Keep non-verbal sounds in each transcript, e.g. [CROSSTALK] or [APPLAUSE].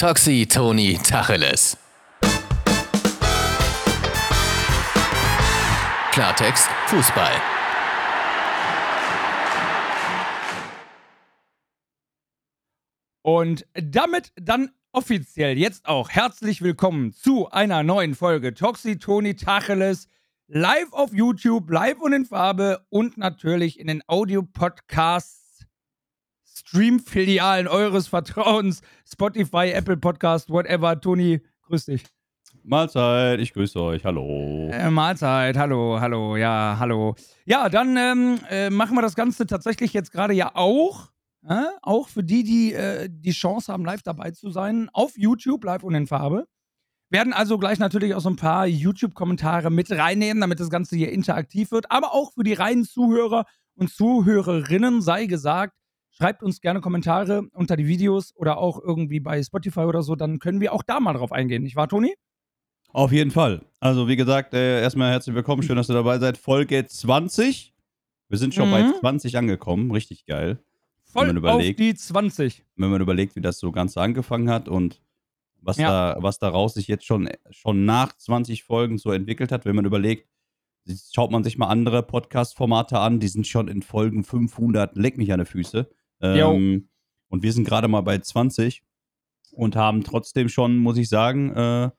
Toxi Toni Tacheles. Klartext Fußball. Und damit dann offiziell jetzt auch herzlich willkommen zu einer neuen Folge Toxi Toni Tacheles live auf YouTube, live und in Farbe und natürlich in den Audio-Podcasts, Stream-Filialen eures Vertrauens, Spotify, Apple Podcast, whatever. Toni, grüß dich. Mahlzeit, ich grüße euch, hallo. Äh, Mahlzeit, hallo, hallo, ja, hallo. Ja, dann ähm, äh, machen wir das Ganze tatsächlich jetzt gerade ja auch. Äh, auch für die, die äh, die Chance haben, live dabei zu sein, auf YouTube, live und in Farbe. Werden also gleich natürlich auch so ein paar YouTube-Kommentare mit reinnehmen, damit das Ganze hier interaktiv wird. Aber auch für die reinen Zuhörer und Zuhörerinnen sei gesagt, schreibt uns gerne Kommentare unter die Videos oder auch irgendwie bei Spotify oder so, dann können wir auch da mal drauf eingehen. Nicht wahr, Toni? Auf jeden Fall. Also, wie gesagt, äh, erstmal herzlich willkommen. Schön, dass ihr dabei seid. Folge 20. Wir sind schon Mhm. bei 20 angekommen. Richtig geil. Voll man auf überlegt. die 20. Wenn man überlegt, wie das so Ganze angefangen hat und was, Ja. da, was daraus sich jetzt schon, schon nach 20 Folgen so entwickelt hat. Wenn man überlegt, schaut man sich mal andere Podcast-Formate an, die sind schon in Folgen 500, leck mich an die Füße. Ähm, und wir sind gerade mal bei 20 und haben trotzdem schon, muss ich sagen, äh,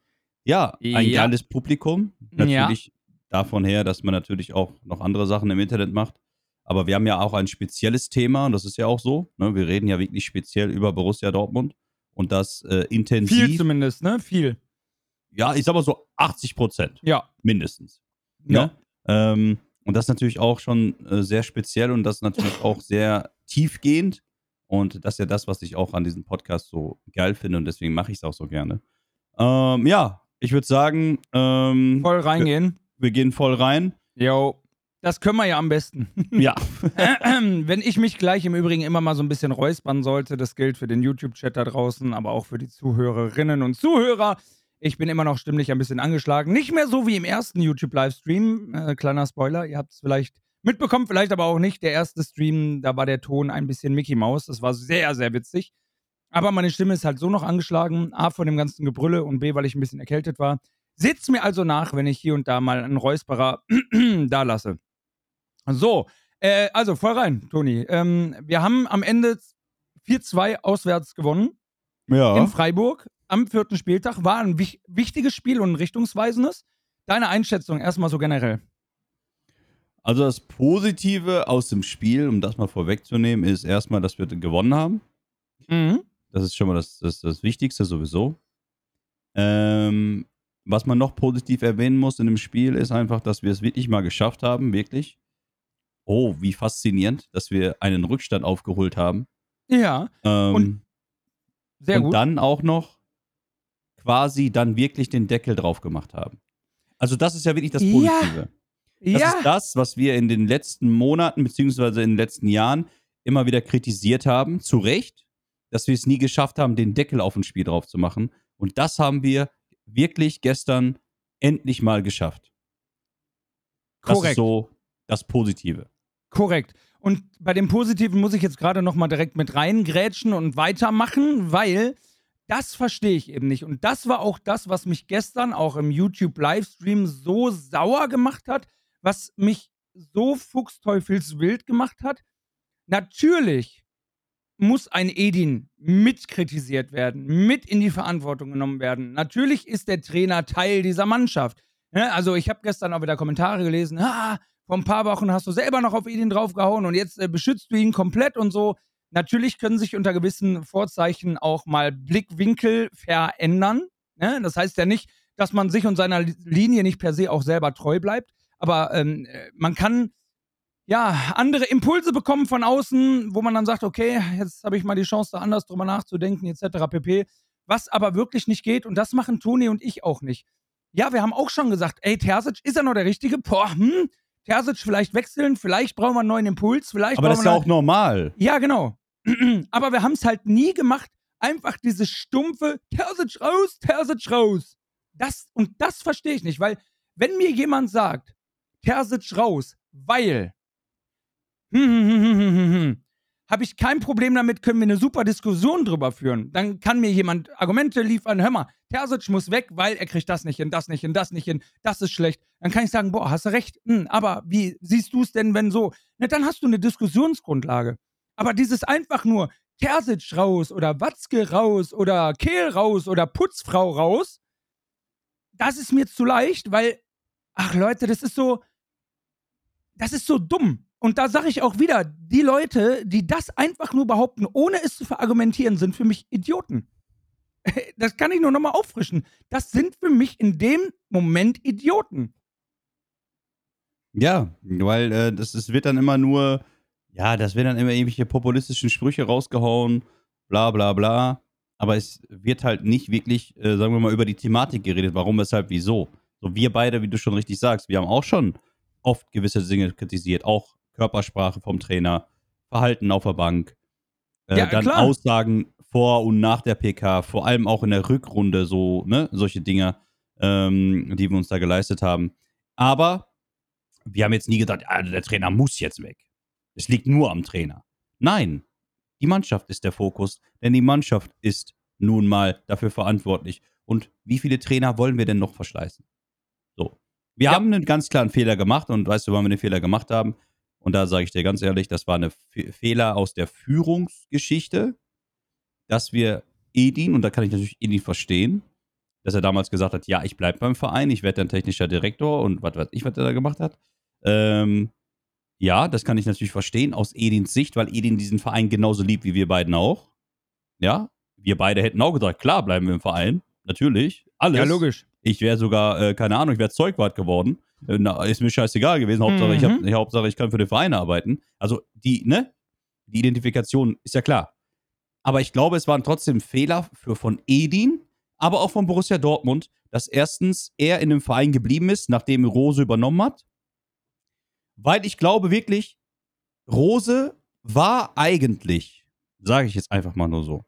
ja, ein Ja. geiles Publikum. Ja. Natürlich davon her, dass man natürlich auch noch andere Sachen im Internet macht. Aber wir haben ja auch ein spezielles Thema, und das ist ja auch so. Ne? Wir reden ja wirklich speziell über Borussia Dortmund und das äh, intensiv. Viel zumindest, ne? Viel. ja, ich sag mal so 80 Prozent Ja. mindestens. Ja. Ne? Ähm, und das ist natürlich auch schon äh, sehr speziell und das ist natürlich auch sehr tiefgehend. Und das ist ja das, was ich auch an diesem Podcast so geil finde und deswegen mache ich es auch so gerne. Ähm, ja, ich würde sagen, ähm, Voll reingehen. wir gehen voll rein. Jo. Das können wir ja am besten. [LAUGHS] Ja, [LAUGHS] Wenn ich mich gleich im Übrigen immer mal so ein bisschen räuspern sollte, das gilt für den YouTube-Chat da draußen, aber auch für die Zuhörerinnen und Zuhörer. Ich bin immer noch stimmlich ein bisschen angeschlagen. Nicht mehr so wie im ersten YouTube-Livestream. Äh, kleiner Spoiler, ihr habt es vielleicht mitbekommen, vielleicht aber auch nicht. Der erste Stream, da war der Ton ein bisschen Mickey Maus. Das war sehr, sehr witzig. Aber meine Stimme ist halt so noch angeschlagen. A, von dem ganzen Gebrülle und B, weil ich ein bisschen erkältet war. Seht's mir also nach, wenn ich hier und da mal einen Räusperer [CLEARS THROAT] da lasse. So, äh, also voll rein, Toni. Ähm, wir haben am Ende 4-2 auswärts gewonnen in ja. Freiburg am vierten Spieltag. War ein wich wichtiges Spiel und ein richtungsweisendes. Deine Einschätzung erstmal so generell. Also das Positive aus dem Spiel, um das mal vorwegzunehmen, ist erstmal, dass wir gewonnen haben. Mhm. Das ist schon mal das, das, das Wichtigste sowieso. Ähm, was man noch positiv erwähnen muss in dem Spiel, ist einfach, dass wir es wirklich mal geschafft haben, wirklich. Oh, wie faszinierend, dass wir einen Rückstand aufgeholt haben. Ja, Ähm, Und sehr und gut. dann auch noch quasi dann wirklich den Deckel drauf gemacht haben. Also das ist ja wirklich das Ja. Positive. Das ja, ist das, was wir in den letzten Monaten beziehungsweise in den letzten Jahren immer wieder kritisiert haben, zu Recht, dass wir es nie geschafft haben, den Deckel auf ein Spiel drauf zu machen. Und das haben wir wirklich gestern endlich mal geschafft. Das korrekt. ist so das Positive. Korrekt. Und bei dem Positiven muss ich jetzt gerade nochmal direkt mit reingrätschen und weitermachen, weil das verstehe ich eben nicht. Und das war auch das, was mich gestern auch im YouTube-Livestream so sauer gemacht hat, was mich so fuchsteufelswild gemacht hat. Natürlich muss ein Edin mit kritisiert werden, mit in die Verantwortung genommen werden. Natürlich ist der Trainer Teil dieser Mannschaft. Ne? Also ich habe gestern auch wieder Kommentare gelesen, ah, vor ein paar Wochen hast du selber noch auf Edin draufgehauen und jetzt äh, beschützt du ihn komplett und so. Natürlich können sich unter gewissen Vorzeichen auch mal Blickwinkel verändern. Ne? Das heißt ja nicht, dass man sich und seiner Linie nicht per se auch selber treu bleibt. Aber ähm, äh, man kann ja andere Impulse bekommen von außen, wo man dann sagt, okay, jetzt habe ich mal die Chance, da anders drüber nachzudenken, etc. pp. Was aber wirklich nicht geht, und das machen Toni und ich auch nicht. Ja, wir haben auch schon gesagt, ey, Terzic, ist er noch der Richtige? Boah, hm, Terzic vielleicht wechseln, vielleicht brauchen wir einen neuen Impuls, vielleicht Aber das ist ja auch normal. ja, genau. [CLEARS THROAT] Aber wir haben es halt nie gemacht. Einfach dieses stumpfe Terzic raus, Terzic raus. Das, und das verstehe ich nicht, weil wenn mir jemand sagt, Terzic raus, weil [LAUGHS] habe ich kein Problem damit, können wir eine super Diskussion drüber führen. Dann kann mir jemand Argumente liefern, hör mal, Terzic muss weg, weil er kriegt das nicht hin, das nicht hin, das nicht hin, das ist schlecht. Dann kann ich sagen, boah, hast du recht, hm, aber wie siehst du es denn, wenn so? Na, dann hast du eine Diskussionsgrundlage. Aber dieses einfach nur Terzic raus oder Watzke raus oder Kehl raus oder Putzfrau raus, das ist mir zu leicht, weil, ach Leute, das ist so, das ist so dumm. Und da sage ich auch wieder, die Leute, die das einfach nur behaupten, ohne es zu verargumentieren, sind für mich Idioten. [LAUGHS] Das kann ich nur nochmal auffrischen. Das sind für mich in dem Moment Idioten. Ja, weil äh, das, das wird dann immer nur, ja, das werden dann immer irgendwelche populistischen Sprüche rausgehauen, bla bla bla. Aber es wird halt nicht wirklich, äh, sagen wir mal, über die Thematik geredet, warum, weshalb, wieso. So, wir beide, wie du schon richtig sagst, wir haben auch schon oft gewisse Dinge kritisiert, auch Körpersprache vom Trainer, Verhalten auf der Bank, äh, Ja, dann klar. Aussagen vor und nach der PK, vor allem auch in der Rückrunde, so, ne, solche Dinge, ähm, die wir uns da geleistet haben. Aber wir haben jetzt nie gesagt, ah, der Trainer muss jetzt weg. Es liegt nur am Trainer. Nein, die Mannschaft ist der Fokus, denn die Mannschaft ist nun mal dafür verantwortlich. Und wie viele Trainer wollen wir denn noch verschleißen? So. Wir Ja. haben einen ganz klaren Fehler gemacht und weißt du, wann wir den Fehler gemacht haben? Und da sage ich dir ganz ehrlich, das war ein Fehler aus der Führungsgeschichte, dass wir Edin, und da kann ich natürlich Edin verstehen, dass er damals gesagt hat, ja, ich bleibe beim Verein, ich werde dann technischer Direktor und was weiß ich, was er da gemacht hat. Ähm, ja, das kann ich natürlich verstehen aus Edins Sicht, weil Edin diesen Verein genauso liebt wie wir beiden auch. Ja, wir beide hätten auch gesagt, klar, bleiben wir im Verein. Natürlich. Alles. Ja, logisch. Ich wäre sogar, äh, keine Ahnung, ich wäre Zeugwart geworden. Äh, Na, ist mir scheißegal gewesen. Hauptsache, ich hab, Mhm. Hauptsache, ich kann für den Verein arbeiten. Also, die, ne? Die Identifikation ist ja klar. Aber ich glaube, es waren trotzdem Fehler für von Edin, aber auch von Borussia Dortmund, dass erstens er in dem Verein geblieben ist, nachdem Rose übernommen hat. Weil ich glaube wirklich, Rose war eigentlich, sage ich jetzt einfach mal nur so,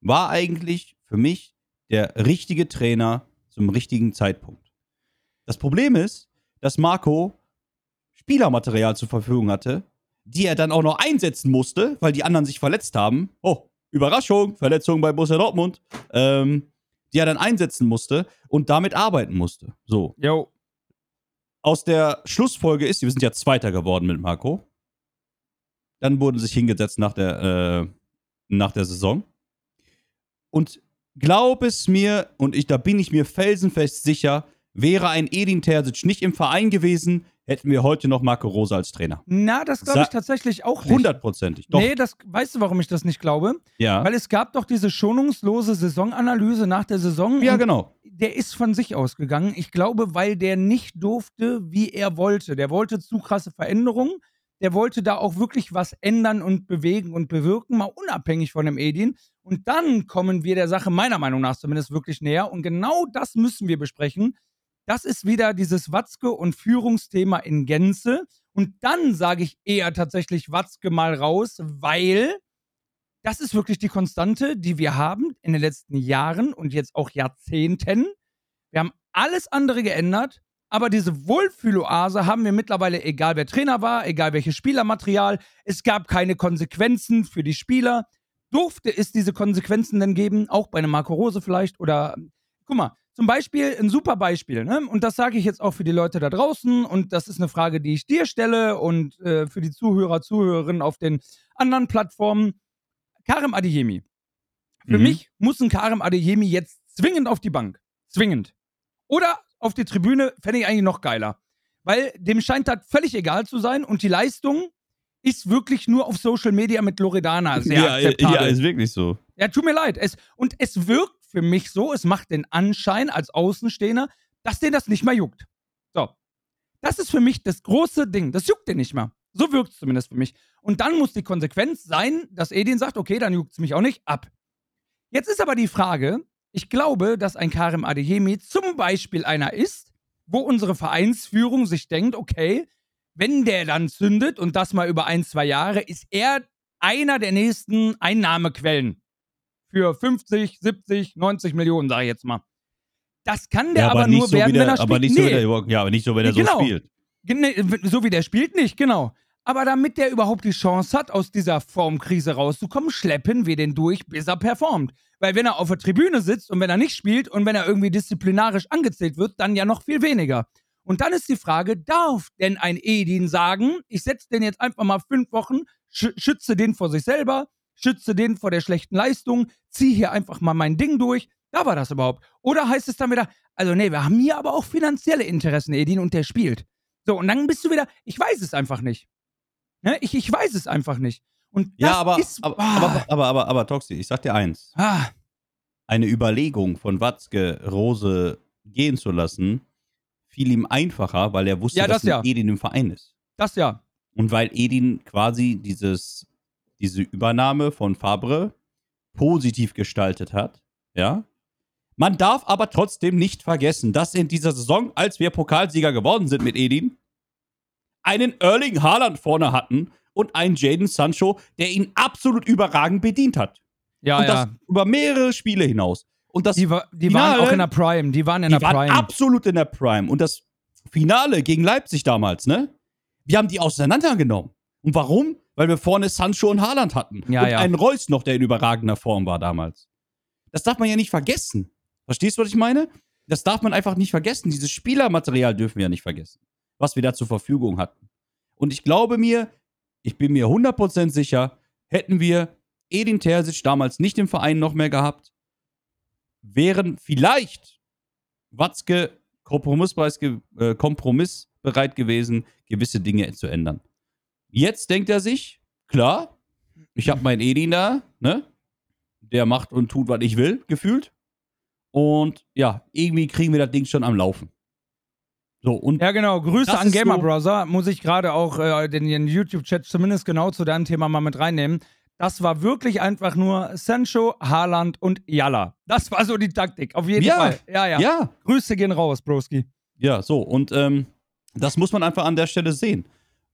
war eigentlich für mich der richtige Trainer zum richtigen Zeitpunkt. Das Problem ist, dass Marco Spielermaterial zur Verfügung hatte, die er dann auch noch einsetzen musste, weil die anderen sich verletzt haben. Oh, Überraschung, Verletzung bei Borussia Dortmund. Ähm, die er dann einsetzen musste und damit arbeiten musste. So. Jo. Aus der Schlussfolge ist, wir sind ja Zweiter geworden mit Marco. Dann wurden sich hingesetzt nach der, äh, nach der Saison. Und glaub es mir, und ich, da bin ich mir felsenfest sicher, wäre ein Edin Terzic nicht im Verein gewesen, hätten wir heute noch Marco Rose als Trainer. Na, das glaube ich tatsächlich auch nicht. Hundertprozentig. Doch. Nee, das weißt du, warum ich das nicht glaube? ja. Weil es gab doch diese schonungslose Saisonanalyse nach der Saison. ja, genau. Der ist von sich ausgegangen. Ich glaube, weil der nicht durfte, wie er wollte. Der wollte zu krasse Veränderungen. Der wollte da auch wirklich was ändern und bewegen und bewirken, mal unabhängig von dem Edin. Und dann kommen wir der Sache meiner Meinung nach zumindest wirklich näher. Und genau das müssen wir besprechen. Das ist wieder dieses Watzke- und Führungsthema in Gänze. Und dann sage ich eher tatsächlich Watzke mal raus, weil das ist wirklich die Konstante, die wir haben in den letzten Jahren und jetzt auch Jahrzehnten. Wir haben alles andere geändert, aber diese Wohlfühloase haben wir mittlerweile, egal wer Trainer war, egal welches Spielermaterial. Es gab keine Konsequenzen für die Spieler. Durfte es diese Konsequenzen denn geben? Auch bei einem Marco Rose vielleicht? Oder, guck mal, zum Beispiel, ein super Beispiel, ne? Und das sage ich jetzt auch für die Leute da draußen und das ist eine Frage, die ich dir stelle und äh, für die Zuhörer, Zuhörerinnen auf den anderen Plattformen. Karim Adeyemi. Für Mhm. mich muss ein Karim Adeyemi jetzt zwingend auf die Bank. Zwingend. Oder auf die Tribüne fände ich eigentlich noch geiler. Weil dem scheint das völlig egal zu sein und die Leistung ist wirklich nur auf Social Media mit Loredana [LAUGHS] sehr ja, akzeptabel. ja, ist wirklich so. Ja, tut mir leid. Es, und es wirkt für mich so, es macht den Anschein als Außenstehender, dass den das nicht mehr juckt. So. Das ist für mich das große Ding. Das juckt den nicht mehr. So wirkt es zumindest für mich. Und dann muss die Konsequenz sein, dass Edin sagt, okay, dann juckt es mich auch nicht ab. Jetzt ist aber die Frage, ich glaube, dass ein Karim Adeyemi zum Beispiel einer ist, wo unsere Vereinsführung sich denkt, okay, wenn der dann zündet und das mal über ein, zwei Jahre, ist er einer der nächsten Einnahmequellen für 50, 70, 90 Millionen, sage ich jetzt mal. Das kann der ja, aber, nicht nur so werden, der, wenn er aber spielt. nicht so, Nee. wie der, ja, aber nicht so, wenn er Genau. so spielt. So wie der spielt nicht, genau. Aber damit der überhaupt die Chance hat, aus dieser Formkrise rauszukommen, schleppen wir den durch, bis er performt. Weil wenn er auf der Tribüne sitzt und wenn er nicht spielt und wenn er irgendwie disziplinarisch angezählt wird, dann ja noch viel weniger. Und dann ist die Frage, darf denn ein Edin sagen, ich setze den jetzt einfach mal fünf Wochen, sch schütze den vor sich selber, schütze den vor der schlechten Leistung, ziehe hier einfach mal mein Ding durch. Da war das überhaupt. Oder heißt es dann wieder, also nee, wir haben hier aber auch finanzielle Interessen, Edin, und der spielt. So, und dann bist du wieder, ich weiß es einfach nicht. Ne? Ich, ich weiß es einfach nicht. Und Ja, aber, ist, aber, ah, aber, aber, aber, aber, Toxi, ich sag dir eins. ah, Eine Überlegung von Watzke, Rose gehen zu lassen, fiel ihm einfacher, weil er wusste, Ja, dass das ja. Edin im Verein ist. das ja. Und weil Edin quasi dieses, diese Übernahme von Fabre positiv gestaltet hat, ja. Man darf aber trotzdem nicht vergessen, dass in dieser Saison, als wir Pokalsieger geworden sind mit Edin, einen Erling Haaland vorne hatten und einen Jaden Sancho, der ihn absolut überragend bedient hat. Ja, und ja. das über mehrere Spiele hinaus. Und das Die, wa die waren Finale- auch in der Prime. Die waren in die der waren Prime. absolut in der Prime. Und das Finale gegen Leipzig damals, ne? Wir haben die auseinandergenommen. Und warum? Weil wir vorne Sancho und Haaland hatten. Ja, und ja. einen Reus noch, der in überragender Form war damals. Das darf man ja nicht vergessen. Verstehst du, was ich meine? Das darf man einfach nicht vergessen. Dieses Spielermaterial dürfen wir ja nicht vergessen, was wir da zur Verfügung hatten. Und ich glaube mir, ich bin mir 100% sicher, hätten wir Edin Terzic damals nicht im Verein noch mehr gehabt, wären vielleicht Watzke kompromisspreis ge äh, kompromissbereit gewesen, gewisse Dinge zu ändern. Jetzt denkt er sich, klar, ich habe meinen Edin da, ne? Der macht und tut, was ich will, gefühlt. Und ja, irgendwie kriegen wir das Ding schon am Laufen. So, und Ja, genau. Grüße an Gamer so- Brother. Muss ich gerade auch äh, den, den YouTube-Chat zumindest genau zu deinem Thema mal mit reinnehmen. Das war wirklich einfach nur Sancho, Haaland und Yalla. Das war so die Taktik. Auf jeden Ja. Fall. Ja, ja, ja, Grüße gehen raus, Broski. Ja, so, und ähm, das muss man einfach an der Stelle sehen.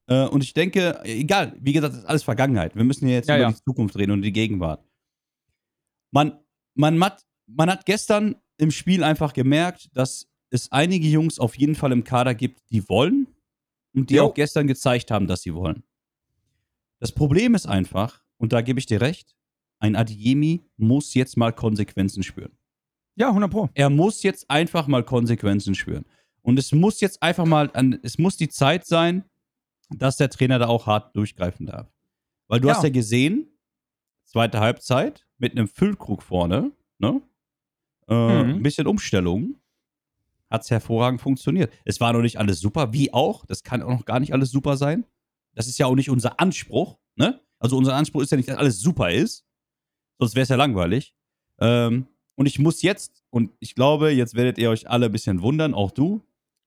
Äh, und ich denke, egal, wie gesagt, das ist alles Vergangenheit. Wir müssen ja jetzt Ja, über ja. die Zukunft reden und die Gegenwart. Man, man, hat, man hat gestern im Spiel einfach gemerkt, dass es einige Jungs auf jeden Fall im Kader gibt, die wollen und die Jo. auch gestern gezeigt haben, dass sie wollen. Das Problem ist einfach, und da gebe ich dir recht, ein Adiemi muss jetzt mal Konsequenzen spüren. Ja, 100 Pro. Er muss jetzt einfach mal Konsequenzen spüren. Und es muss jetzt einfach mal, an, es muss die Zeit sein, dass der Trainer da auch hart durchgreifen darf. Weil du Ja. hast ja gesehen, zweite Halbzeit mit einem Füllkrug vorne, ne? Äh, Mhm. Ein bisschen Umstellung. Hat es hervorragend funktioniert. Es war noch nicht alles super, wie auch. Das kann auch noch gar nicht alles super sein. Das ist ja auch nicht unser Anspruch, ne? Also unser Anspruch ist ja nicht, dass alles super ist. Sonst wäre es ja langweilig. Ähm, und ich muss jetzt, und ich glaube, jetzt werdet ihr euch alle ein bisschen wundern, auch du.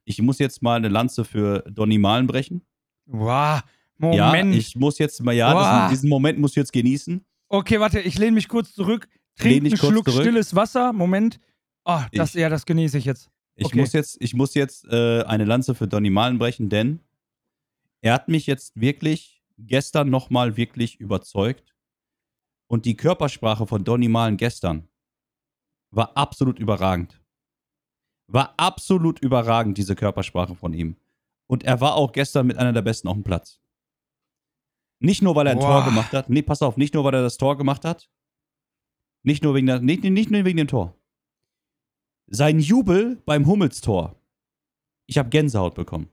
Ich muss jetzt mal eine Lanze für Donny Malen brechen. Wow. Ja, Moment. ich muss jetzt mal, ja, Boah. das, diesen Moment musst du jetzt genießen. okay, warte, ich lehne mich kurz zurück. Trink einen Schluck zurück. stilles Wasser. Moment. Oh, das, Ich- ja, das genieße ich jetzt. Ich Okay. muss jetzt, ich muss jetzt äh, eine Lanze für Donny Malen brechen, denn er hat mich jetzt wirklich gestern nochmal wirklich überzeugt. Und die Körpersprache von Donny Malen gestern war absolut überragend. War absolut überragend, diese Körpersprache von ihm. Und er war auch gestern mit einer der Besten auf dem Platz. Nicht nur, weil er ein Boah. Tor gemacht hat. Nee, pass auf, nicht nur, weil er das Tor gemacht hat. Nicht nur wegen, der, nicht, nicht nur wegen dem Tor. Sein Jubel beim Hummels-Tor. Ich habe Gänsehaut bekommen.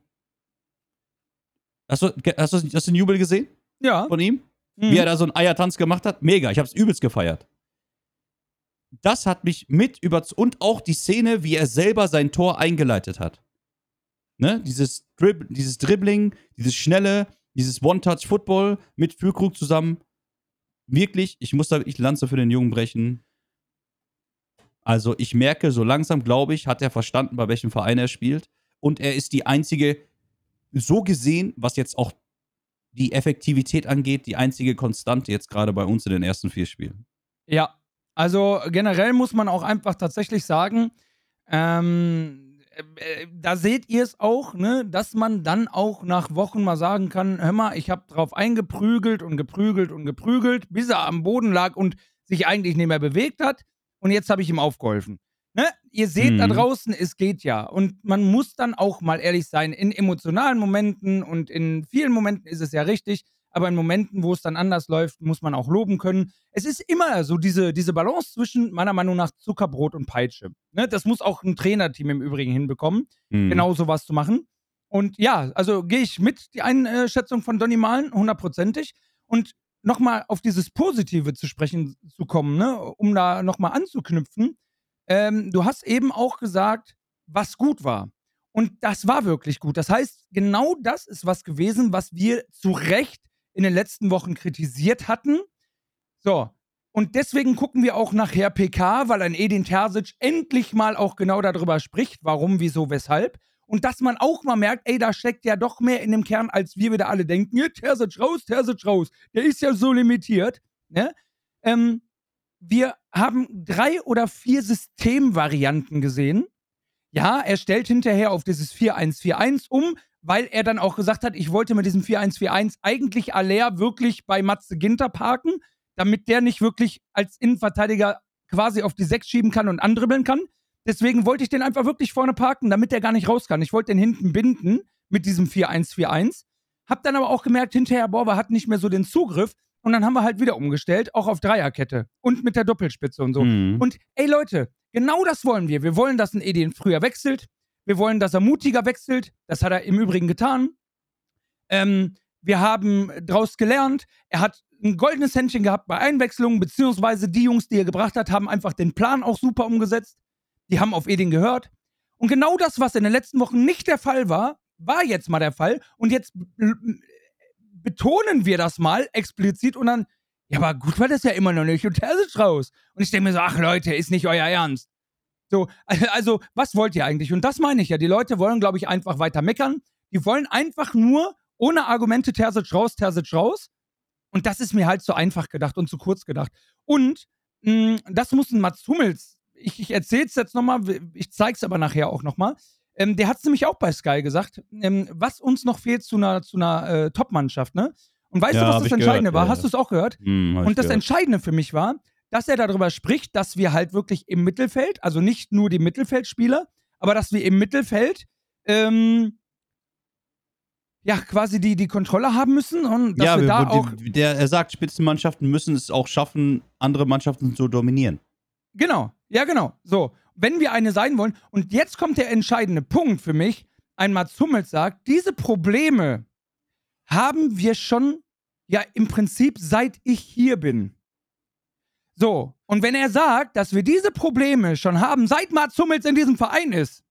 Hast du, hast, du, hast du den Jubel gesehen Ja. von ihm? Mhm. Wie er da so einen Eiertanz gemacht hat? Mega, ich habe es übelst gefeiert. Das hat mich mit über und auch die Szene, wie er selber sein Tor eingeleitet hat. Ne? Dieses, Drib dieses Dribbling, dieses schnelle, dieses One-Touch-Football mit Füllkrug zusammen. Wirklich, ich muss da wirklich Lanze für den Jungen brechen. Also ich merke, so langsam, glaube ich, hat er verstanden, bei welchem Verein er spielt. Und er ist die einzige, so gesehen, was jetzt auch die Effektivität angeht, die einzige Konstante jetzt gerade bei uns in den ersten vier Spielen. Ja, also generell muss man auch einfach tatsächlich sagen, ähm, äh, da seht ihr es auch, ne, dass man dann auch nach Wochen mal sagen kann, hör mal, ich habe drauf eingeprügelt und geprügelt und geprügelt, bis er am Boden lag und sich eigentlich nicht mehr bewegt hat und jetzt habe ich ihm aufgeholfen. Ne? ihr seht da Mhm. draußen, es geht ja. Und man muss dann auch mal ehrlich sein, in emotionalen Momenten und in vielen Momenten ist es ja richtig, aber in Momenten, wo es dann anders läuft, muss man auch loben können. Es ist immer so diese, diese Balance zwischen, meiner Meinung nach, Zuckerbrot und Peitsche. Ne? Das muss auch ein Trainerteam im Übrigen hinbekommen, Mhm. genau sowas zu machen. Und ja, also gehe ich mit, die Einschätzung von Donny Malen, hundertprozentig. Und nochmal auf dieses Positive zu sprechen zu kommen, ne? um da nochmal anzuknüpfen. Ähm, du hast eben auch gesagt, was gut war. Und das war wirklich gut. Das heißt, genau das ist was gewesen, was wir zu Recht in den letzten Wochen kritisiert hatten. So. Und deswegen gucken wir auch nachher PK, weil ein Edin Terzic endlich mal auch genau darüber spricht, warum, wieso, weshalb. Und dass man auch mal merkt, ey, da steckt ja doch mehr in dem Kern, als wir wieder alle denken. Ja, Terzic raus, Terzic raus. Der ist ja so limitiert. Ne? Ähm, wir haben drei oder vier Systemvarianten gesehen. Ja, er stellt hinterher auf dieses 4-1-4-1 um, weil er dann auch gesagt hat, ich wollte mit diesem 4-1-4-1 eigentlich Aller wirklich bei Matze Ginter parken, damit der nicht wirklich als Innenverteidiger quasi auf die 6 schieben kann und andribbeln kann. Deswegen wollte ich den einfach wirklich vorne parken, damit der gar nicht raus kann. Ich wollte den hinten binden mit diesem 4-1-4-1. Hab dann aber auch gemerkt, hinterher, wir hatten nicht mehr so den Zugriff. Und dann haben wir halt wieder umgestellt, auch auf Dreierkette und mit der Doppelspitze und so. Mhm. Und ey Leute, genau das wollen wir. Wir wollen, dass ein Edin früher wechselt. Wir wollen, dass er mutiger wechselt. Das hat er im Übrigen getan. Ähm, wir haben draus gelernt. Er hat ein goldenes Händchen gehabt bei Einwechslungen, beziehungsweise die Jungs, die er gebracht hat, haben einfach den Plan auch super umgesetzt. Die haben auf Edin gehört. Und genau das, was in den letzten Wochen nicht der Fall war, war jetzt mal der Fall. Und jetzt betonen wir das mal explizit und dann, ja, aber gut war das ja immer noch nicht und Terzic raus. Und ich denke mir so, ach Leute, ist nicht euer Ernst. So, [LAUGHS] also, was wollt ihr eigentlich? Und das meine ich ja. Die Leute wollen, glaube ich, einfach weiter meckern. Die wollen einfach nur ohne Argumente Terzic raus, Terzic raus. Und das ist mir halt zu einfach gedacht und zu kurz gedacht. Und mh, das muss ein Mats Hummels, ich, ich erzähle es jetzt nochmal, ich zeige es aber nachher auch nochmal. Ähm, der hat es nämlich auch bei Sky gesagt, ähm, was uns noch fehlt zu einer, zu einer äh, Top-Mannschaft, ne? Und weißt Ja, du, was das Entscheidende gehört, war? ja, Hast du es auch gehört? Ich Und das gehört. Entscheidende für mich war, dass er darüber spricht, dass wir halt wirklich im Mittelfeld, also nicht nur die Mittelfeldspieler, aber dass wir im Mittelfeld ähm, ja quasi die, die Kontrolle haben müssen und dass ja, wir da die- auch der, er sagt, Spitzenmannschaften müssen es auch schaffen, andere Mannschaften zu dominieren. Genau, ja, genau. So, wenn wir eine sein wollen, und jetzt kommt der entscheidende Punkt für mich, ein Mats Hummels sagt, diese Probleme haben wir schon, ja, im Prinzip seit ich hier bin. So, und wenn er sagt, dass wir diese Probleme schon haben, seit Mats Hummels in diesem Verein ist,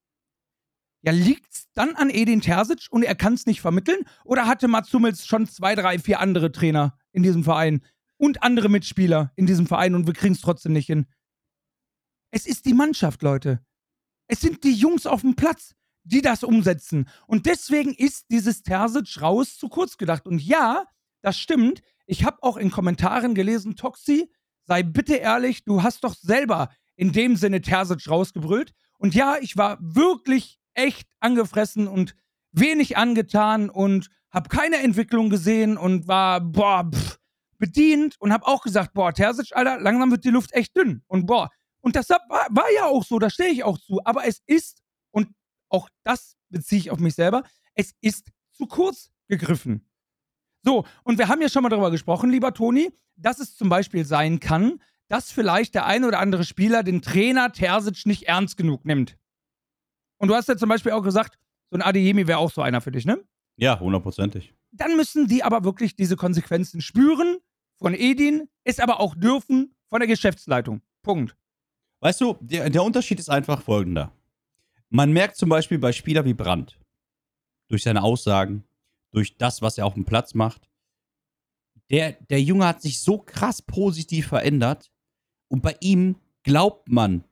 ja, liegt's dann an Edin Terzic und er kann es nicht vermitteln? Oder hatte Mats Hummels schon zwei, drei, vier andere Trainer in diesem Verein und andere Mitspieler in diesem Verein und wir kriegen es trotzdem nicht hin? Es ist die Mannschaft, Leute. Es sind die Jungs auf dem Platz, die das umsetzen. Und deswegen ist dieses Terzic raus zu kurz gedacht. Und ja, das stimmt. Ich habe auch in Kommentaren gelesen, Toxi, sei bitte ehrlich, du hast doch selber in dem Sinne Terzic rausgebrüllt. Und ja, ich war wirklich echt angefressen und wenig angetan und habe keine Entwicklung gesehen und war, boah, pff, bedient und habe auch gesagt, boah, Terzic, Alter, langsam wird die Luft echt dünn. Und boah, und das war, war ja auch so, da stehe ich auch zu. Aber es ist, und auch das beziehe ich auf mich selber, es ist zu kurz gegriffen. So, und wir haben ja schon mal darüber gesprochen, lieber Toni, dass es zum Beispiel sein kann, dass vielleicht der ein oder andere Spieler den Trainer Terzic nicht ernst genug nimmt. Und du hast ja zum Beispiel auch gesagt, so ein Adeyemi wäre auch so einer für dich, ne? Ja, hundertprozentig. Dann müssen die aber wirklich diese Konsequenzen spüren von Edin, es aber auch dürfen von der Geschäftsleitung. Punkt. Weißt du, der, der Unterschied ist einfach folgender. Man merkt zum Beispiel bei Spielern wie Brandt, durch seine Aussagen, durch das, was er auf dem Platz macht, der, der Junge hat sich so krass positiv verändert und bei ihm glaubt man,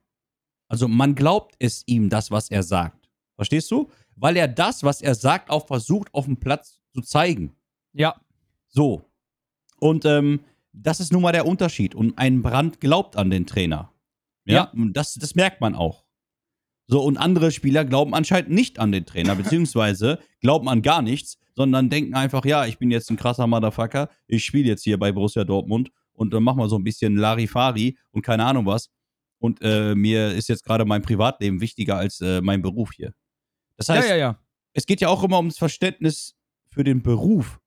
also man glaubt es ihm, das, was er sagt. Verstehst du? Weil er das, was er sagt, auch versucht, auf dem Platz zu zeigen. Ja. So. Und ähm, das ist nun mal der Unterschied. Und ein Brand glaubt an den Trainer. Ja. Ja. Und das, das merkt man auch. So, und andere Spieler glauben anscheinend nicht an den Trainer, beziehungsweise [LAUGHS] glauben an gar nichts, sondern denken einfach, ja, ich bin jetzt ein krasser Motherfucker, ich spiele jetzt hier bei Borussia Dortmund und dann mach mal so ein bisschen Larifari und keine Ahnung was. Und äh, mir ist jetzt gerade mein Privatleben wichtiger als äh, mein Beruf hier. Das heißt, ja, ja, ja. es geht ja auch immer ums Verständnis für den Beruf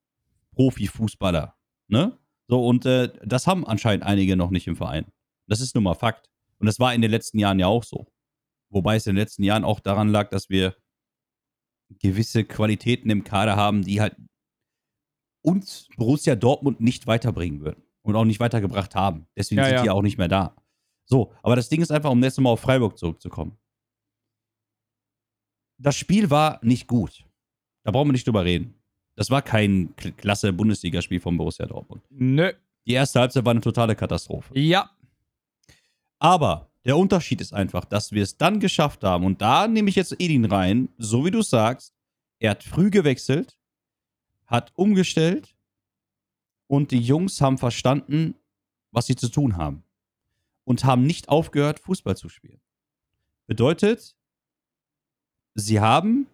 Profifußballer. Ne? So, und äh, das haben anscheinend einige noch nicht im Verein. Das ist nun mal Fakt. Und das war in den letzten Jahren ja auch so. Wobei es in den letzten Jahren auch daran lag, dass wir gewisse Qualitäten im Kader haben, die halt uns Borussia Dortmund nicht weiterbringen würden und auch nicht weitergebracht haben. Deswegen Ja, sind ja. die auch nicht mehr da. So, aber das Ding ist einfach, um jetzt nochmal auf Freiburg zurückzukommen. Das Spiel war nicht gut. Da brauchen wir nicht drüber reden. Das war kein klasse Bundesligaspiel von Borussia Dortmund. Nö. Die erste Halbzeit war eine totale Katastrophe. Ja. Aber der Unterschied ist einfach, dass wir es dann geschafft haben. Und da nehme ich jetzt Edin rein, so wie du sagst. Er hat früh gewechselt, hat umgestellt und die Jungs haben verstanden, was sie zu tun haben. Und haben nicht aufgehört, Fußball zu spielen. Bedeutet, sie haben,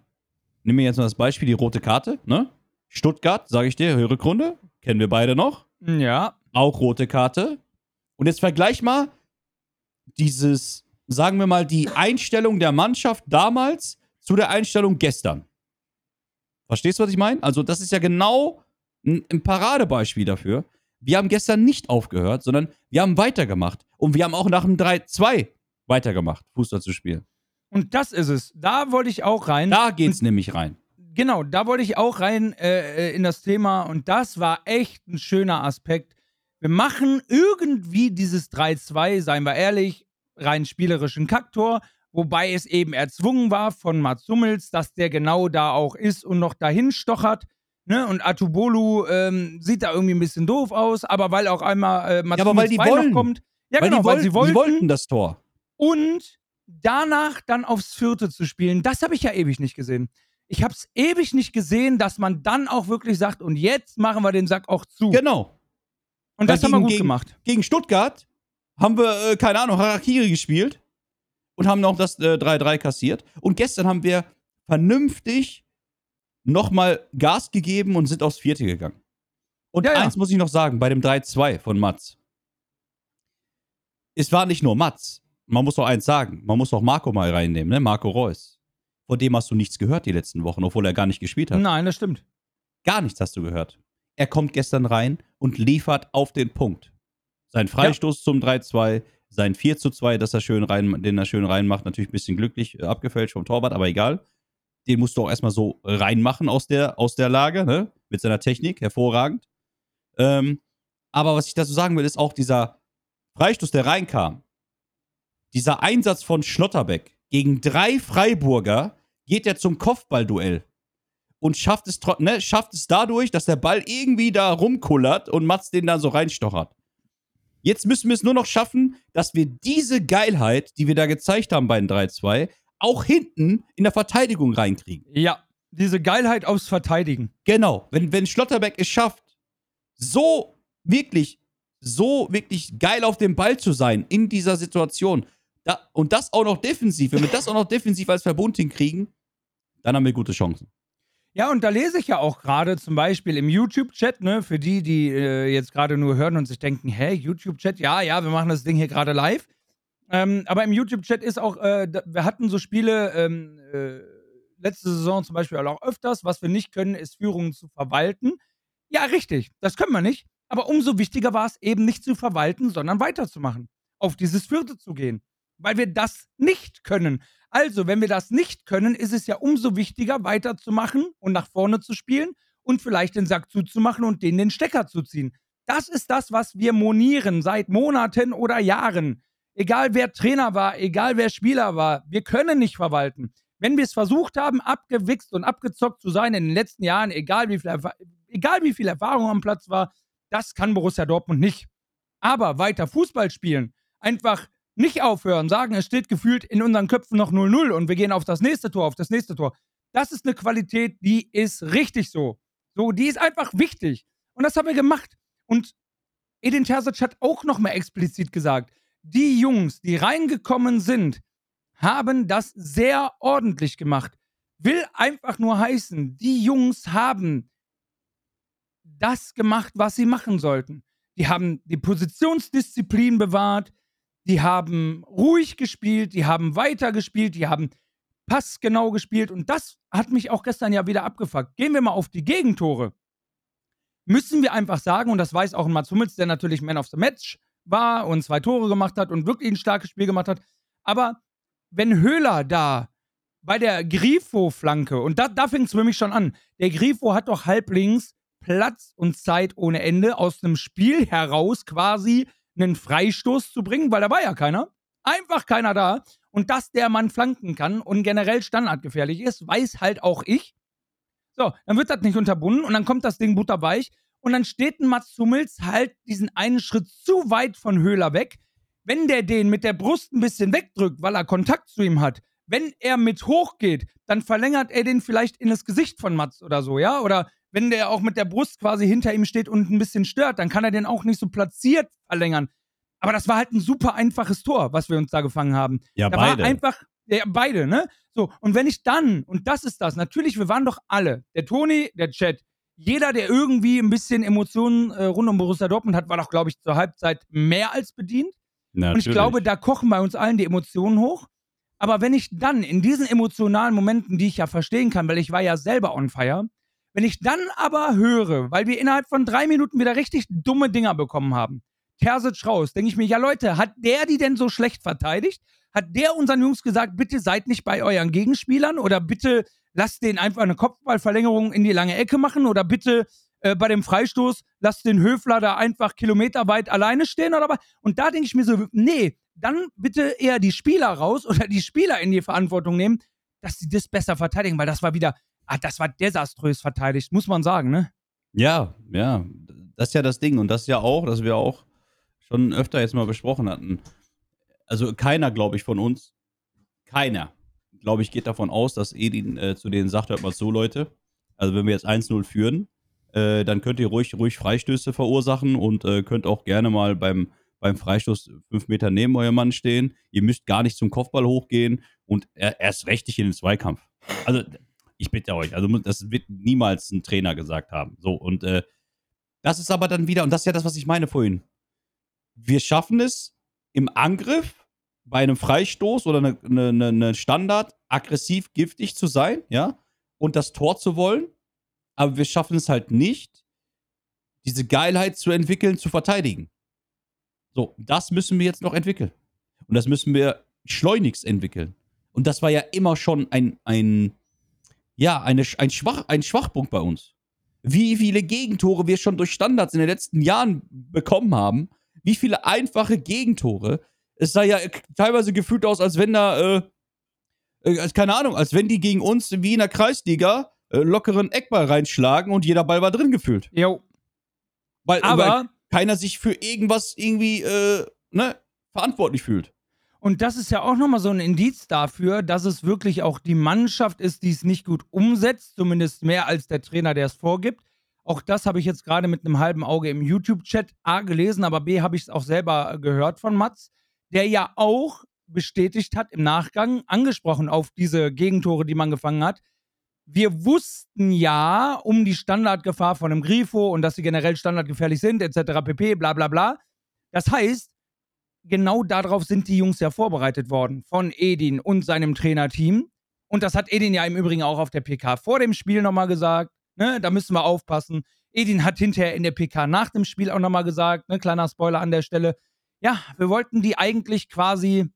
nehmen wir jetzt mal das Beispiel, die rote Karte, ne? Stuttgart, sage ich dir, Rückrunde, kennen wir beide noch Ja. auch rote Karte. Und jetzt vergleich mal dieses, sagen wir mal, die Einstellung der Mannschaft damals zu der Einstellung gestern. Verstehst du, was ich meine? Also, das ist ja genau ein, ein Paradebeispiel dafür. Wir haben gestern nicht aufgehört, sondern wir haben weitergemacht. Und wir haben auch nach dem 3-2 weitergemacht, Fußball zu spielen. Und das ist es. Da wollte ich auch rein. Da geht's nämlich rein. Genau, da wollte ich auch rein äh, äh, in das Thema und das war echt ein schöner Aspekt. Wir machen irgendwie dieses 3-2, seien wir ehrlich, rein spielerischen Kaktor, wobei es eben erzwungen war von Mats Hummels, dass der genau da auch ist und noch dahin stochert. Ne? Und Atubolu ähm, sieht da irgendwie ein bisschen doof aus, aber weil auch einmal äh, Mats Ja, aber weil Hummels die Bein wollen. noch kommt. Ja, weil genau, die weil wollten, sie wollten. die wollten das Tor. Und danach dann aufs Vierte zu spielen, das habe ich ja ewig nicht gesehen. Ich habe es ewig nicht gesehen, dass man dann auch wirklich sagt, und jetzt machen wir den Sack auch zu. Genau. Und das haben wir gut gegen- gemacht. gegen Stuttgart haben wir, äh, keine Ahnung, Harakiri gespielt und haben noch das äh, 3-3 kassiert. Und gestern haben wir vernünftig nochmal Gas gegeben und sind aufs Vierte gegangen. Und Ja, ja. eins muss ich noch sagen, bei dem 3-2 von Mats. Es war nicht nur Mats. Man muss auch eins sagen. Man muss auch Marco mal reinnehmen, ne? Marco Reus. Von dem hast du nichts gehört die letzten Wochen, obwohl er gar nicht gespielt hat. Nein, das stimmt. Gar nichts hast du gehört. Er kommt gestern rein und liefert auf den Punkt. Sein Freistoß zum 3-2, sein 4-2, dass er schön rein, den er schön reinmacht, natürlich ein bisschen glücklich äh, abgefälscht vom Torwart, aber egal. Den musst du auch erstmal so reinmachen aus der, aus der Lage, ne? Mit seiner Technik, hervorragend. Ähm, aber was ich dazu sagen will, ist auch dieser Freistoß, der reinkam. Dieser Einsatz von Schlotterbeck gegen drei Freiburger geht er zum Kopfballduell und schafft es, ne, schafft es dadurch, dass der Ball irgendwie da rumkullert und Mats den da so reinstochert. Jetzt müssen wir es nur noch schaffen, dass wir diese Geilheit, die wir da gezeigt haben bei den 3-2, auch hinten in der Verteidigung reinkriegen. Ja, diese Geilheit aufs Verteidigen. Genau, wenn, wenn Schlotterbeck es schafft, so wirklich, so wirklich geil auf dem Ball zu sein in dieser Situation, da, und das auch noch defensiv, wenn wir das auch noch defensiv als Verbund hinkriegen, dann haben wir gute Chancen. Ja, und da lese ich ja auch gerade zum Beispiel im YouTube-Chat, ne, für die, die äh, jetzt gerade nur hören und sich denken, hä, YouTube-Chat, ja, ja, wir machen das Ding hier gerade live. Ähm, aber im YouTube-Chat ist auch, äh, wir hatten so Spiele, ähm, äh, letzte Saison zum Beispiel auch öfters, was wir nicht können, ist Führungen zu verwalten. Ja, richtig, das können wir nicht. Aber umso wichtiger war es eben nicht zu verwalten, sondern weiterzumachen. Auf dieses Vierte zu gehen. Weil wir das nicht können. Also, wenn wir das nicht können, ist es ja umso wichtiger, weiterzumachen und nach vorne zu spielen und vielleicht den Sack zuzumachen und den den Stecker zu ziehen. Das ist das, was wir monieren seit Monaten oder Jahren. Egal wer Trainer war, egal wer Spieler war, wir können nicht verwalten. Wenn wir es versucht haben, abgewichst und abgezockt zu sein in den letzten Jahren, egal wie viel, egal wie viel Erfahrung am Platz war, das kann Borussia Dortmund nicht. Aber weiter Fußball spielen, einfach nicht aufhören, sagen, es steht gefühlt in unseren Köpfen noch 0-0 und wir gehen auf das nächste Tor, auf das nächste Tor. Das ist eine Qualität, die ist richtig so. So, die ist einfach wichtig. Und das haben wir gemacht. Und Edin Terzic hat auch nochmal explizit gesagt, die Jungs, die reingekommen sind, haben das sehr ordentlich gemacht. Will einfach nur heißen, die Jungs haben das gemacht, was sie machen sollten. Die haben die Positionsdisziplin bewahrt, die haben ruhig gespielt, die haben weiter gespielt, die haben passgenau gespielt und das hat mich auch gestern ja wieder abgefuckt. Gehen wir mal auf die Gegentore. Müssen wir einfach sagen, und das weiß auch Mats Hummels, der natürlich Man of the Match war und zwei Tore gemacht hat und wirklich ein starkes Spiel gemacht hat. Aber wenn Höhler da bei der Grifo-Flanke, und da, da fing es für mich schon an, der Grifo hat doch halblinks Platz und Zeit ohne Ende, aus einem Spiel heraus quasi einen Freistoß zu bringen, weil da war ja keiner. Einfach keiner da. Und dass der Mann flanken kann und generell standardgefährlich ist, weiß halt auch ich. So, dann wird das nicht unterbunden und dann kommt das Ding butterweich und dann steht ein Mats Hummels halt diesen einen Schritt zu weit von Höhler weg. Wenn der den mit der Brust ein bisschen wegdrückt, weil er Kontakt zu ihm hat, wenn er mit hochgeht, dann verlängert er den vielleicht in das Gesicht von Mats oder so, ja? Oder wenn der auch mit der Brust quasi hinter ihm steht und ein bisschen stört, dann kann er den auch nicht so platziert verlängern. Aber das war halt ein super einfaches Tor, was wir uns da gefangen haben. Ja, da beide. war einfach, ja, beide, ne? So, und wenn ich dann, und das ist das, natürlich, wir waren doch alle, der Toni, der Chat, jeder, der irgendwie ein bisschen Emotionen äh, rund um Borussia Dortmund hat, war doch, glaube ich, zur Halbzeit mehr als bedient. Natürlich. Und ich glaube, da kochen bei uns allen die Emotionen hoch. Aber wenn ich dann in diesen emotionalen Momenten, die ich ja verstehen kann, weil ich war ja selber on fire, wenn ich dann aber höre, weil wir innerhalb von drei Minuten wieder richtig dumme Dinger bekommen haben, Terzic raus, denke ich mir, ja Leute, hat der die denn so schlecht verteidigt? Hat der unseren Jungs gesagt, bitte seid nicht bei euren Gegenspielern oder bitte lasst den einfach eine Kopfballverlängerung in die lange Ecke machen oder bitte äh, bei dem Freistoß lasst den Höfler da einfach kilometerweit alleine stehen oder was? Und da denke ich mir so, nee, dann bitte eher die Spieler raus oder die Spieler in die Verantwortung nehmen, dass sie das besser verteidigen, weil das war wieder, ah, das war desaströs verteidigt, muss man sagen, ne? Ja, ja. Das ist ja das Ding. Und das ist ja auch, dass wir auch schon öfter jetzt mal besprochen hatten. Also keiner, glaube ich, von uns, keiner, glaube ich, geht davon aus, dass Edin äh, zu denen sagt, hört mal so, Leute. Also wenn wir jetzt 1-0 führen, äh, dann könnt ihr ruhig, ruhig Freistöße verursachen und äh, könnt auch gerne mal beim, beim Freistoß fünf Meter neben eurem Mann stehen. Ihr müsst gar nicht zum Kopfball hochgehen und er, erst recht nicht in den Zweikampf. Also ich bitte euch, also das wird niemals ein Trainer gesagt haben. So, und äh, das ist aber dann wieder, und das ist ja das, was ich meine vorhin. Wir schaffen es im Angriff bei einem Freistoß oder eine, eine, eine Standard aggressiv giftig zu sein, ja, und das Tor zu wollen, aber wir schaffen es halt nicht, diese Geilheit zu entwickeln, zu verteidigen. So, das müssen wir jetzt noch entwickeln. Und das müssen wir schleunigst entwickeln. Und das war ja immer schon ein, ein ja, eine, ein, Schwach, ein Schwachpunkt bei uns. Wie viele Gegentore wir schon durch Standards in den letzten Jahren bekommen haben. Wie viele einfache Gegentore. Es sah ja teilweise gefühlt aus, als wenn da, äh, äh, keine Ahnung, als wenn die gegen uns wie in der Kreisliga äh, lockeren Eckball reinschlagen und jeder Ball war drin gefühlt. Jo. Weil, Aber- weil keiner sich für irgendwas irgendwie, äh, ne, verantwortlich fühlt. Und das ist ja auch nochmal so ein Indiz dafür, dass es wirklich auch die Mannschaft ist, die es nicht gut umsetzt, zumindest mehr als der Trainer, der es vorgibt. Auch das habe ich jetzt gerade mit einem halben Auge im YouTube-Chat A gelesen, aber B habe ich es auch selber gehört von Mats, der ja auch bestätigt hat im Nachgang, angesprochen auf diese Gegentore, die man gefangen hat. Wir wussten ja um die Standardgefahr von einem Grifo und dass sie generell standardgefährlich sind, etc. pp, bla bla bla. Das heißt, genau darauf sind die Jungs ja vorbereitet worden von Edin und seinem Trainerteam. Und das hat Edin ja im Übrigen auch auf der PK vor dem Spiel nochmal gesagt. Ne, da müssen wir aufpassen. Edin hat hinterher in der PK nach dem Spiel auch nochmal gesagt, ne, kleiner Spoiler an der Stelle. Ja, wir wollten die eigentlich quasi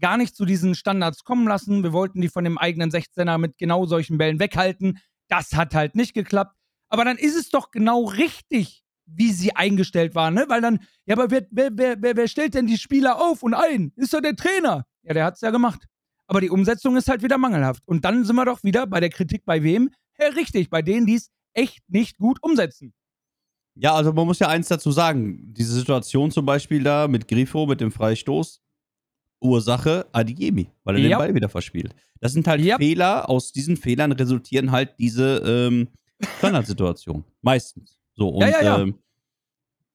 gar nicht zu diesen Standards kommen lassen. Wir wollten die von dem eigenen 16er mit genau solchen Bällen weghalten. Das hat halt nicht geklappt. Aber dann ist es doch genau richtig, wie sie eingestellt waren, ne? Weil dann, ja, aber wer, wer, wer, wer, stellt denn die Spieler auf und ein? Ist doch der Trainer. Ja, der hat's ja gemacht. Aber die Umsetzung ist halt wieder mangelhaft. Und dann sind wir doch wieder bei der Kritik bei wem? Ja, richtig, bei denen, die es echt nicht gut umsetzen. Ja, also man muss ja eins dazu sagen. Diese Situation zum Beispiel da mit Grifo, mit dem Freistoß, Ursache Adiemi, weil er Ja. den Ball wieder verspielt. Das sind halt Ja. Fehler, aus diesen Fehlern resultieren halt diese ähm, Standardsituationen. Meistens. So, und Ja, ja, ja. Ähm,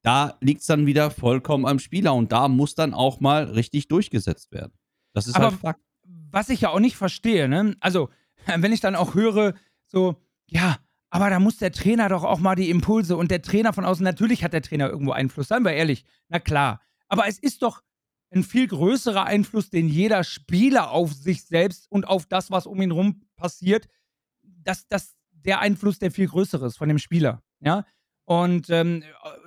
da liegt es dann wieder vollkommen am Spieler und da muss dann auch mal richtig durchgesetzt werden. Das ist Aber halt Fakt. was ich ja auch nicht verstehe, ne? Also, [LAUGHS] wenn ich dann auch höre, so, ja, aber da muss der Trainer doch auch mal die Impulse und der Trainer von außen, natürlich hat der Trainer irgendwo Einfluss, seien wir ehrlich, na klar. Aber es ist doch ein viel größerer Einfluss, den jeder Spieler auf sich selbst und auf das, was um ihn rum passiert, dass das der Einfluss der viel größere ist von dem Spieler. Ja. Und ähm,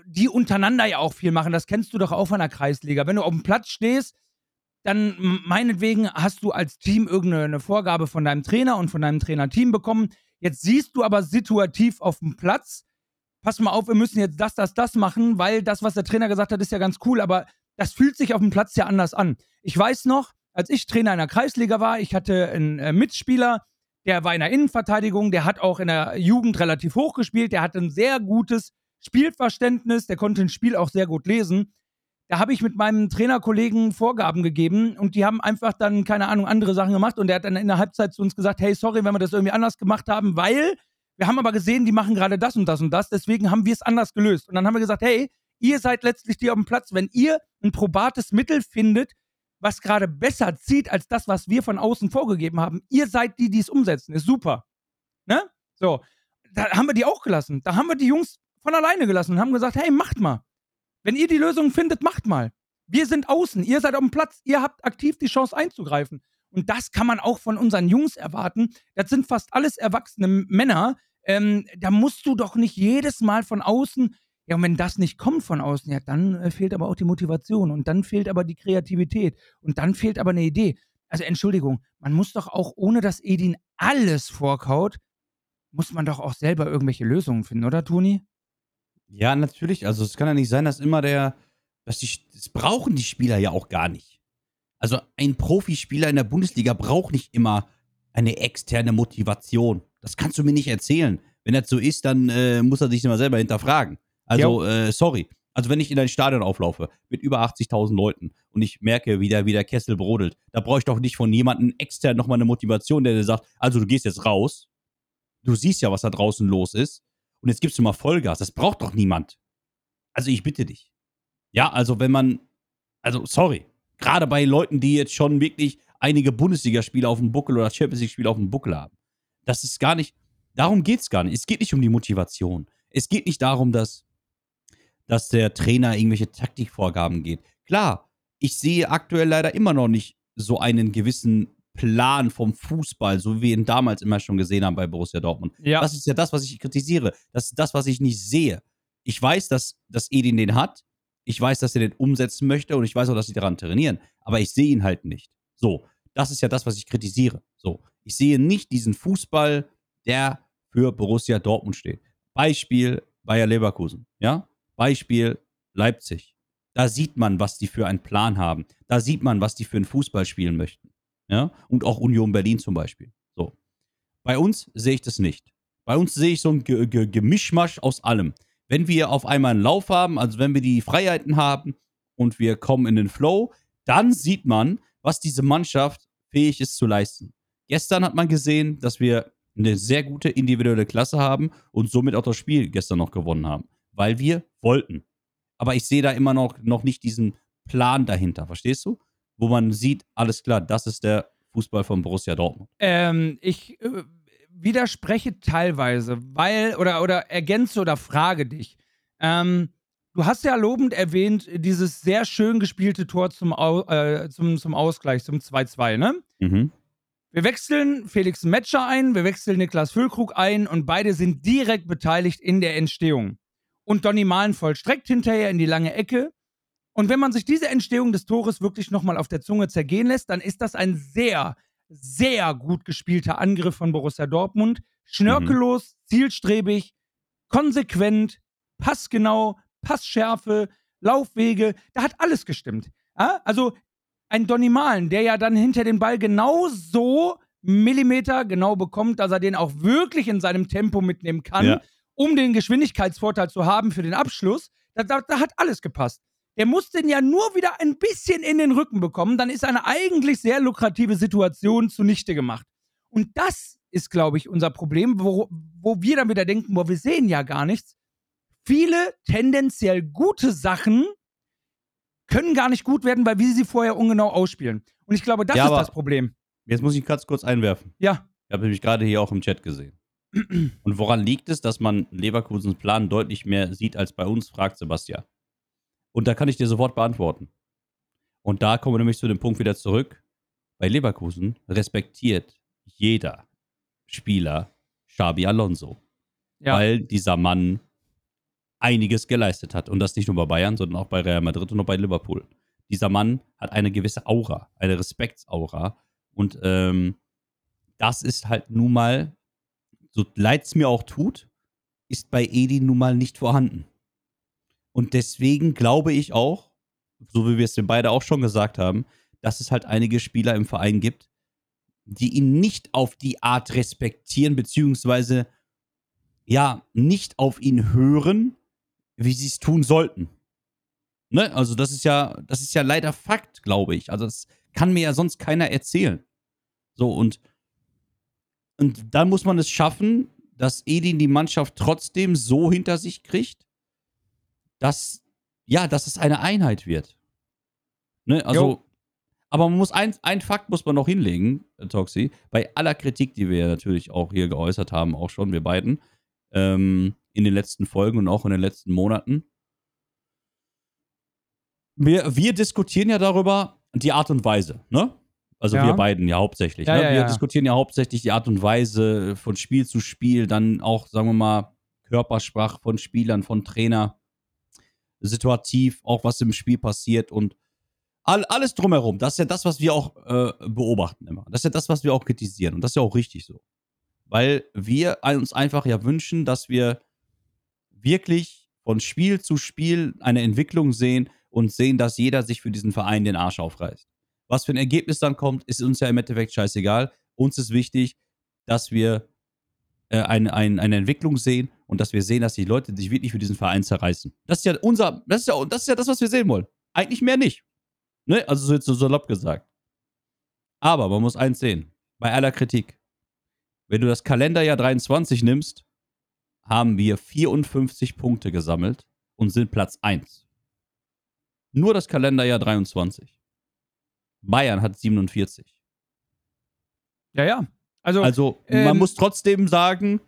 die untereinander ja auch viel machen. Das kennst du doch auch von der Kreisliga. Wenn du auf dem Platz stehst, dann meinetwegen hast du als Team irgendeine Vorgabe von deinem Trainer und von deinem Trainerteam bekommen. Jetzt siehst du aber situativ auf dem Platz, pass mal auf, wir müssen jetzt das, das, das machen, weil das, was der Trainer gesagt hat, ist ja ganz cool, aber das fühlt sich auf dem Platz ja anders an. Ich weiß noch, als ich Trainer in der Kreisliga war, ich hatte einen äh, Mitspieler, der war in der Innenverteidigung, der hat auch in der Jugend relativ hoch gespielt, der hatte ein sehr gutes Spielverständnis, der konnte ein Spiel auch sehr gut lesen. Da habe ich mit meinem Trainerkollegen Vorgaben gegeben und die haben einfach dann, keine Ahnung, andere Sachen gemacht und der hat dann in der Halbzeit zu uns gesagt, hey, sorry, wenn wir das irgendwie anders gemacht haben, weil wir haben aber gesehen, die machen gerade das und das und das, deswegen haben wir es anders gelöst. Und dann haben wir gesagt, hey, ihr seid letztlich die auf dem Platz, wenn ihr ein probates Mittel findet, was gerade besser zieht als das, was wir von außen vorgegeben haben. Ihr seid die, die es umsetzen. Ist super. Ne? So. Da haben wir die auch gelassen. Da haben wir die Jungs von alleine gelassen und haben gesagt, hey, macht mal. Wenn ihr die Lösung findet, macht mal. Wir sind außen, ihr seid auf dem Platz, ihr habt aktiv die Chance einzugreifen. Und das kann man auch von unseren Jungs erwarten. Das sind fast alles erwachsene Männer. Ähm, da musst du doch nicht jedes Mal von außen ja, und wenn das nicht kommt von außen, ja, dann äh, fehlt aber auch die Motivation und dann fehlt aber die Kreativität und dann fehlt aber eine Idee. Also Entschuldigung, man muss doch auch, ohne dass Edin alles vorkaut, muss man doch auch selber irgendwelche Lösungen finden, oder Toni? Ja, natürlich. Also es kann ja nicht sein, dass immer der, dass die, das brauchen die Spieler ja auch gar nicht. Also ein Profispieler in der Bundesliga braucht nicht immer eine externe Motivation. Das kannst du mir nicht erzählen. Wenn das so ist, dann äh, muss er sich immer selber hinterfragen. Also, äh, sorry. Also, wenn ich in ein Stadion auflaufe mit über 80.000 Leuten und ich merke, wie der, wie der Kessel brodelt, da brauche ich doch nicht von jemandem extern nochmal eine Motivation, der dir sagt, also du gehst jetzt raus, du siehst ja, was da draußen los ist und jetzt gibst du mal Vollgas. Das braucht doch niemand. Also, ich bitte dich. Ja, also, wenn man, also, sorry, gerade bei Leuten, die jetzt schon wirklich einige Bundesligaspiele auf dem Buckel oder Champions League-Spiele auf dem Buckel haben, das ist gar nicht, darum geht es gar nicht. Es geht nicht um die Motivation. Es geht nicht darum, dass dass der Trainer irgendwelche Taktikvorgaben geht. Klar, ich sehe aktuell leider immer noch nicht so einen gewissen Plan vom Fußball, so wie wir ihn damals immer schon gesehen haben bei Borussia Dortmund. Ja. Das ist ja das, was ich kritisiere. Das ist das, was ich nicht sehe. Ich weiß, dass, dass Edin den hat. Ich weiß, dass er den umsetzen möchte und ich weiß auch, dass sie daran trainieren. Aber ich sehe ihn halt nicht. So, das ist ja das, was ich kritisiere. So, ich sehe nicht diesen Fußball, der für Borussia Dortmund steht. Beispiel Bayer Leverkusen. Ja, Beispiel Leipzig. Da sieht man, was die für einen Plan haben. Da sieht man, was die für einen Fußball spielen möchten. Ja? Und auch Union Berlin zum Beispiel. So. Bei uns sehe ich das nicht. Bei uns sehe ich so ein Ge Ge Gemischmasch aus allem. Wenn wir auf einmal einen Lauf haben, also wenn wir die Freiheiten haben und wir kommen in den Flow, dann sieht man, was diese Mannschaft fähig ist zu leisten. Gestern hat man gesehen, dass wir eine sehr gute individuelle Klasse haben und somit auch das Spiel gestern noch gewonnen haben weil wir wollten. Aber ich sehe da immer noch, noch nicht diesen Plan dahinter, verstehst du? Wo man sieht, alles klar, das ist der Fußball von Borussia Dortmund. Ähm, ich äh, widerspreche teilweise, weil, oder, oder ergänze oder frage dich. Ähm, du hast ja lobend erwähnt, dieses sehr schön gespielte Tor zum, äh, zum, zum Ausgleich, zum 2-2, ne? Mhm. Wir wechseln Felix Metscher ein, wir wechseln Niklas Füllkrug ein und beide sind direkt beteiligt in der Entstehung und Donny Malen vollstreckt hinterher in die lange Ecke. Und wenn man sich diese Entstehung des Tores wirklich nochmal auf der Zunge zergehen lässt, dann ist das ein sehr, sehr gut gespielter Angriff von Borussia Dortmund. Schnörkellos, mhm. zielstrebig, konsequent, passgenau, Passschärfe, Laufwege, da hat alles gestimmt. Ja? Also ein Donny Malen, der ja dann hinter den Ball genau so Millimeter genau bekommt, dass er den auch wirklich in seinem Tempo mitnehmen kann. Ja um den Geschwindigkeitsvorteil zu haben für den Abschluss. Da, da, da hat alles gepasst. Der muss den ja nur wieder ein bisschen in den Rücken bekommen, dann ist eine eigentlich sehr lukrative Situation zunichte gemacht. Und das ist, glaube ich, unser Problem, wo, wo wir dann wieder denken, boah, wir sehen ja gar nichts. Viele tendenziell gute Sachen können gar nicht gut werden, weil wir sie vorher ungenau ausspielen. Und ich glaube, das ja, ist das Problem. Jetzt muss ich ganz kurz einwerfen. Ja. Ich habe nämlich gerade hier auch im Chat gesehen. Und woran liegt es, dass man Leverkusens Plan deutlich mehr sieht als bei uns, fragt Sebastian. Und da kann ich dir sofort beantworten. Und da kommen wir nämlich zu dem Punkt wieder zurück. Bei Leverkusen respektiert jeder Spieler Xabi Alonso. Ja. Weil dieser Mann einiges geleistet hat. Und das nicht nur bei Bayern, sondern auch bei Real Madrid und auch bei Liverpool. Dieser Mann hat eine gewisse Aura, eine Respektsaura. Und ähm, das ist halt nun mal, so leid es mir auch tut, ist bei Edi nun mal nicht vorhanden. Und deswegen glaube ich auch, so wie wir es den beide auch schon gesagt haben, dass es halt einige Spieler im Verein gibt, die ihn nicht auf die Art respektieren, beziehungsweise ja, nicht auf ihn hören, wie sie es tun sollten. Ne? Also, das ist ja, das ist ja leider Fakt, glaube ich. Also, das kann mir ja sonst keiner erzählen. So, und, und dann muss man es schaffen, dass Edin die Mannschaft trotzdem so hinter sich kriegt, dass, ja, dass es eine Einheit wird. Ne? Also, Jo. aber man muss ein, ein Fakt muss man noch hinlegen, äh, Toxi, bei aller Kritik, die wir ja natürlich auch hier geäußert haben, auch schon, wir beiden, ähm, in den letzten Folgen und auch in den letzten Monaten. Wir, wir diskutieren ja darüber die Art und Weise, ne? Also Ja. wir beiden ja hauptsächlich. Ja, ne? ja, wir diskutieren ja hauptsächlich die Art und Weise von Spiel zu Spiel, dann auch, sagen wir mal, Körpersprache von Spielern, von Trainer, situativ, auch was im Spiel passiert und all, alles drumherum. Das ist ja das, was wir auch äh, beobachten immer. Das ist ja das, was wir auch kritisieren. Und das ist ja auch richtig so. Weil wir uns einfach ja wünschen, dass wir wirklich von Spiel zu Spiel eine Entwicklung sehen und sehen, dass jeder sich für diesen Verein den Arsch aufreißt. Was für ein Ergebnis dann kommt, ist uns ja im Endeffekt scheißegal. Uns ist wichtig, dass wir äh, ein, ein, eine Entwicklung sehen und dass wir sehen, dass die Leute sich wirklich für diesen Verein zerreißen. Das ist ja unser, das ist ja, das ist ja das, was wir sehen wollen. Eigentlich mehr nicht. Ne? Also so jetzt so salopp gesagt. Aber man muss eins sehen, bei aller Kritik. Wenn du das Kalenderjahr 23 nimmst, haben wir 54 Punkte gesammelt und sind Platz 1. Nur das Kalenderjahr 23. Bayern hat 47. Ja, ja. Also, Also ähm, man muss trotzdem sagen,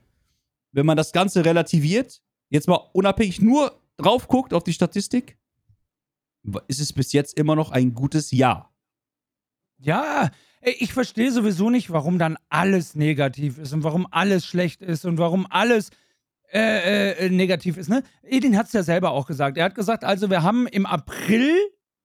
wenn man das Ganze relativiert, jetzt mal unabhängig nur drauf guckt auf die Statistik, ist es bis jetzt immer noch ein gutes Jahr. ja, ich verstehe sowieso nicht, warum dann alles negativ ist und warum alles schlecht ist und warum alles äh, äh, negativ ist. Ne? Edin hat es ja selber auch gesagt. Er hat gesagt, also wir haben im April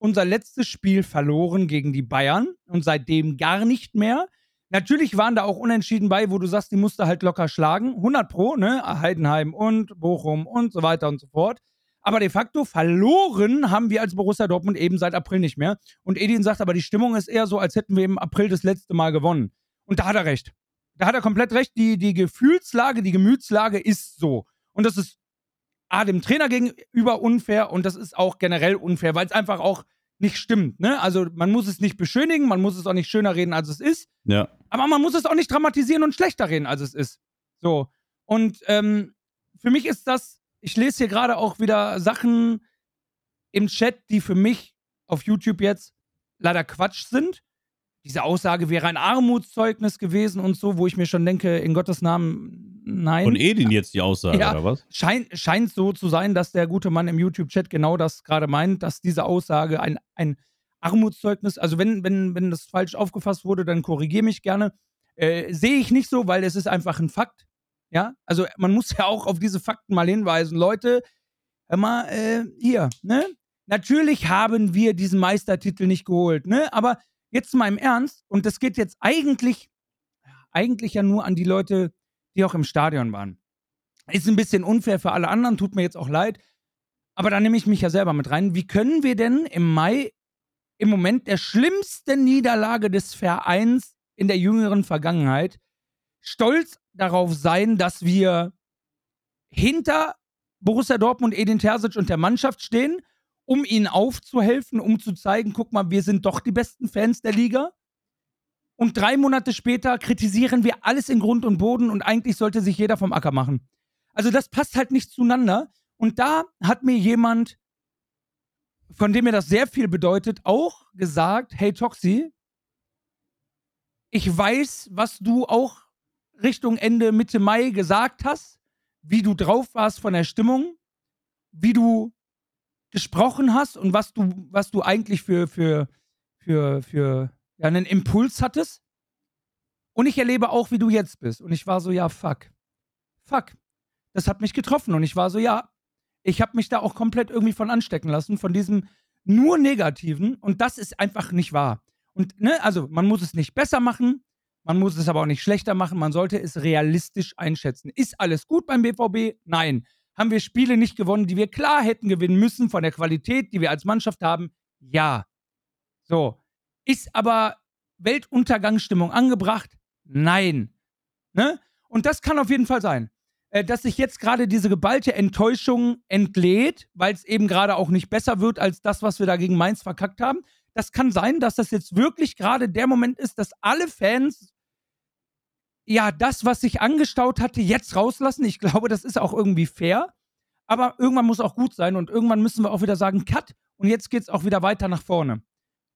unser letztes Spiel verloren gegen die Bayern und seitdem gar nicht mehr. Natürlich waren da auch Unentschieden bei, wo du sagst, die musste halt locker schlagen. 100 Pro, ne? Heidenheim und Bochum und so weiter und so fort. Aber de facto verloren haben wir als Borussia Dortmund eben seit April nicht mehr. Und Edin sagt aber, die Stimmung ist eher so, als hätten wir im April das letzte Mal gewonnen. Und da hat er recht. Da hat er komplett recht. Die, die Gefühlslage, die Gemütslage ist so. Und das ist A, dem Trainer gegenüber unfair und das ist auch generell unfair, weil es einfach auch nicht stimmt. Ne? Also man muss es nicht beschönigen, man muss es auch nicht schöner reden, als es ist. Ja. Aber man muss es auch nicht dramatisieren und schlechter reden, als es ist. So. Und ähm, für mich ist das, ich lese hier gerade auch wieder Sachen im Chat, die für mich auf YouTube jetzt leider Quatsch sind. Diese Aussage wäre ein Armutszeugnis gewesen und so, wo ich mir schon denke, in Gottes Namen, nein. Von Edin jetzt die Aussage, Ja. oder was? Schein, scheint so zu sein, dass der gute Mann im YouTube-Chat genau das gerade meint, dass diese Aussage ein, ein Armutszeugnis, also wenn, wenn, wenn das falsch aufgefasst wurde, dann korrigiere mich gerne. Äh, Sehe ich nicht so, weil es ist einfach ein Fakt. Ja, also man muss [LAUGHS] ja auch auf diese Fakten mal hinweisen. Leute, hör mal, äh, hier, ne? Natürlich haben wir diesen Meistertitel nicht geholt, ne? Aber jetzt mal im Ernst, und das geht jetzt eigentlich, eigentlich ja nur an die Leute, die auch im Stadion waren. Ist ein bisschen unfair für alle anderen, tut mir jetzt auch leid. Aber da nehme ich mich ja selber mit rein. Wie können wir denn im Mai, im Moment der schlimmsten Niederlage des Vereins in der jüngeren Vergangenheit, stolz darauf sein, dass wir hinter Borussia Dortmund, Edin Terzic und der Mannschaft stehen, um ihnen aufzuhelfen, um zu zeigen, guck mal, wir sind doch die besten Fans der Liga. Und drei Monate später kritisieren wir alles in Grund und Boden und eigentlich sollte sich jeder vom Acker machen. Also das passt halt nicht zueinander. Und da hat mir jemand, von dem mir das sehr viel bedeutet, auch gesagt, hey Toxi, ich weiß, was du auch Richtung Ende Mitte Mai gesagt hast, wie du drauf warst von der Stimmung, wie du gesprochen hast und was du, was du eigentlich für, für, für, für ja, einen Impuls hattest. Und ich erlebe auch, wie du jetzt bist. Und ich war so, ja, fuck. Fuck. Das hat mich getroffen. Und ich war so, ja, ich habe mich da auch komplett irgendwie von anstecken lassen, von diesem nur Negativen. Und das ist einfach nicht wahr. Und, ne, also man muss es nicht besser machen, man muss es aber auch nicht schlechter machen, man sollte es realistisch einschätzen. Ist alles gut beim BVB? Nein. Haben wir Spiele nicht gewonnen, die wir klar hätten gewinnen müssen von der Qualität, die wir als Mannschaft haben? Ja. So. Ist aber Weltuntergangsstimmung angebracht? Nein. Ne? Und das kann auf jeden Fall sein. Äh, dass sich jetzt gerade diese geballte Enttäuschung entlädt, weil es eben gerade auch nicht besser wird als das, was wir da gegen Mainz verkackt haben. Das kann sein, dass das jetzt wirklich gerade der Moment ist, dass alle Fans ja das, was sich angestaut hatte, jetzt rauslassen. Ich glaube, das ist auch irgendwie fair. Aber irgendwann muss auch gut sein und irgendwann müssen wir auch wieder sagen, Cut. Und jetzt geht es auch wieder weiter nach vorne.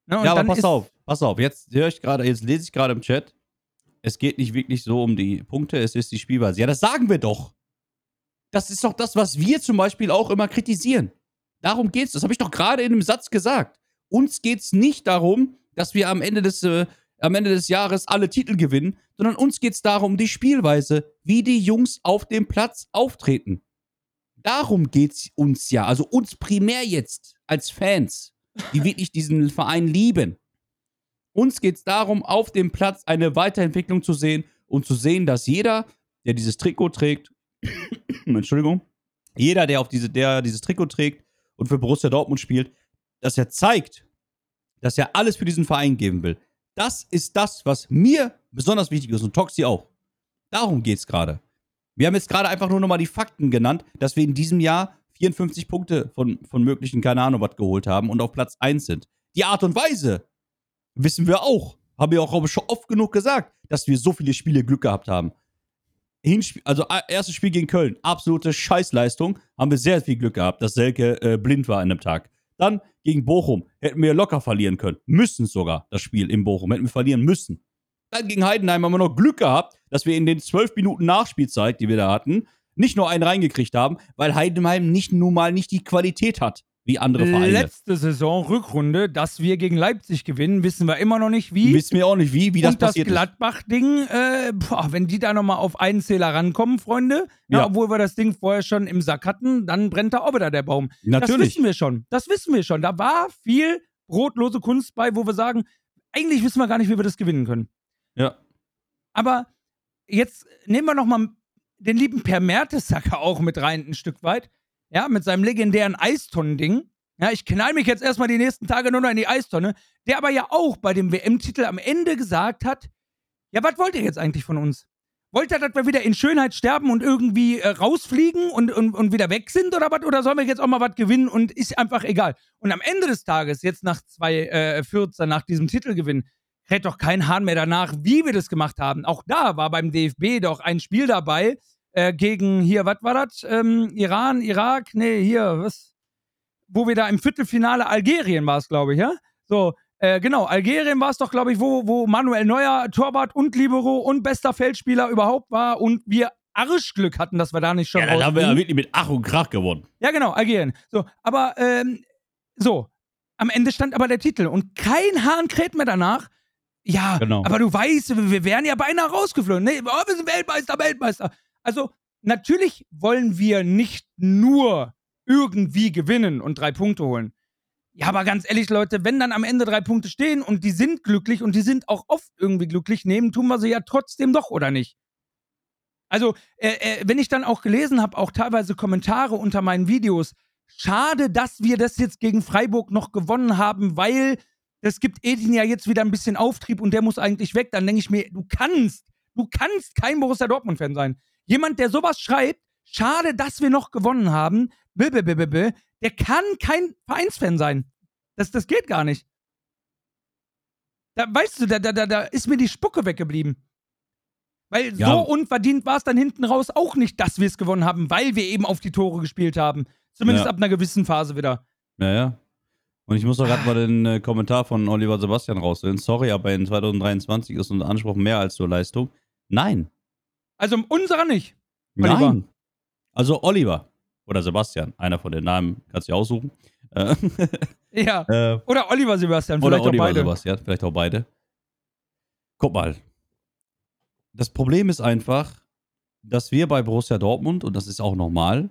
Ne? ja, aber pass auf, pass auf. Jetzt höre ich gerade, jetzt lese ich gerade im Chat, es geht nicht wirklich so um die Punkte, es ist die Spielweise. Ja, das sagen wir doch. Das ist doch das, was wir zum Beispiel auch immer kritisieren. Darum geht's. Das habe ich doch gerade in einem Satz gesagt. Uns geht es nicht darum, dass wir am Ende des, äh, am Ende des Jahres alle Titel gewinnen, sondern uns geht es darum, die Spielweise, wie die Jungs auf dem Platz auftreten. Darum geht es uns ja. Also uns primär jetzt als Fans, die wirklich diesen Verein lieben. Uns geht es darum, auf dem Platz eine Weiterentwicklung zu sehen und zu sehen, dass jeder, der dieses Trikot trägt, [COUGHS] Entschuldigung, jeder, der auf diese, der dieses Trikot trägt und für Borussia Dortmund spielt, dass er zeigt, dass er alles für diesen Verein geben will. Das ist das, was mir besonders wichtig ist und Toxi auch. Darum geht es gerade. Wir haben jetzt gerade einfach nur nochmal die Fakten genannt, dass wir in diesem Jahr 54 Punkte von, von möglichen, keine Ahnung, was geholt haben und auf Platz 1 sind. Die Art und Weise, wissen wir auch. Haben wir auch schon oft genug gesagt, dass wir so viele Spiele Glück gehabt haben. Hinspiel, also äh, erstes Spiel gegen Köln, absolute Scheißleistung. Haben wir sehr viel Glück gehabt, dass Selke äh, blind war an dem Tag. Dann gegen Bochum hätten wir locker verlieren können. Müssen sogar das Spiel in Bochum. Hätten wir verlieren müssen. Dann gegen Heidenheim haben wir noch Glück gehabt, dass wir in den zwölf Minuten Nachspielzeit, die wir da hatten, nicht nur einen reingekriegt haben, weil Heidenheim nicht nun mal nicht die Qualität hat wie andere Vereine. Letzte Saison, Rückrunde, dass wir gegen Leipzig gewinnen, wissen wir immer noch nicht wie. Wissen wir auch nicht wie, wie das Und passiert das Gladbach-Ding, äh, wenn die da nochmal auf einen Zähler rankommen, Freunde, ja. Ja, obwohl wir das Ding vorher schon im Sack hatten, dann brennt da auch wieder der Baum. Natürlich. Das wissen wir schon. Das wissen wir schon. Da war viel brotlose Kunst bei, wo wir sagen, eigentlich wissen wir gar nicht, wie wir das gewinnen können. Ja. Aber jetzt nehmen wir nochmal den lieben Per Mertesacker auch mit rein, ein Stück weit ja, mit seinem legendären Eistonnending. Ja, ich knall mich jetzt erstmal die nächsten Tage nur noch in die Eistonne. Der aber ja auch bei dem WM-Titel am Ende gesagt hat: Ja, was wollt ihr jetzt eigentlich von uns? Wollt ihr, dass wir wieder in Schönheit sterben und irgendwie äh, rausfliegen und, und, und wieder weg sind oder was? Oder sollen wir jetzt auch mal was gewinnen und ist einfach egal? Und am Ende des Tages, jetzt nach 2014, äh, nach diesem Titelgewinn, kräht doch kein Hahn mehr danach, wie wir das gemacht haben. Auch da war beim DFB doch ein Spiel dabei, äh, gegen hier, was war das? Ähm, Iran, Irak, nee, hier, was? Wo wir da im Viertelfinale Algerien war es, glaube ich, ja? So, äh, genau, Algerien war es doch, glaube ich, wo, wo Manuel Neuer Torwart und Libero und bester Feldspieler überhaupt war und wir Arschglück hatten, dass wir da nicht schon Ja, dann haben wir ja wirklich mit Ach und Krach gewonnen. Ja, genau, Algerien. So, aber, ähm, so, am Ende stand aber der Titel und kein Hahn kräht mehr danach. Ja, genau. aber du weißt, wir wären ja beinahe rausgeflogen. Nee, oh, wir sind Weltmeister, Weltmeister. Also natürlich wollen wir nicht nur irgendwie gewinnen und drei Punkte holen. Ja, aber ganz ehrlich, Leute, wenn dann am Ende drei Punkte stehen und die sind glücklich und die sind auch oft irgendwie glücklich, nehmen tun wir sie ja trotzdem doch, oder nicht? Also, äh, äh, wenn ich dann auch gelesen habe, auch teilweise Kommentare unter meinen Videos, schade, dass wir das jetzt gegen Freiburg noch gewonnen haben, weil das gibt Edin ja jetzt wieder ein bisschen Auftrieb und der muss eigentlich weg. Dann denke ich mir, du kannst, du kannst kein Borussia Dortmund-Fan sein. Jemand, der sowas schreibt, schade, dass wir noch gewonnen haben, der kann kein Vereinsfan sein. Das, das geht gar nicht. Da, weißt du, da, da, da ist mir die Spucke weggeblieben. Weil ja. so unverdient war es dann hinten raus auch nicht, dass wir es gewonnen haben, weil wir eben auf die Tore gespielt haben. Zumindest ja. ab einer gewissen Phase wieder. Ja, ja. Und ich muss doch gerade mal den äh, Kommentar von Oliver Sebastian rausholen. Sorry, aber in 2023 ist unser Anspruch mehr als zur Leistung. Nein, also unserer nicht. Oliver. Nein. Also Oliver oder Sebastian, einer von den Namen kannst du dir aussuchen. Äh, [LAUGHS] Ja. äh, Oder Oliver Sebastian, oder vielleicht Oliver auch beide. Sebastian, vielleicht auch beide. Guck mal. Das Problem ist einfach, dass wir bei Borussia Dortmund, und das ist auch normal,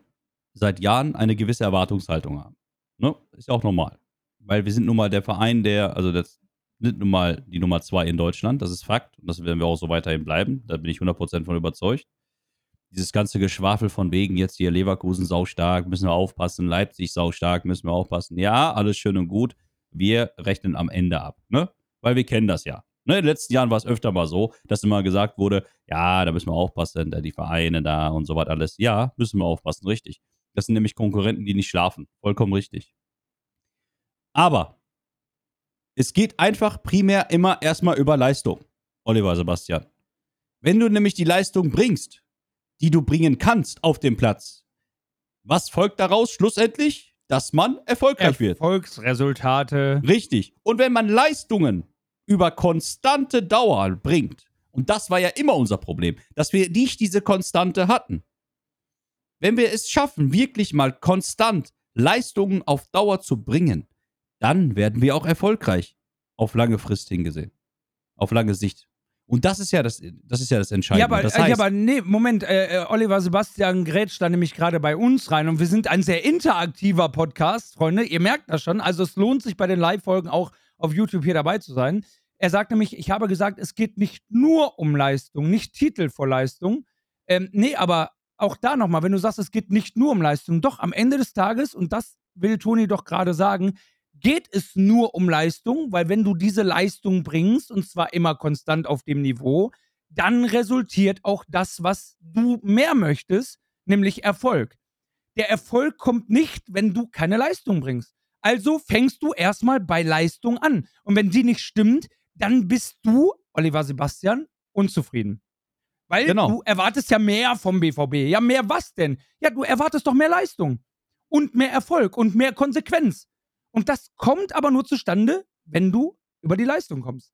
seit Jahren eine gewisse Erwartungshaltung haben. Ne? Ist auch normal. Weil wir sind nun mal der Verein, der, also das sind nun mal die Nummer zwei in Deutschland, das ist Fakt. Und das werden wir auch so weiterhin bleiben. Da bin ich 100% von überzeugt. Dieses ganze Geschwafel von wegen, jetzt hier Leverkusen saustark, müssen wir aufpassen, Leipzig saustark, müssen wir aufpassen. Ja, alles schön und gut. Wir rechnen am Ende ab, ne? Weil wir kennen das ja. Ne, in den letzten Jahren war es öfter mal so, dass immer gesagt wurde, ja, da müssen wir aufpassen, da die Vereine da und so was alles. Ja, müssen wir aufpassen, richtig. Das sind nämlich Konkurrenten, die nicht schlafen. Vollkommen richtig. Aber es geht einfach primär immer erstmal über Leistung, Oliver Sebastian. Wenn du nämlich die Leistung bringst, die du bringen kannst auf dem Platz, was folgt daraus schlussendlich? Dass man erfolgreich wird. Erfolgsresultate. Richtig. Und wenn man Leistungen über konstante Dauer bringt, und das war ja immer unser Problem, dass wir nicht diese Konstante hatten. Wenn wir es schaffen, wirklich mal konstant Leistungen auf Dauer zu bringen, dann werden wir auch erfolgreich. Auf lange Frist hingesehen. Auf lange Sicht. Und das ist ja das, das ist ja das Entscheidende. Ja, aber, das äh, heißt, ja, aber nee, Moment, äh, äh, Oliver Sebastian grätscht da nämlich gerade bei uns rein und wir sind ein sehr interaktiver Podcast, Freunde. Ihr merkt das schon. Also es lohnt sich bei den Live-Folgen auch auf YouTube hier dabei zu sein. Er sagt nämlich, ich habe gesagt, es geht nicht nur um Leistung, nicht Titel vor Leistung. Ähm, nee, aber auch da nochmal, wenn du sagst, es geht nicht nur um Leistung, doch am Ende des Tages, und das will Toni doch gerade sagen, geht es nur um Leistung, weil wenn du diese Leistung bringst, und zwar immer konstant auf dem Niveau, dann resultiert auch das, was du mehr möchtest, nämlich Erfolg. Der Erfolg kommt nicht, wenn du keine Leistung bringst. Also fängst du erstmal bei Leistung an. Und wenn die nicht stimmt, dann bist du, Oliver Sebastian, unzufrieden. Weil Genau. du erwartest ja mehr vom BVB. Ja, mehr was denn? Ja, du erwartest doch mehr Leistung. Und mehr Erfolg und mehr Konsequenz. Und das kommt aber nur zustande, wenn du über die Leistung kommst.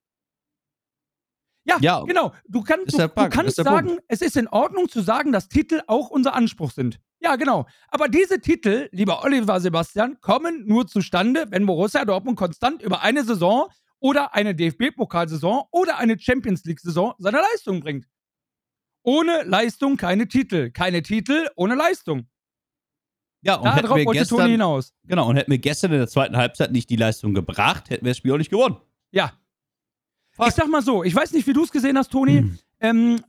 Ja, Ja, genau. Du, kann, du, du kannst sagen, Punkt. es ist in Ordnung zu sagen, dass Titel auch unser Anspruch sind. Ja, genau. Aber diese Titel, lieber Oliver Sebastian, kommen nur zustande, wenn Borussia Dortmund konstant über eine Saison oder eine DFB-Pokalsaison oder eine Champions League-Saison seine Leistung bringt. Ohne Leistung keine Titel. Keine Titel ohne Leistung. Ja, und hätten Darauf wir wollte Toni gestern, hinaus. genau, und hätten wir gestern in der zweiten Halbzeit nicht die Leistung gebracht, hätten wir das Spiel auch nicht gewonnen. Ja. Fuck. Ich sag mal so, ich weiß nicht, wie du es gesehen hast, Toni. Mhm. Ähm,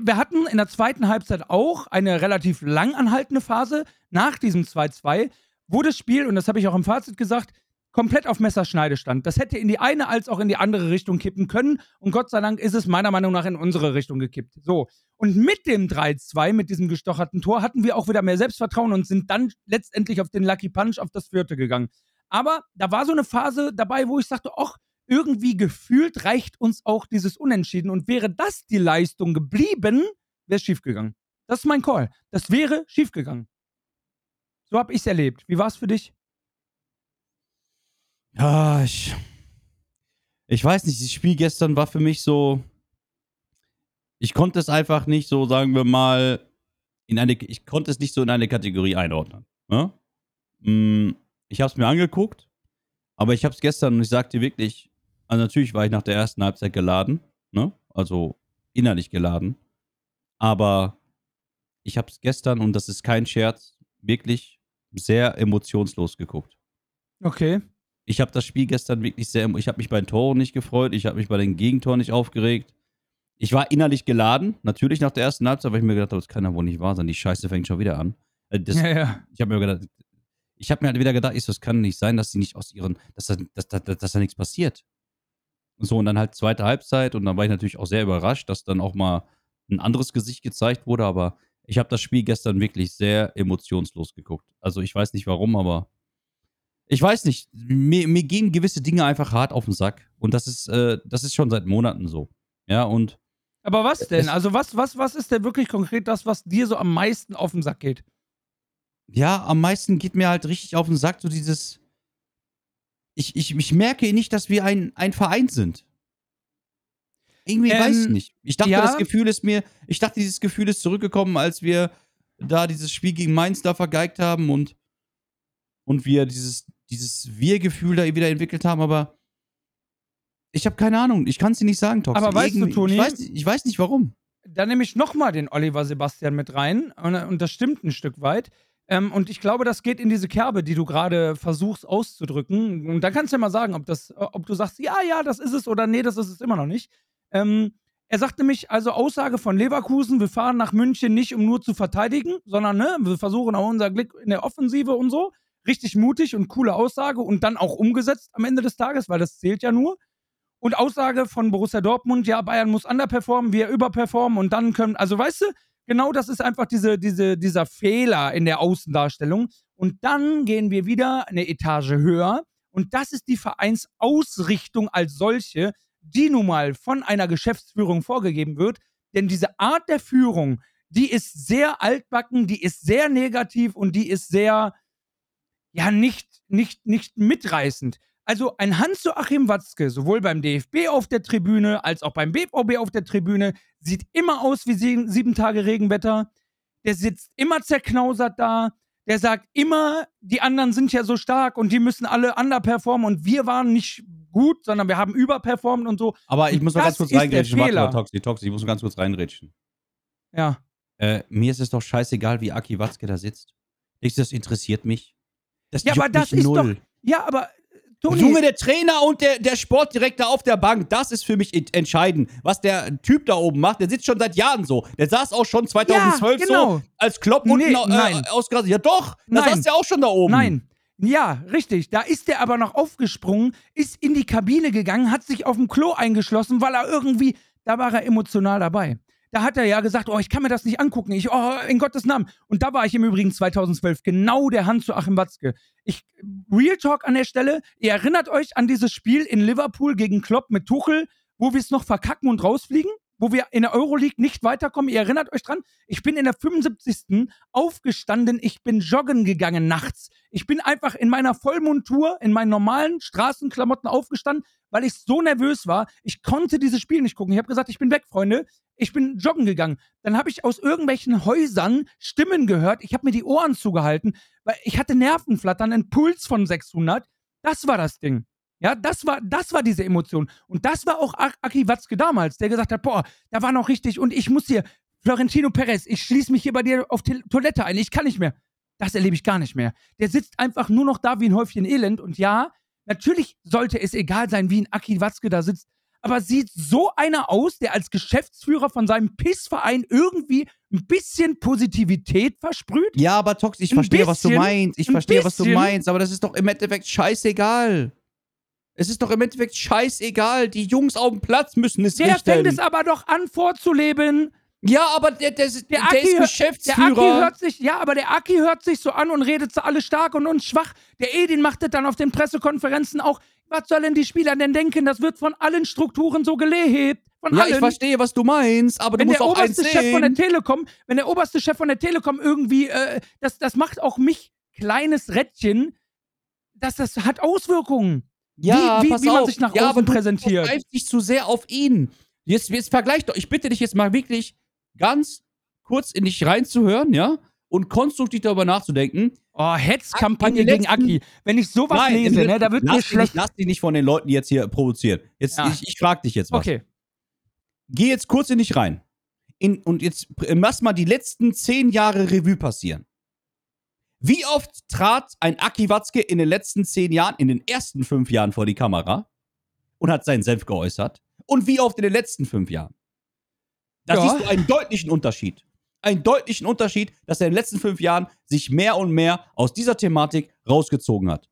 wir hatten in der zweiten Halbzeit auch eine relativ lang anhaltende Phase nach diesem 2-2, wo das Spiel, und das habe ich auch im Fazit gesagt, komplett auf Messerschneide stand. Das hätte in die eine als auch in die andere Richtung kippen können. Und Gott sei Dank ist es meiner Meinung nach in unsere Richtung gekippt. So. Und mit dem 3-2, mit diesem gestocherten Tor, hatten wir auch wieder mehr Selbstvertrauen und sind dann letztendlich auf den Lucky Punch auf das vierte gegangen. Aber da war so eine Phase dabei, wo ich sagte, ach, irgendwie gefühlt reicht uns auch dieses Unentschieden. Und wäre das die Leistung geblieben, wäre es schiefgegangen. Das ist mein Call. Das wäre schiefgegangen. So habe ich es erlebt. Wie war es für dich? Ja, ich. Ich weiß nicht, das Spiel gestern war für mich so. Ich konnte es einfach nicht so, sagen wir mal, in eine. Ich konnte es nicht so in eine Kategorie einordnen. Ne? Mm, Ich habe es mir angeguckt, aber ich habe es gestern und ich sagte wirklich, also natürlich war ich nach der ersten Halbzeit geladen, ne? Also innerlich geladen. Aber ich habe es gestern, und das ist kein Scherz, wirklich sehr emotionslos geguckt. Okay. Ich habe das Spiel gestern wirklich sehr. Ich habe mich bei den Toren nicht gefreut. Ich habe mich bei den Gegentoren nicht aufgeregt. Ich war innerlich geladen. Natürlich nach der ersten Halbzeit, weil ich mir gedacht habe, das kann ja wohl nicht wahr sein. Die Scheiße fängt schon wieder an. Äh, Das, Ja, ja. Ich habe mir gedacht, ich habe mir halt wieder gedacht, ich so, es kann nicht sein, dass sie nicht aus ihren, dass da, dass, dass, dass da nichts passiert. So, und dann halt zweite Halbzeit und dann war ich natürlich auch sehr überrascht, dass dann auch mal ein anderes Gesicht gezeigt wurde, aber ich habe das Spiel gestern wirklich sehr emotionslos geguckt. Also ich weiß nicht warum, aber ich weiß nicht. Mir, mir gehen gewisse Dinge einfach hart auf den Sack. Und das ist, äh, das ist schon seit Monaten so. Ja, und Aber was denn? Es- Also, was, was, was ist denn wirklich konkret das, was dir so am meisten auf den Sack geht? ja, am meisten geht mir halt richtig auf den Sack, so dieses. Ich, ich, ich merke nicht, dass wir ein, ein Verein sind. Irgendwie Ähm, weiß ich nicht. Ich dachte, ja. das Gefühl ist mir, ich dachte, dieses Gefühl ist zurückgekommen, als wir da dieses Spiel gegen Mainz da vergeigt haben und, und wir dieses dieses Wir-Gefühl da wieder entwickelt haben, aber ich habe keine Ahnung. Ich kann es dir nicht sagen, Tox. Aber weißt du, Toni- Ich weiß, ich weiß nicht warum. Da nehme ich nochmal den Oliver Sebastian mit rein. Und, und das stimmt ein Stück weit. Ähm, und ich glaube, das geht in diese Kerbe, die du gerade versuchst auszudrücken. Und da kannst du ja mal sagen, ob, das, ob du sagst, ja, ja, das ist es oder nee, das ist es immer noch nicht. Ähm, er sagt nämlich, also Aussage von Leverkusen, wir fahren nach München nicht, um nur zu verteidigen, sondern ne, wir versuchen auch unser Glück in der Offensive und so. Richtig mutig und coole Aussage und dann auch umgesetzt am Ende des Tages, weil das zählt ja nur. Und Aussage von Borussia Dortmund, ja, Bayern muss underperformen, wir überperformen und dann können, also weißt du, genau das ist einfach diese, diese, dieser Fehler in der Außendarstellung. Und dann gehen wir wieder eine Etage höher und das ist die Vereinsausrichtung als solche, die nun mal von einer Geschäftsführung vorgegeben wird. Denn diese Art der Führung, die ist sehr altbacken, die ist sehr negativ und die ist sehr, ja, nicht, nicht, nicht mitreißend. Also ein Hans-Joachim Watzke, sowohl beim DFB auf der Tribüne als auch beim BVB auf der Tribüne, sieht immer aus wie sieben, sieben Tage Regenwetter. Der sitzt immer zerknausert da. Der sagt immer, die anderen sind ja so stark und die müssen alle underperformen und wir waren nicht gut, sondern wir haben überperformt und so. Aber ich Und muss noch ganz kurz reingrätschen. Warte mal. Toxi, Toxi, ich muss noch ganz kurz reinrätschen. Ja. Äh, mir ist es doch scheißegal, wie Aki Watzke da sitzt. Du, das interessiert mich? Das Ja, aber das ist doch- null. Ja, aber Toni, Junge, der Trainer und der, der Sportdirektor auf der Bank, das ist für mich ent- entscheidend. Was der Typ da oben macht, der sitzt schon seit Jahren so. Der saß auch schon 2012 ja, genau. so als Klopp Nee, unten äh, ausgerastet. Ja doch, da saß der auch schon da oben. Nein. Ja, richtig. Da ist der aber noch aufgesprungen, ist in die Kabine gegangen, hat sich auf dem Klo eingeschlossen, weil er irgendwie, da war er emotional dabei. Da hat er ja gesagt, oh, ich kann mir das nicht angucken. Ich, oh, in Gottes Namen. Und da war ich im Übrigen 2012 genau der Hand zu Achim Watzke. Ich, Real Talk an der Stelle, ihr erinnert euch an dieses Spiel in Liverpool gegen Klopp mit Tuchel, wo wir es noch verkacken und rausfliegen? Wo wir in der Euroleague nicht weiterkommen? Ihr erinnert euch dran? Ich bin in der 75. aufgestanden, ich bin joggen gegangen nachts. Ich bin einfach in meiner Vollmontur, in meinen normalen Straßenklamotten aufgestanden, weil ich so nervös war. Ich konnte dieses Spiel nicht gucken. Ich habe gesagt, ich bin weg, Freunde. Ich bin joggen gegangen. Dann habe ich aus irgendwelchen Häusern Stimmen gehört. Ich habe mir die Ohren zugehalten, weil ich hatte Nervenflattern, einen Puls von 600. Das war das Ding. Ja, das war, das war diese Emotion. Und das war auch Ak- Aki Watzke damals, der gesagt hat, boah, da war noch richtig und ich muss hier, Florentino Perez, ich schließe mich hier bei dir auf die Toilette ein, ich kann nicht mehr. Das erlebe ich gar nicht mehr. Der sitzt einfach nur noch da wie ein Häufchen Elend und ja, natürlich sollte es egal sein, wie ein Aki Watzke da sitzt, aber sieht so einer aus, der als Geschäftsführer von seinem Pissverein irgendwie ein bisschen Positivität versprüht? Ja, aber Tox, ich Ein verstehe, was du bisschen, meinst. Ich verstehe, was du bisschen. meinst, aber das ist doch im Endeffekt scheißegal. Es ist doch im Endeffekt scheißegal. Die Jungs auf dem Platz müssen es Der fängt es aber doch an vorzuleben. ja, aber der, der, der, Der der Aki ist hört- Der Geschäftsführer. Aki hört sich, ja, aber der Aki hört sich so an und redet zu alle stark und uns schwach. Der Edin macht das dann auf den Pressekonferenzen auch. Was sollen die Spieler denn denken? Das wird von allen Strukturen so gelebt. Von ja, allen. ich verstehe, was du meinst, aber wenn du der musst auch eins oberste Chef von der sehen. Telekom, wenn der oberste Chef von der Telekom irgendwie, äh, das, das macht auch mich, kleines Rädchen, dass das hat Auswirkungen. Ja, wie- wie- wie man auf. sich nach ja, außen du präsentiert. greifst dich zu sehr auf ihn. Jetzt, jetzt vergleich doch. Ich bitte dich jetzt mal wirklich ganz kurz in dich reinzuhören, ja? Und konstruktiv darüber nachzudenken. Oh, Hetzkampagne gegen Aki. Wenn ich sowas Nein, lese, ne, da wird mir schlecht. Nicht, lass dich nicht von den Leuten jetzt hier provozieren. Jetzt, Ja. ich, ich frage dich jetzt was. Okay. Geh jetzt kurz in dich rein. In, und jetzt pr- lass mal die letzten zehn Jahre Revue passieren. Wie oft trat ein Aki Watzke in den letzten zehn Jahren, in den ersten fünf Jahren vor die Kamera und hat seinen Senf geäußert? Und wie oft in den letzten fünf Jahren? Da Ja. siehst du einen deutlichen Unterschied. Einen deutlichen Unterschied, dass er in den letzten fünf Jahren sich mehr und mehr aus dieser Thematik rausgezogen hat.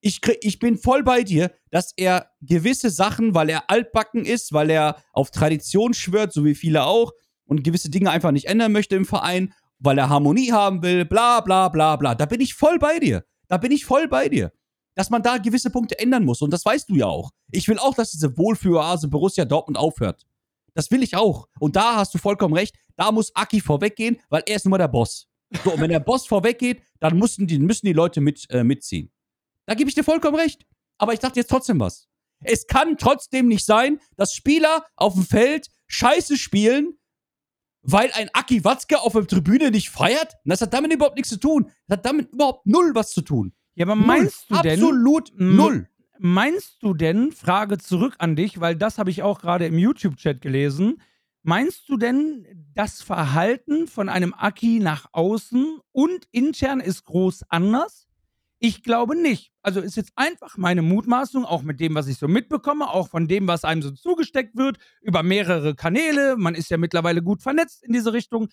Ich, krieg, ich bin voll bei dir, dass er gewisse Sachen, weil er altbacken ist, weil er auf Tradition schwört, so wie viele auch, und gewisse Dinge einfach nicht ändern möchte im Verein, weil er Harmonie haben will, bla bla bla bla. Da bin ich voll bei dir. Da bin ich voll bei dir. Dass man da gewisse Punkte ändern muss. Und das weißt du ja auch. Ich will auch, dass diese Wohlfühloase Borussia Dortmund aufhört. Das will ich auch. Und da hast du vollkommen recht. Da muss Aki vorweggehen, weil er ist nun mal der Boss. So, und wenn der Boss [LAUGHS] vorweggeht, dann müssen die, müssen die Leute mit, äh, mitziehen. Da gebe ich dir vollkommen recht. Aber ich dachte jetzt trotzdem was. Es kann trotzdem nicht sein, dass Spieler auf dem Feld scheiße spielen, weil ein Aki Watzke auf der Tribüne nicht feiert. Das hat damit überhaupt nichts zu tun. Das hat damit überhaupt null was zu tun. Ja, aber meinst null. du denn. Absolut null. Meinst du denn, Frage zurück an dich, weil das habe ich auch gerade im YouTube-Chat gelesen, meinst du denn, das Verhalten von einem Aki nach außen und intern ist groß anders? Ich glaube nicht. Also ist jetzt einfach meine Mutmaßung, auch mit dem, was ich so mitbekomme, auch von dem, was einem so zugesteckt wird, über mehrere Kanäle. Man ist ja mittlerweile gut vernetzt in diese Richtung.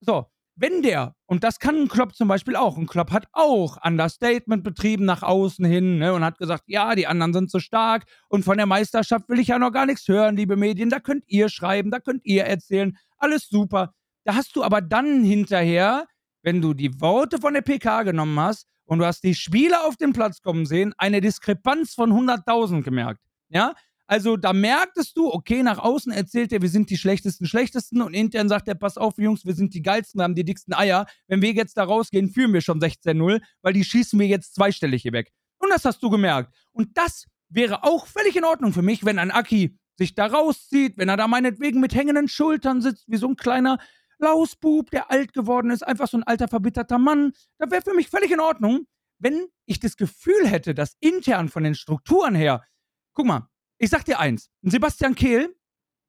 So, wenn der, und das kann ein Klopp zum Beispiel auch, ein Klopp hat auch Understatement betrieben nach außen hin ne, und hat gesagt, ja, die anderen sind so stark und von der Meisterschaft will ich ja noch gar nichts hören, liebe Medien, da könnt ihr schreiben, da könnt ihr erzählen, alles super. Da hast du aber dann hinterher, wenn du die Worte von der PK genommen hast und du hast die Spieler auf den Platz kommen sehen, eine Diskrepanz von 100.000 gemerkt. Ja, also da merktest du, okay, nach außen erzählt er, wir sind die schlechtesten, schlechtesten und intern sagt er, pass auf, Jungs, wir sind die geilsten, wir haben die dicksten Eier. Wenn wir jetzt da rausgehen, führen wir schon 16-0, weil die schießen wir jetzt zweistellig hier weg. Und das hast du gemerkt. Und das wäre auch völlig in Ordnung für mich, wenn ein Aki sich da rauszieht, wenn er da meinetwegen mit hängenden Schultern sitzt, wie so ein kleiner Lausbub, der alt geworden ist, einfach so ein alter verbitterter Mann. Das wäre für mich völlig in Ordnung, wenn ich das Gefühl hätte, dass intern von den Strukturen her, guck mal, ich sag dir eins, Sebastian Kehl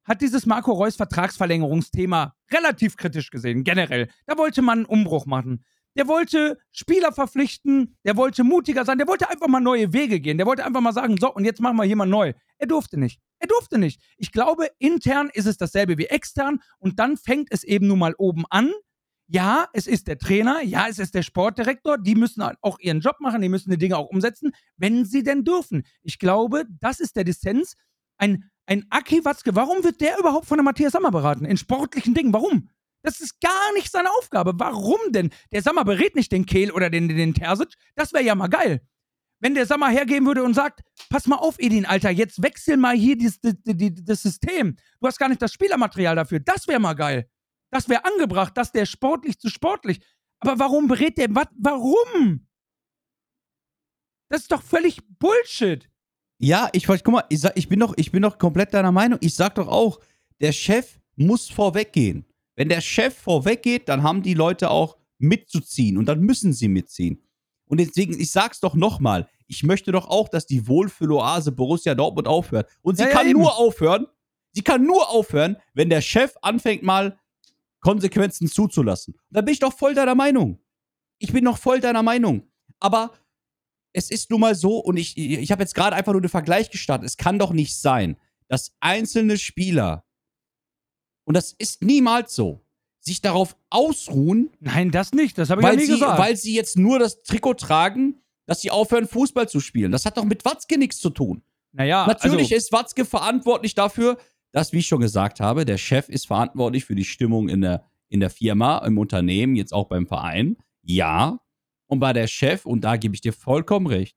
hat dieses Marco Reus Vertragsverlängerungsthema relativ kritisch gesehen, generell. Da wollte man einen Umbruch machen. Der wollte Spieler verpflichten, der wollte mutiger sein, der wollte einfach mal neue Wege gehen, der wollte einfach mal sagen, so, und jetzt machen wir hier mal neu. Er durfte nicht. Er durfte nicht. Ich glaube, intern ist es dasselbe wie extern und dann fängt es eben nun mal oben an. Ja, es ist der Trainer, ja, es ist der Sportdirektor, die müssen halt auch ihren Job machen, die müssen die Dinge auch umsetzen, wenn sie denn dürfen. Ich glaube, das ist der Dissens. Ein, ein Aki Watzke, warum wird der überhaupt von der Matthias Sammer beraten? In sportlichen Dingen, warum? Das ist gar nicht seine Aufgabe. Warum denn? Der Sammer berät nicht den Kehl oder den, den Terzic. Das wäre ja mal geil. Wenn der Sammer hergehen würde und sagt, pass mal auf, Edin, Alter, jetzt wechsel mal hier dieses, das, das System. Du hast gar nicht das Spielermaterial dafür. Das wäre mal geil. Das wäre angebracht, dass der sportlich zu sportlich. Aber warum berät der? Wat, warum? Das ist doch völlig Bullshit. Ja, ich guck mal, ich, sag, ich, bin doch, ich bin doch komplett deiner Meinung. Ich sag doch auch, der Chef muss vorweggehen. Wenn der Chef vorweggeht, dann haben die Leute auch mitzuziehen und dann müssen sie mitziehen. Und deswegen, ich sag's doch nochmal, ich möchte doch auch, dass die Wohlfühloase Borussia Dortmund aufhört. Und sie Ja, ja, kann eben. nur aufhören, sie kann nur aufhören, wenn der Chef anfängt mal Konsequenzen zuzulassen. Da bin ich doch voll deiner Meinung. Ich bin doch voll deiner Meinung. Aber es ist nun mal so, und ich, ich habe jetzt gerade einfach nur den Vergleich gestartet. Es kann doch nicht sein, dass einzelne Spieler, und das ist niemals so, sich darauf ausruhen, Nein, das nicht. Das habe ich ja weil nie sie, gesagt. weil sie jetzt nur das Trikot tragen, dass sie aufhören, Fußball zu spielen. Das hat doch mit Watzke nichts zu tun. naja, Natürlich also, ist Watzke verantwortlich dafür, dass, wie ich schon gesagt habe, der Chef ist verantwortlich für die Stimmung in der, in der Firma, im Unternehmen, jetzt auch beim Verein. Ja. Und bei der Chef, und da gebe ich dir vollkommen recht,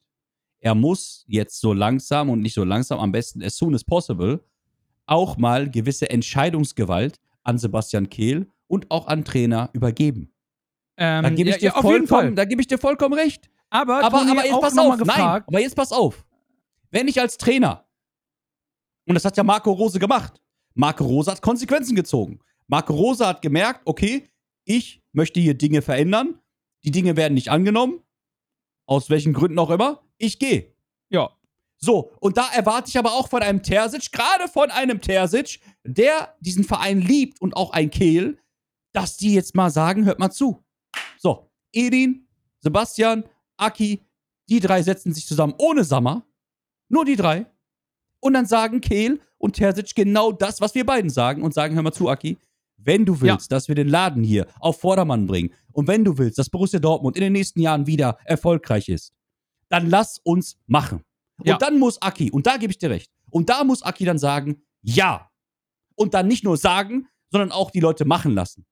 er muss jetzt so langsam und nicht so langsam, am besten as soon as possible, auch mal gewisse Entscheidungsgewalt an Sebastian Kehl und auch an Trainer übergeben. ähm, Da gebe ich ja, dir ja, da gebe ich dir vollkommen recht. Aber, Aber, aber jetzt pass auf, nein, aber jetzt pass auf. Wenn ich als Trainer, und das hat ja Marco Rose gemacht, Marco Rose hat Konsequenzen gezogen. Marco Rose hat gemerkt, okay, ich möchte hier Dinge verändern, die Dinge werden nicht angenommen, aus welchen Gründen auch immer, ich gehe. Ja. So, und da erwarte ich aber auch von einem Terzic, gerade von einem Terzic, der diesen Verein liebt und auch ein Kehl, dass die jetzt mal sagen, hört mal zu. So, Edin, Sebastian, Aki, die drei setzen sich zusammen ohne Sammer. Nur die drei. Und dann sagen Kehl und Terzic genau das, was wir beiden sagen und sagen, hör mal zu, Aki, wenn du willst, dass wir den Laden hier auf Vordermann bringen und wenn du willst, dass Borussia Dortmund in den nächsten Jahren wieder erfolgreich ist, dann lass uns machen. Und Ja. dann muss Aki, und da gebe ich dir recht, und da muss Aki dann sagen, ja. Und dann nicht nur sagen, sondern auch die Leute machen lassen.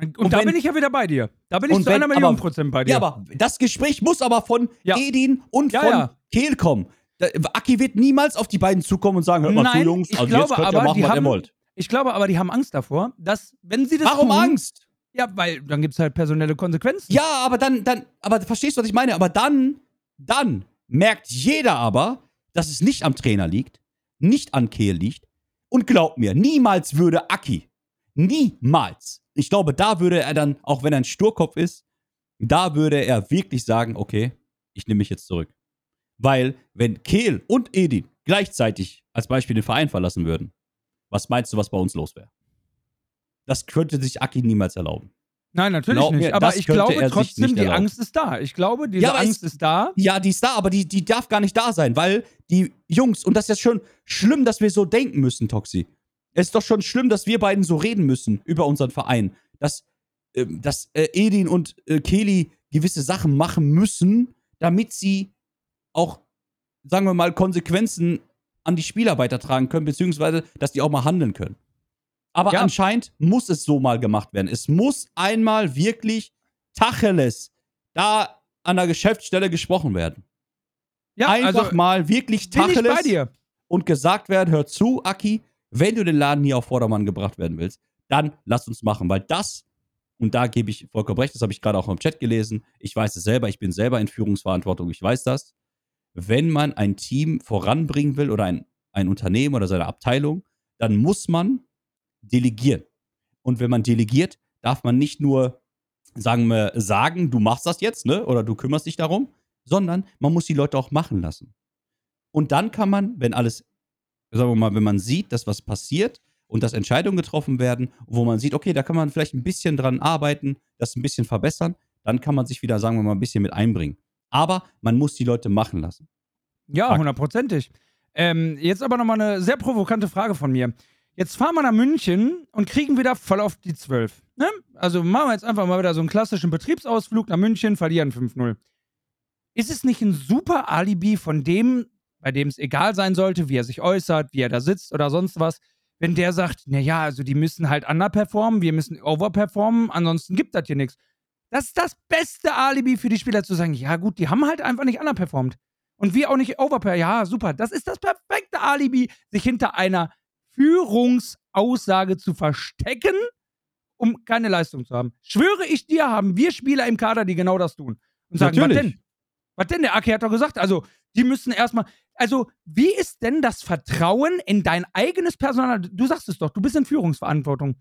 Und, Und da wenn- bin ich ja wieder bei dir. Da bin ich zu wenn- einer Million aber- Prozent bei dir. Ja, aber das Gespräch muss aber von Ja. Edin und Ja, von ja. Kehl kommen. Da, Aki wird niemals auf die beiden zukommen und sagen, hört mal Nein, zu, Jungs, ich also glaube jetzt könnt ihr aber, machen, die was ihr haben- wollt. Ich glaube aber, die haben Angst davor, dass, wenn sie das Warum tun, Angst? Ja, weil dann gibt es halt personelle Konsequenzen. Ja, aber dann, dann, aber verstehst du, was ich meine? Aber dann, dann merkt jeder aber, dass es nicht am Trainer liegt, nicht an Kehl liegt. Und glaub mir, niemals würde Aki, niemals, ich glaube, da würde er dann, auch wenn er ein Sturkopf ist, da würde er wirklich sagen, okay, ich nehme mich jetzt zurück. Weil, wenn Kehl und Edin gleichzeitig als Beispiel den Verein verlassen würden, was meinst du, was bei uns los wäre? Das könnte sich Aki niemals erlauben. Nein, natürlich Glaub nicht. mir, Aber ich glaube trotzdem, die. Angst ist da. Ich glaube, diese Ja, Angst es- ist da. Ja, die ist da, aber die, die darf gar nicht da sein, weil die Jungs, und das ist ja schon schlimm, dass wir so denken müssen, Toxi. Es ist doch schon schlimm, dass wir beiden so reden müssen über unseren Verein. Dass, ähm, dass äh, Edin und äh, Kelly gewisse Sachen machen müssen, damit sie auch, sagen wir mal, Konsequenzen an die Spieler weitertragen können, beziehungsweise, dass die auch mal handeln können. Aber Ja. anscheinend muss es so mal gemacht werden. Es muss einmal wirklich Tacheles da an der Geschäftsstelle gesprochen werden. Ja, Einfach also mal wirklich Tacheles dir. und gesagt werden, hör zu, Aki, wenn du den Laden hier auf Vordermann gebracht werden willst, dann lass uns machen, weil das, und da gebe ich vollkommen recht, das habe ich gerade auch im Chat gelesen, ich weiß es selber, ich bin selber in Führungsverantwortung, ich weiß das, wenn man ein Team voranbringen will oder ein, ein Unternehmen oder seine Abteilung, dann muss man delegieren. Und wenn man delegiert, darf man nicht nur, sagen wir, sagen, du machst das jetzt, ne, oder du kümmerst dich darum, sondern man muss die Leute auch machen lassen. Und dann kann man, wenn alles, sagen wir mal, wenn man sieht, dass was passiert und dass Entscheidungen getroffen werden, wo man sieht, okay, da kann man vielleicht ein bisschen dran arbeiten, das ein bisschen verbessern, dann kann man sich wieder, sagen wir mal, ein bisschen mit einbringen. Aber man muss die Leute machen lassen. Ja, hundertprozentig. Ähm, jetzt aber nochmal eine sehr provokante Frage von mir. Jetzt fahren wir nach München und kriegen wieder voll auf die 12. Ne? Also machen wir jetzt einfach mal wieder so einen klassischen Betriebsausflug nach München, verlieren 5-0. Ist es nicht ein super Alibi von dem, bei dem es egal sein sollte, wie er sich äußert, wie er da sitzt oder sonst was, wenn der sagt, naja, also die müssen halt underperformen, wir müssen overperformen, ansonsten gibt das hier nichts. Das ist das beste Alibi für die Spieler zu sagen, ja gut, die haben halt einfach nicht underperformt. Und wir auch nicht overper. Ja, super. Das ist das perfekte Alibi, sich hinter einer Führungsaussage zu verstecken, um keine Leistung zu haben. Schwöre ich dir, haben wir Spieler im Kader, die genau das tun. Und sagen, was Natürlich. denn? Was denn? Der Aki hat doch gesagt, also, die müssen erstmal. Also, wie ist denn das Vertrauen in dein eigenes Personal? Du sagst es doch, du bist in Führungsverantwortung.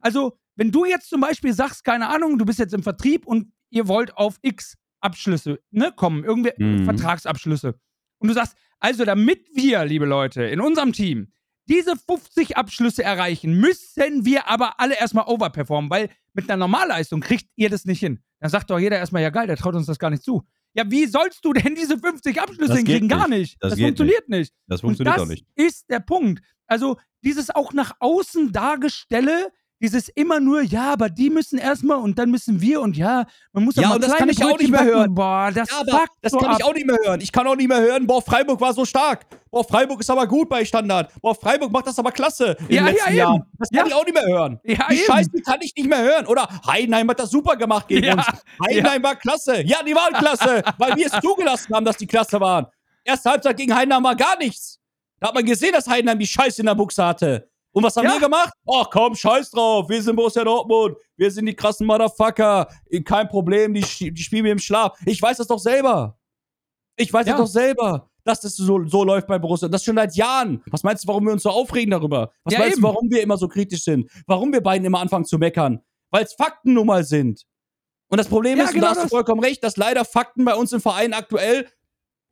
Also, wenn du jetzt zum Beispiel sagst, keine Ahnung, du bist jetzt im Vertrieb und ihr wollt auf X Abschlüsse ne, kommen, irgendwie Mhm. Vertragsabschlüsse. Und du sagst, also damit wir, liebe Leute, in unserem Team diese 50 Abschlüsse erreichen, müssen wir aber alle erstmal overperformen, weil mit einer Normalleistung kriegt ihr das nicht hin. Dann sagt doch jeder erstmal, ja geil, der traut uns das gar nicht zu. Ja, wie sollst du denn diese 50 Abschlüsse Das hinkriegen? Gar nicht. nicht. Das Das, funktioniert nicht. Das Und funktioniert das auch nicht. ist der Punkt. Also dieses auch nach außen Dargestelle, dieses immer nur, ja, aber die müssen erstmal und dann müssen wir und ja, man muss Ja, auch mal und das kann ich auch Brötchen nicht mehr backen. hören. Boah, das Ja, aber das so kann ab. ich auch nicht mehr hören. Ich kann auch nicht mehr hören, boah, Freiburg war so stark. Boah, Freiburg ist aber gut bei Standard. Boah, Freiburg macht das aber klasse in Ja, den ja, letzten eben. Jahren. Das kann Ja. ich auch nicht mehr hören. Ja, die. Scheiße kann ich nicht mehr hören. Oder Heidenheim hat das super gemacht gegen Ja, uns. Heidenheim war klasse. Ja, die waren klasse, [LAUGHS] weil wir es zugelassen haben, dass die klasse waren. Erste Halbzeit gegen Heidenheim war gar nichts. Da hat man gesehen, dass Heidenheim die Scheiße in der Buchse hatte. Und was haben Ja. wir gemacht? Ach komm, scheiß drauf. Wir sind Borussia Dortmund. Wir sind die krassen Motherfucker. Kein Problem, die, die spielen wir im Schlaf. Ich weiß das doch selber. Ich weiß Ja. das doch selber, dass das so, so läuft bei Borussia. Das schon seit Jahren. Was meinst du, warum wir uns so aufregen darüber? Was Ja, meinst eben. du, warum wir immer so kritisch sind? Warum wir beiden immer anfangen zu meckern? Weil es Fakten nun mal sind. Und das Problem ist, und genau da hast du vollkommen recht, dass leider Fakten bei uns im Verein aktuell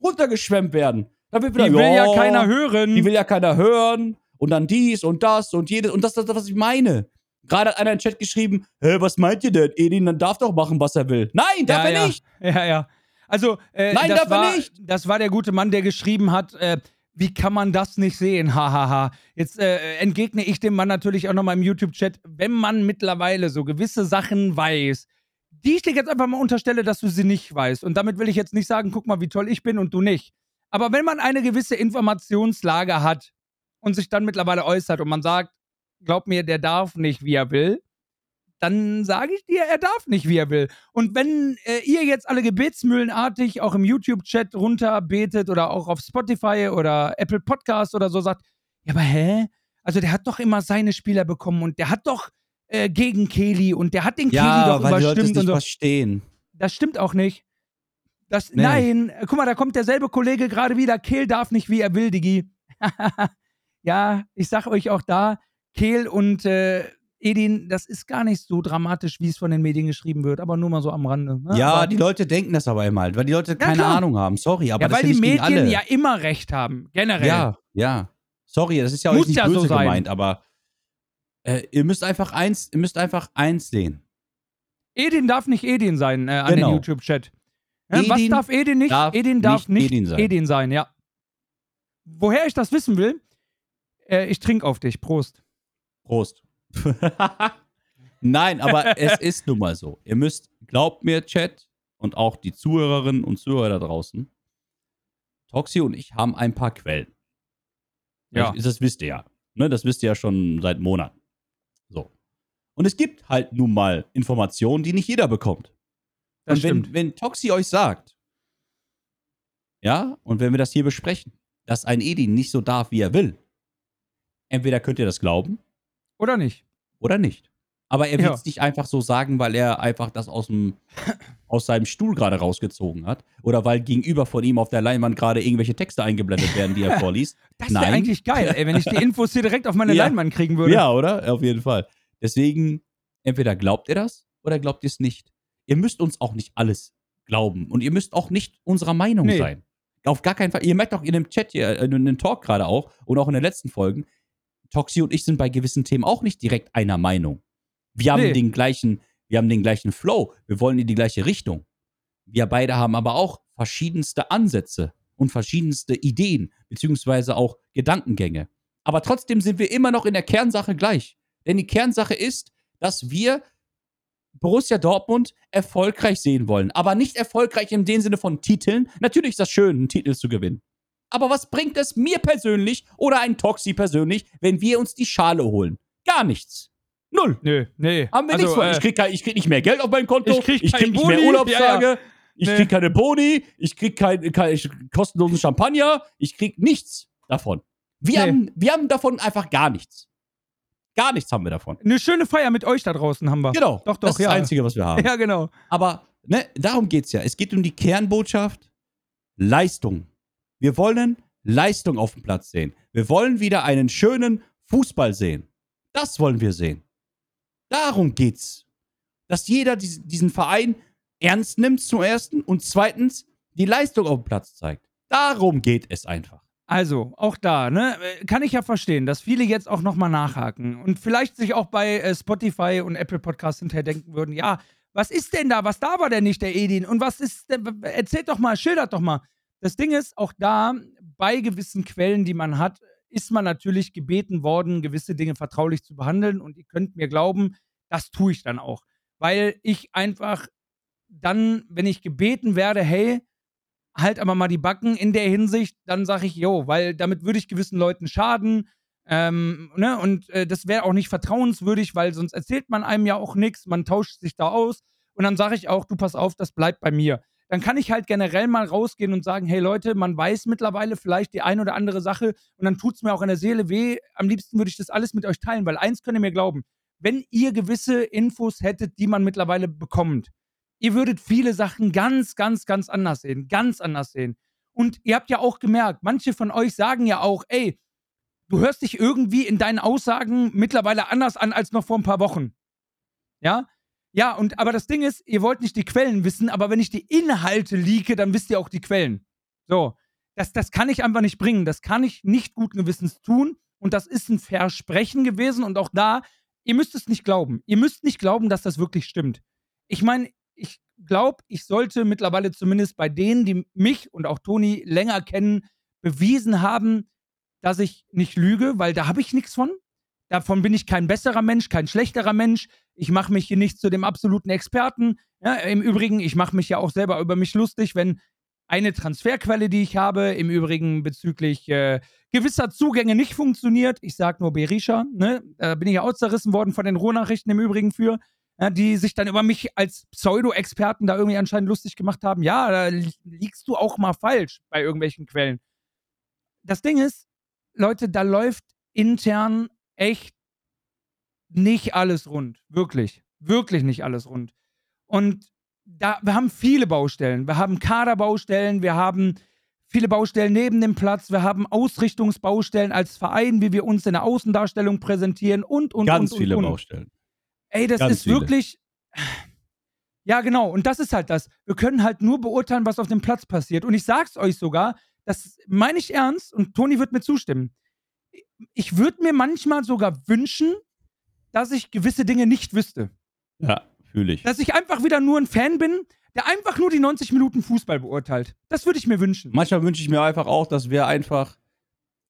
runtergeschwemmt werden. Da wird wieder, Die will ja, keiner hören. die will ja keiner hören. Und dann dies und das und jedes. Und das ist das, was ich meine. Gerade hat einer im Chat geschrieben, hä, was meint ihr denn? Edin, dann darf doch machen, was er will. Nein, darf ja, er ja. nicht. [LAUGHS] Ja, ja. Also, äh, Nein, das, war, nicht. das war der gute Mann, der geschrieben hat, äh, wie kann man das nicht sehen? Hahaha. Jetzt äh, entgegne ich dem Mann natürlich auch nochmal im YouTube-Chat, wenn man mittlerweile so gewisse Sachen weiß, die ich dir jetzt einfach mal unterstelle, dass du sie nicht weißt. Und damit will ich jetzt nicht sagen, guck mal, wie toll ich bin und du nicht. Aber wenn man eine gewisse Informationslage hat und sich dann mittlerweile äußert und man sagt, glaub mir, der darf nicht, wie er will, dann sage ich dir, er darf nicht, wie er will. Und wenn äh, ihr jetzt alle gebetsmühlenartig auch im YouTube-Chat runterbetet oder auch auf Spotify oder Apple Podcast oder so sagt, ja, aber hä? Also der hat doch immer seine Spieler bekommen und der hat doch äh, gegen Kelly und der hat den Kelly doch überstimmt und so. verstehen. Das stimmt auch nicht. Das, Nee. Nein, guck mal, da kommt derselbe Kollege gerade wieder. Kehl darf nicht, wie er will, Digi. [LAUGHS] ja, ich sag euch auch da, Kehl und äh, Edin, das ist gar nicht so dramatisch, wie es von den Medien geschrieben wird, aber nur mal so am Rande. Ne? Ja, aber, die Leute denken das aber immer, weil die Leute keine klar. Ahnung haben. Sorry, aber ja, das weil die Medien ja immer recht haben, generell. Ja, ja. Sorry, das ist ja auch Muss nicht ja so böse sein. gemeint, aber äh, ihr müsst einfach eins, ihr müsst einfach eins sehen. Edin darf nicht Edin sein äh, an Genau. den YouTube-Chat. Ja, was Edin darf Edin nicht? darf Edin darf nicht nicht, Edin Edin, sein. sein. ja. Woher ich das wissen will, äh, ich trinke auf dich. Prost. Prost. Nein, aber es [LAUGHS] ist nun mal so. Ihr müsst, glaubt mir, Chat und auch die Zuhörerinnen und Zuhörer da draußen, Toxi und ich haben ein paar Quellen. Ja. Das wisst ihr ja. Ne, das wisst ihr ja schon seit Monaten. So. Und es gibt halt nun mal Informationen, die nicht jeder bekommt. Das und wenn, stimmt. wenn Toxi euch sagt, ja, und wenn wir das hier besprechen, dass ein Edin nicht so darf, wie er will, entweder könnt ihr das glauben Oder nicht? oder nicht. Aber er wird Ja. es nicht einfach so sagen, weil er einfach das aus, dem, aus seinem Stuhl gerade rausgezogen hat. Oder weil gegenüber von ihm auf der Leinwand gerade irgendwelche Texte eingeblendet werden, die er [LAUGHS] vorliest. Das wäre eigentlich geil, ey, wenn ich die Infos hier direkt auf meine Ja. Leinwand kriegen würde. Ja, oder? Auf jeden Fall. Deswegen, entweder glaubt ihr das oder glaubt ihr es nicht. Ihr müsst uns auch nicht alles glauben. Und ihr müsst auch nicht unserer Meinung Nee. sein. Auf gar keinen Fall. Ihr merkt auch in dem Chat hier, äh, in dem Talk gerade auch und auch in den letzten Folgen, Toxi und ich sind bei gewissen Themen auch nicht direkt einer Meinung. Wir haben Nee. den gleichen, wir haben den gleichen Flow. Wir wollen in die gleiche Richtung. Wir beide haben aber auch verschiedenste Ansätze und verschiedenste Ideen, beziehungsweise auch Gedankengänge. Aber trotzdem sind wir immer noch in der Kernsache gleich. Denn die Kernsache ist, dass wir Borussia Dortmund erfolgreich sehen wollen. Aber nicht erfolgreich dem Sinne von Titeln. Natürlich ist das schön, einen Titel zu gewinnen. Aber was bringt es mir persönlich oder ein Toxi persönlich, wenn wir uns die Schale holen? Gar nichts. Null. Nö, nee. Haben wir also, nichts von. äh, Ich krieg, ich krieg nicht mehr Geld auf mein Konto. Ich krieg ich krieg nicht mehr Boni. Urlaubstage. Ja, Ich Nee. krieg keine Boni. Ich krieg keinen kein, kostenlosen Champagner. Ich krieg nichts davon. Wir, Nee. haben, wir haben davon einfach gar nichts. Gar nichts haben wir davon. Eine schöne Feier mit euch da draußen haben wir. Genau. Doch, doch, das ist ja. das Einzige, was wir haben. [LAUGHS] Ja, genau. Aber ne, darum geht's ja. Es geht um die Kernbotschaft Leistung. Wir wollen Leistung auf dem Platz sehen. Wir wollen wieder einen schönen Fußball sehen. Das wollen wir sehen. Darum geht's. Dass jeder dies- diesen Verein ernst nimmt zum ersten und zweitens die Leistung auf dem Platz zeigt. Darum geht es einfach. Also, auch da, ne, kann ich ja verstehen, dass viele jetzt auch nochmal nachhaken und vielleicht sich auch bei äh, Spotify und Apple Podcasts hinterher denken würden, ja, was ist denn da? Was da war denn nicht der Edin? Und was ist denn, erzählt doch mal, schildert doch mal. Das Ding ist, auch da, bei gewissen Quellen, die man hat, ist man natürlich gebeten worden, gewisse Dinge vertraulich zu behandeln und ihr könnt mir glauben, das tue ich dann auch. Weil ich einfach dann, wenn ich gebeten werde, hey, halt aber mal die Backen in der Hinsicht, dann sage ich, jo, weil damit würde ich gewissen Leuten schaden. Ähm, ne? Und äh, das wäre auch nicht vertrauenswürdig, weil sonst erzählt man einem ja auch nichts, man tauscht sich da aus und dann sage ich auch, du pass auf, das bleibt bei mir. Dann kann ich halt generell mal rausgehen und sagen, hey Leute, man weiß mittlerweile vielleicht die ein oder andere Sache und dann tut es mir auch in der Seele weh. Am liebsten würde ich das alles mit euch teilen, weil eins könnt ihr mir glauben, wenn ihr gewisse Infos hättet, die man mittlerweile bekommt, ihr würdet viele Sachen ganz, ganz, ganz anders sehen. Ganz anders sehen. Und ihr habt ja auch gemerkt, manche von euch sagen ja auch, ey, du hörst dich irgendwie in deinen Aussagen mittlerweile anders an als noch vor ein paar Wochen. Ja? Ja, und aber das Ding ist, ihr wollt nicht die Quellen wissen, aber wenn ich die Inhalte leake, dann wisst ihr auch die Quellen. So. Das, das kann ich einfach nicht bringen. Das kann ich nicht guten Gewissens tun. Und das ist ein Versprechen gewesen. Und auch da, ihr müsst es nicht glauben. Ihr müsst nicht glauben, dass das wirklich stimmt. Ich meine, ich glaube, ich sollte mittlerweile zumindest bei denen, die mich und auch Toni länger kennen, bewiesen haben, dass ich nicht lüge, weil da habe ich nichts von. Davon bin ich kein besserer Mensch, kein schlechterer Mensch. Ich mache mich hier nicht zu dem absoluten Experten. Ja, Im Übrigen, ich mache mich ja auch selber über mich lustig, wenn eine Transferquelle, die ich habe, im Übrigen bezüglich äh, gewisser Zugänge nicht funktioniert. Ich sage nur Berisha, ne? Da bin ich ja auszerrissen worden von den Rohnachrichten im Übrigen für ja, die sich dann über mich als Pseudo-Experten da irgendwie anscheinend lustig gemacht haben. Ja, da li- liegst du auch mal falsch bei irgendwelchen Quellen. Das Ding ist, Leute, da läuft intern echt nicht alles rund. Wirklich. Wirklich nicht alles rund. Und da, wir haben viele Baustellen. Wir haben Kaderbaustellen, wir haben viele Baustellen neben dem Platz, wir haben Ausrichtungsbaustellen als Verein, wie wir uns in der Außendarstellung präsentieren und, und, Ganz und, viele und, und. Baustellen. Ey, das Ganz ist viele. wirklich. Ja, genau. Und das ist halt das. Wir können halt nur beurteilen, was auf dem Platz passiert. Und ich sag's euch sogar, das meine ich ernst und Toni wird mir zustimmen. Ich würde mir manchmal sogar wünschen, dass ich gewisse Dinge nicht wüsste. Ja, fühle ich. Dass ich einfach wieder nur ein Fan bin, der einfach nur die 90 Minuten Fußball beurteilt. Das würde ich mir wünschen. Manchmal wünsche ich mir einfach auch, dass wir einfach,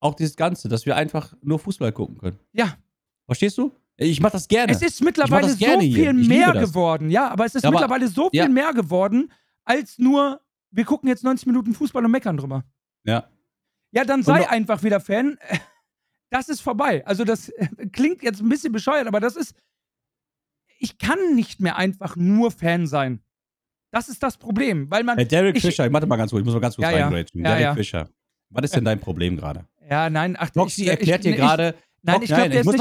auch dieses Ganze, dass wir einfach nur Fußball gucken können. Ja, Verstehst du? Ich mache das gerne. es ist mittlerweile so viel mehr geworden. Ja, aber es ist Ja, aber- mittlerweile so viel ja. mehr geworden, als nur, wir gucken jetzt 90 Minuten Fußball und meckern drüber. ja. Ja, dann sei noch- einfach wieder Fan. Das ist vorbei. Also das äh, klingt jetzt ein bisschen bescheuert, aber das ist. Ich kann nicht mehr einfach nur Fan sein. Das ist das Problem, weil man. Hey, Derek ich- Fischer, ich warte mal ganz kurz, ich muss mal ganz kurz Ja, ja. reingrätschen. Ja, Derek ja. Fischer. Was ist denn dein Problem gerade? Ja, nein, ach, Toxi ich- erklärt dir gerade. Nein, ich glaube, der glaub,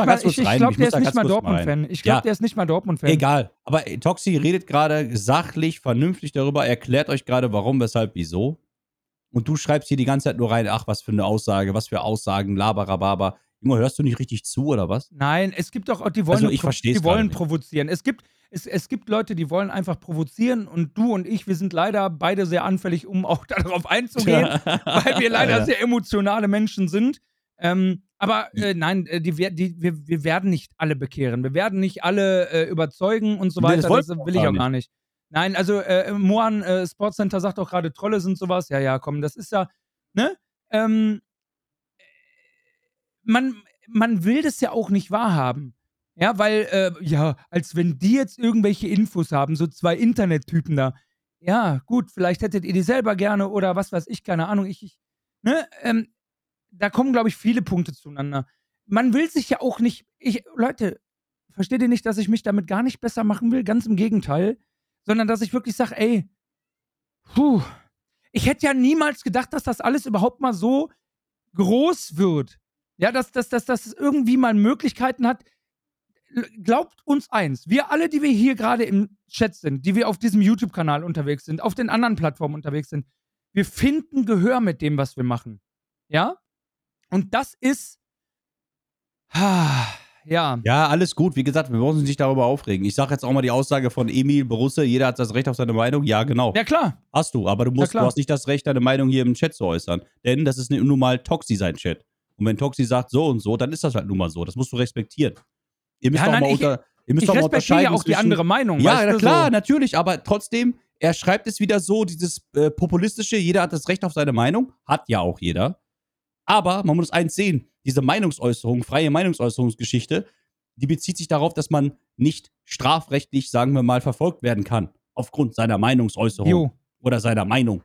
der ist nicht mal Dortmund-Fan. Ich glaube, der ist nicht mal Dortmund-Fan. Egal. Aber Toxi redet gerade sachlich, vernünftig darüber, erklärt euch gerade, warum, weshalb, wieso. Und du schreibst hier die ganze Zeit nur rein, ach, was für eine Aussage, was für Aussagen, laberababa. Junge, hörst du nicht richtig zu oder was? Nein, es gibt doch, die wollen, Also, ich die wollen nicht. provozieren. Es gibt, es, es gibt Leute, die wollen einfach provozieren und du und ich, wir sind leider beide sehr anfällig, um auch [LAUGHS] darauf einzugehen, weil wir leider [LAUGHS] Ja. sehr emotionale Menschen sind. Ähm, aber äh, nein, äh, die, die, wir, wir werden nicht alle bekehren. Wir werden nicht alle äh, überzeugen und so Nee, das weiter. wollten Das, wir will ich auch gar nicht. Nein, also äh, Moan äh, Sportcenter sagt auch gerade, Trolle sind sowas. Ja, ja, komm, das ist ja, ne? Ähm, man, man will das ja auch nicht wahrhaben. Ja, weil, äh, ja, als wenn die jetzt irgendwelche Infos haben, so zwei Internettypen da. Ja, gut, vielleicht hättet ihr die selber gerne oder was weiß ich, keine Ahnung. Ich, ich ne, ähm, da kommen, glaube ich, viele Punkte zueinander. Man will sich ja auch nicht, ich, Leute, versteht ihr nicht, dass ich mich damit gar nicht besser machen will? Ganz im Gegenteil. Sondern, dass ich wirklich sage, ey, puh, ich hätte ja niemals gedacht, dass das alles überhaupt mal so groß wird. Ja, dass, dass, dass, dass es irgendwie mal Möglichkeiten hat. Glaubt uns eins, wir alle, die wir hier gerade im Chat sind, die wir auf diesem YouTube-Kanal unterwegs sind, auf den anderen Plattformen unterwegs sind, wir finden Gehör mit dem, was wir machen. Ja? Und das ist. Ah, ja. Ja, alles gut. Wie gesagt, wir brauchen uns nicht darüber aufregen. Ich sage jetzt auch mal die Aussage von Emil Borusse, jeder hat das Recht auf seine Meinung. Ja, genau. Ja, klar. Hast du, aber du, musst, du klar. hast nicht das Recht, deine Meinung hier im Chat zu äußern. Denn das ist nun mal Toxi sein Chat. Und wenn Toxi sagt so und so, dann ist das halt nun mal so. Das musst du respektieren. Ihr müsst Ja, doch nein, mal ich- unter. Ihr müsst Ich doch mal respektiere unterscheiden ja auch die andere Meinung. Ja, du, klar, so. natürlich, aber trotzdem, er schreibt es wieder so, dieses äh, populistische, jeder hat das Recht auf seine Meinung, hat ja auch jeder. Aber man muss eins sehen, diese Meinungsäußerung, freie Meinungsäußerungsgeschichte, die bezieht sich darauf, dass man nicht strafrechtlich, sagen wir mal, verfolgt werden kann, aufgrund seiner Meinungsäußerung Jo. oder seiner Meinung.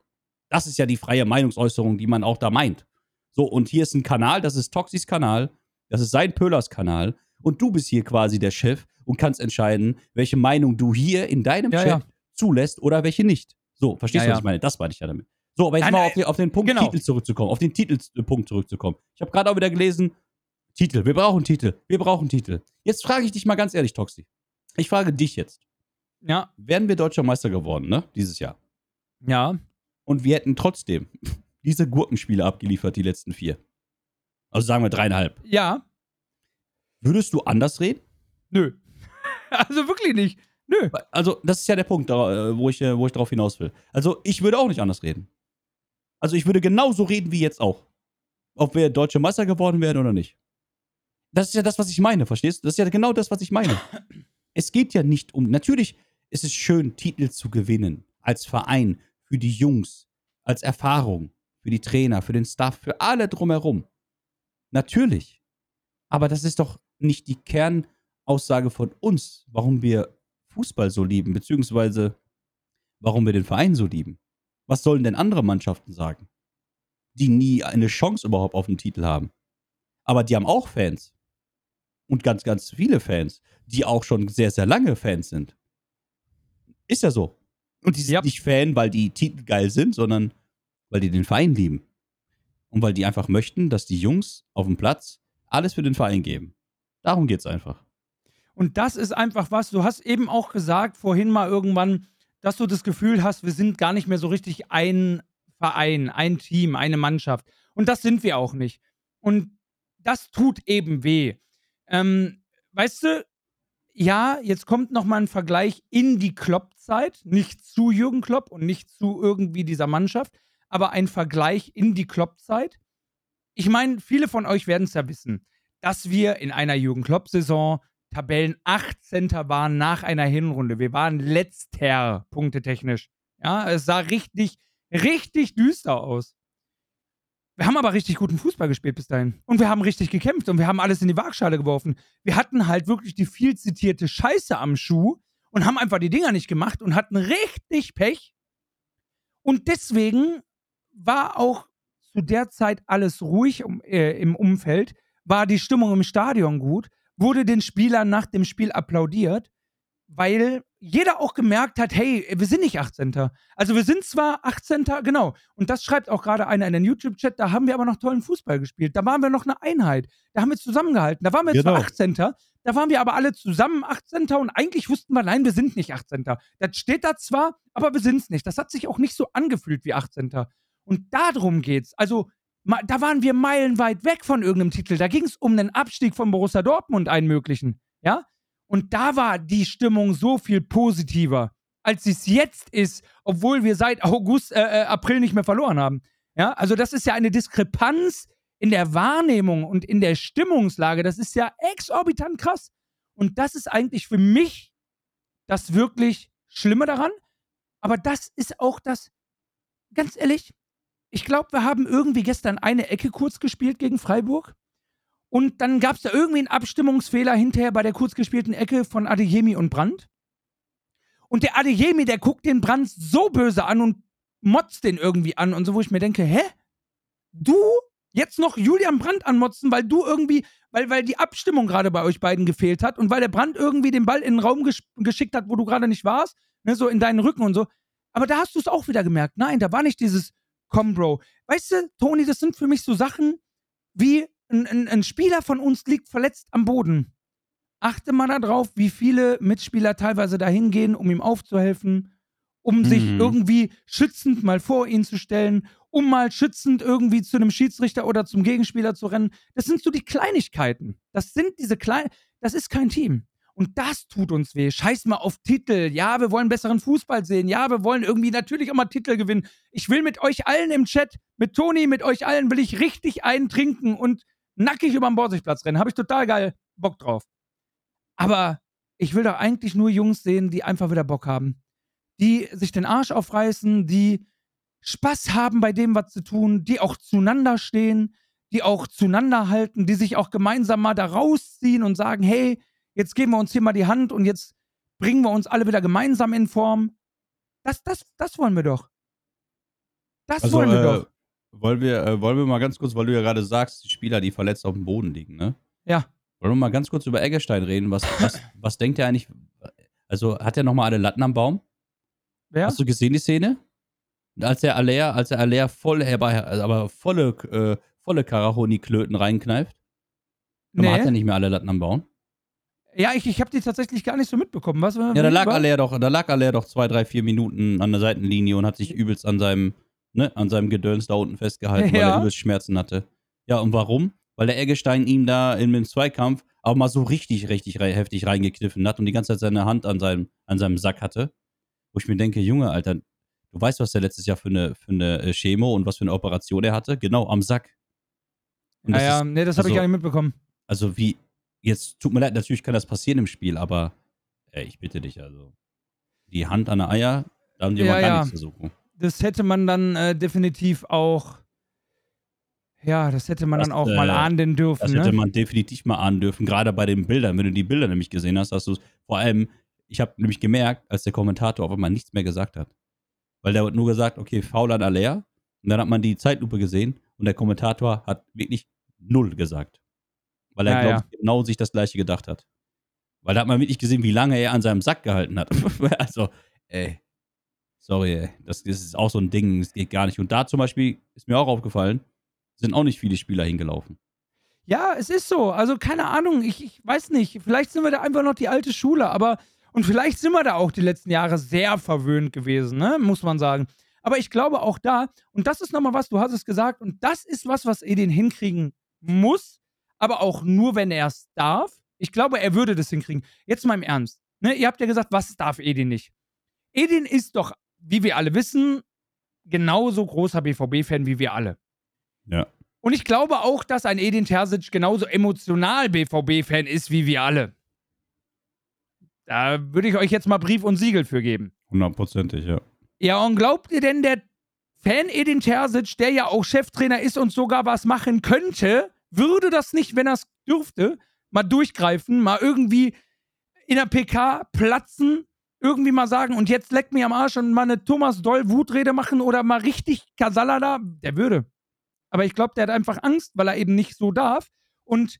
Das ist ja die freie Meinungsäußerung, die man auch da meint. So, und hier ist ein Kanal, das ist Toxis Kanal, das ist sein Pöllers Kanal, und du bist hier quasi der Chef und kannst entscheiden, welche Meinung du hier in deinem Ja, Chat ja. zulässt oder welche nicht. So, verstehst Ja, du, was ich meine? Das meine ich ja damit. So, aber jetzt Nein, mal auf den, auf den Punkt genau. Titel zurückzukommen, auf den Titelpunkt zurückzukommen. Ich habe gerade auch wieder gelesen, Titel, wir brauchen Titel, wir brauchen Titel. Jetzt frage ich dich mal ganz ehrlich, Toxi. Ich frage dich jetzt. Ja, Wären wir deutscher Meister geworden, ne? Dieses Jahr. ja. Und wir hätten trotzdem [LAUGHS] diese Gurkenspiele abgeliefert, die letzten vier. Also sagen wir dreieinhalb. Ja. Würdest du anders reden? Nö. [LAUGHS] also wirklich nicht. Nö. Also, das ist ja der Punkt, äh, wo ich, äh, wo ich darauf hinaus will. Also, ich würde auch nicht anders reden. Also, ich würde genauso reden wie jetzt auch. Ob wir deutsche Meister geworden wären oder nicht. Das ist ja das, was ich meine, verstehst du? Das ist ja genau das, was ich meine. Es geht ja nicht um. Natürlich ist es schön, Titel zu gewinnen. Als Verein, für die Jungs, als Erfahrung, für die Trainer, für den Staff, für alle drumherum. Natürlich. Aber das ist doch nicht die Kernaussage von uns, warum wir Fußball so lieben, beziehungsweise warum wir den Verein so lieben. Was sollen denn andere Mannschaften sagen, die nie eine Chance überhaupt auf den Titel haben? Aber die haben auch Fans. Und ganz, ganz viele Fans, die auch schon sehr, sehr lange Fans sind. Ist ja so. Und die sind Ja. nicht Fan, weil die Titel geil sind, sondern weil die den Verein lieben. Und weil die einfach möchten, dass die Jungs auf dem Platz alles für den Verein geben. Darum geht's einfach. Und das ist einfach was, du hast eben auch gesagt vorhin mal irgendwann, dass du das Gefühl hast, wir sind gar nicht mehr so richtig ein Verein, ein Team, eine Mannschaft. Und das sind wir auch nicht. Und das tut eben weh. Ähm, weißt du, ja, jetzt kommt nochmal ein Vergleich in die Klopp-Zeit, nicht zu Jürgen Klopp und nicht zu irgendwie dieser Mannschaft, aber ein Vergleich in die Klopp-Zeit. Ich meine, viele von euch werden es ja wissen, dass wir in einer Jürgen Klopp-Saison Tabellen 18. waren nach einer Hinrunde. Wir waren letzter, punktetechnisch. Ja, es sah richtig, richtig düster aus. Wir haben aber richtig guten Fußball gespielt bis dahin. Und wir haben richtig gekämpft und wir haben alles in die Waagschale geworfen. Wir hatten halt wirklich die viel zitierte Scheiße am Schuh und haben einfach die Dinger nicht gemacht und hatten richtig Pech. Und deswegen war auch zu der Zeit alles ruhig um, äh, im Umfeld, war die Stimmung im Stadion gut, wurde den Spielern nach dem Spiel applaudiert, weil jeder auch gemerkt hat, hey, wir sind nicht 18. Also wir sind zwar 18. genau, und das schreibt auch gerade einer in den YouTube-Chat, da haben wir aber noch tollen Fußball gespielt. Da waren wir noch eine Einheit. Da haben wir zusammengehalten. Da waren wir genau. zwar 18. Da waren wir aber alle zusammen 18. und eigentlich wussten wir, nein, wir sind nicht 18. Das steht da zwar, aber wir sind es nicht. Das hat sich auch nicht so angefühlt wie 18. Und darum geht's. Also, da waren wir meilenweit weg von irgendeinem Titel. Da ging es um den Abstieg von Borussia Dortmund, einen möglichen. Ja? Und da war die Stimmung so viel positiver, als es jetzt ist, obwohl wir seit August, äh, äh, April nicht mehr verloren haben. Ja, also das ist ja eine Diskrepanz in der Wahrnehmung und in der Stimmungslage. Das ist ja exorbitant krass. Und das ist eigentlich für mich das wirklich Schlimme daran. Aber das ist auch das, ganz ehrlich, ich glaube, wir haben irgendwie gestern eine Ecke kurz gespielt gegen Freiburg. Und dann gab es da irgendwie einen Abstimmungsfehler hinterher bei der kurz gespielten Ecke von Adeyemi und Brandt. Und der Adeyemi, der guckt den Brandt so böse an und motzt den irgendwie an und so, wo ich mir denke, hä? Du jetzt noch Julian Brandt anmotzen, weil du irgendwie, weil, weil die Abstimmung gerade bei euch beiden gefehlt hat und weil der Brandt irgendwie den Ball in den Raum gesch geschickt hat, wo du gerade nicht warst, ne, so in deinen Rücken und so. Aber da hast du es auch wieder gemerkt. Nein, da war nicht dieses Komm, Bro. Weißt du, Toni, das sind für mich so Sachen wie ein, ein, ein Spieler von uns liegt verletzt am Boden. Achte mal darauf, wie viele Mitspieler teilweise dahin gehen, um ihm aufzuhelfen, um mhm. sich irgendwie schützend mal vor ihn zu stellen, um mal schützend irgendwie zu einem Schiedsrichter oder zum Gegenspieler zu rennen. Das sind so die Kleinigkeiten. Das sind diese kleinen, das ist kein Team. Und das tut uns weh. Scheiß mal auf Titel. Ja, wir wollen besseren Fußball sehen. Ja, wir wollen irgendwie natürlich auch mal Titel gewinnen. Ich will mit euch allen im Chat, mit Toni, mit euch allen will ich richtig einen trinken und nackig über den Borsigplatz rennen. Habe ich total geil Bock drauf. Aber ich will doch eigentlich nur Jungs sehen, die einfach wieder Bock haben. Die sich den Arsch aufreißen, die Spaß haben bei dem, was sie tun, die auch zueinander stehen, die auch zueinander halten, die sich auch gemeinsam mal da rausziehen und sagen, hey, jetzt geben wir uns hier mal die Hand und jetzt bringen wir uns alle wieder gemeinsam in Form. Das, das, das wollen wir doch. Das also, wollen wir äh, doch. Wollen wir, äh, wollen wir mal ganz kurz, weil du ja gerade sagst, die Spieler, die verletzt auf dem Boden liegen, ne? Ja. Wollen wir mal ganz kurz über Eggestein reden? Was, was, [LAUGHS] was denkt er eigentlich? Also, hat er nochmal alle Latten am Baum? Wer? Hast du gesehen, die Szene? Als er Aller, als er Aller voll, aber volle, äh, volle Karahoni-Klöten reinkneift? Nee. Hat er nicht mehr alle Latten am Baum? Ja, ich, ich habe die tatsächlich gar nicht so mitbekommen. Was, ja, da lag, Aller doch, da lag Aller doch zwei, drei, vier Minuten an der Seitenlinie und hat sich übelst an seinem ne, an seinem Gedöns da unten festgehalten, ja. weil er übelst Schmerzen hatte. Ja, und warum? Weil der Eggestein ihm da in dem Zweikampf auch mal so richtig, richtig heftig reingekniffen hat und die ganze Zeit seine Hand an seinem, an seinem Sack hatte. Wo ich mir denke, Junge, Alter, du weißt, was der letztes Jahr für eine, für eine äh, Chemo und was für eine Operation er hatte? Genau, am Sack. Und ja, ja, nee, das habe also, ich gar nicht mitbekommen. Also wie, jetzt tut mir leid, natürlich kann das passieren im Spiel, aber ey, ich bitte dich, also. Die Hand an der Eier, da haben die ja, mal gar ja. nichts zu suchen das hätte man dann äh, definitiv auch. Ja, das hätte man das, dann auch äh, mal ahnen dürfen. Das ne? hätte man definitiv mal ahnen dürfen, gerade bei den Bildern. Wenn du die Bilder nämlich gesehen hast, hast du vor allem, ich habe nämlich gemerkt, als der Kommentator auf einmal nichts mehr gesagt hat. Weil der hat nur gesagt, okay, faul an Alea. Und dann hat man die Zeitlupe gesehen und der Kommentator hat wirklich null gesagt. Weil er, ja, glaube ich, genau sich das gleiche gedacht hat. Weil da hat man wirklich gesehen, wie lange er an seinem Sack gehalten hat. [LAUGHS] also, ey, Sorry, ey. Das, das, ist auch so ein Ding, das geht gar nicht. Und da zum Beispiel ist mir auch aufgefallen, sind auch nicht viele Spieler hingelaufen. Ja, es ist so. Also keine Ahnung, ich, ich weiß nicht. Vielleicht sind wir da einfach noch die alte Schule, aber und vielleicht sind wir da auch die letzten Jahre sehr verwöhnt gewesen, ne? muss man sagen. Aber ich glaube auch da, und das ist nochmal was, du hast es gesagt, und das ist was, was Edin hinkriegen muss, aber auch nur, wenn er es darf. Ich glaube, er würde das hinkriegen. Jetzt mal im Ernst. Ne, ihr habt ja gesagt, was darf Edin nicht? Edin ist doch, wie wir alle wissen, genauso großer BVB-Fan wie wir alle. Ja. Und ich glaube auch, dass ein Edin Terzic genauso emotional BVB-Fan ist wie wir alle. Da würde ich euch jetzt mal Brief und Siegel für geben. Hundertprozentig, ja. Ja, und glaubt ihr denn, der Fan Edin Terzic, der ja auch Cheftrainer ist und sogar was machen könnte, würde das nicht, wenn er es dürfte, mal durchgreifen, mal irgendwie in der PK platzen, irgendwie mal sagen, und jetzt leckt mir am Arsch und mal eine Thomas Doll Wutrede machen oder mal richtig Kasala da? Der würde. Aber ich glaube, der hat einfach Angst, weil er eben nicht so darf. Und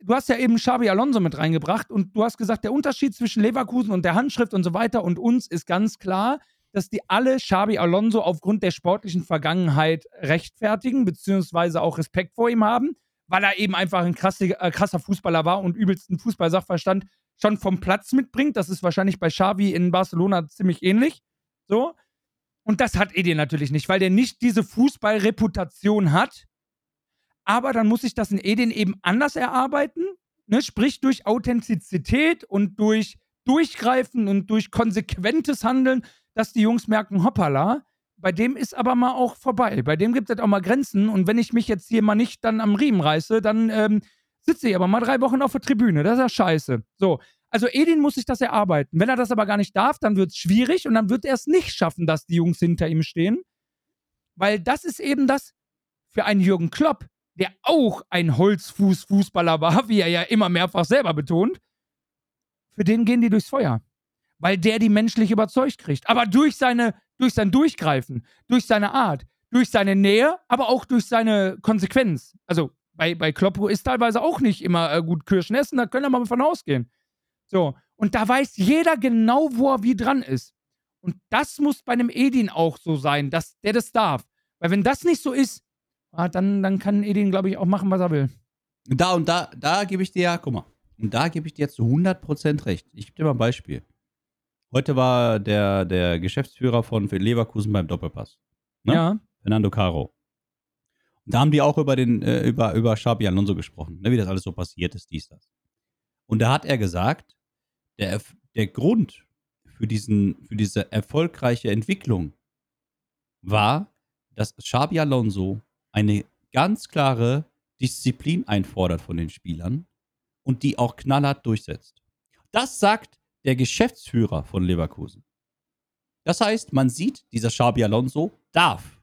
du hast ja eben Xabi Alonso mit reingebracht und du hast gesagt, der Unterschied zwischen Leverkusen und der Handschrift und so weiter und uns ist ganz klar, dass die alle Xabi Alonso aufgrund der sportlichen Vergangenheit rechtfertigen, beziehungsweise auch Respekt vor ihm haben, weil er eben einfach ein krasser, äh, krasser Fußballer war und übelsten Fußballsachverstand schon vom Platz mitbringt. Das ist wahrscheinlich bei Xavi in Barcelona ziemlich ähnlich. So. Und das hat Edin natürlich nicht, weil der nicht diese Fußballreputation hat. Aber dann muss ich das in Edin eben anders erarbeiten, ne? sprich durch Authentizität und durch Durchgreifen und durch konsequentes Handeln, dass die Jungs merken, hoppala, bei dem ist aber mal auch vorbei. Bei dem gibt es auch mal Grenzen. Und wenn ich mich jetzt hier mal nicht dann am Riemen reiße, dann ähm, sitze ich aber mal drei Wochen auf der Tribüne. Das ist ja scheiße. So. Also Edin muss sich das erarbeiten. Wenn er das aber gar nicht darf, dann wird es schwierig und dann wird er es nicht schaffen, dass die Jungs hinter ihm stehen. Weil das ist eben das für einen Jürgen Klopp, der auch ein Holzfuß-Fußballer war, wie er ja immer mehrfach selber betont, für den gehen die durchs Feuer. Weil der die menschlich überzeugt kriegt. Aber durch, seine, durch sein Durchgreifen, durch seine Art, durch seine Nähe, aber auch durch seine Konsequenz. Also bei, bei Kloppo ist teilweise auch nicht immer äh, gut Kirschen essen, da können wir mal von ausgehen. So, und da weiß jeder genau, wo er wie dran ist. Und das muss bei einem Edin auch so sein, dass der das darf. Weil wenn das nicht so ist, ah, dann, dann kann Edin, glaube ich, auch machen, was er will. Da und da, da gebe ich dir ja, guck mal, und da gebe ich dir zu 100% recht. Ich gebe dir mal ein Beispiel. Heute war der, der Geschäftsführer von Leverkusen beim Doppelpass. Ne? Ja. Fernando Caro. Und da haben die auch über den, äh, über, über Xabi Alonso gesprochen, ne, wie das alles so passiert ist, dies, das. Und da hat er gesagt, der, der Grund für, diesen, für diese erfolgreiche Entwicklung war, dass Xabi Alonso eine ganz klare Disziplin einfordert von den Spielern und die auch knallhart durchsetzt. Das sagt der Geschäftsführer von Leverkusen. Das heißt, man sieht, dieser Xabi Alonso darf.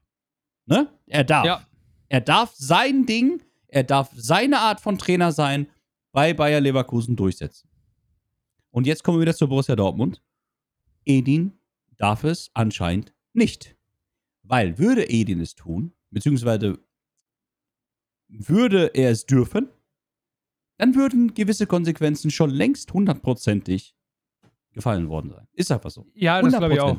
Ne? Er darf. Ja. Er darf sein Ding, er darf seine Art von Trainer sein, bei Bayer Leverkusen durchsetzen. Und jetzt kommen wir wieder zu Borussia Dortmund. Edin darf es anscheinend nicht. Weil würde Edin es tun, beziehungsweise würde er es dürfen, dann würden gewisse Konsequenzen schon längst hundertprozentig gefallen worden sein. Ist einfach so. Ja, das glaube ich auch.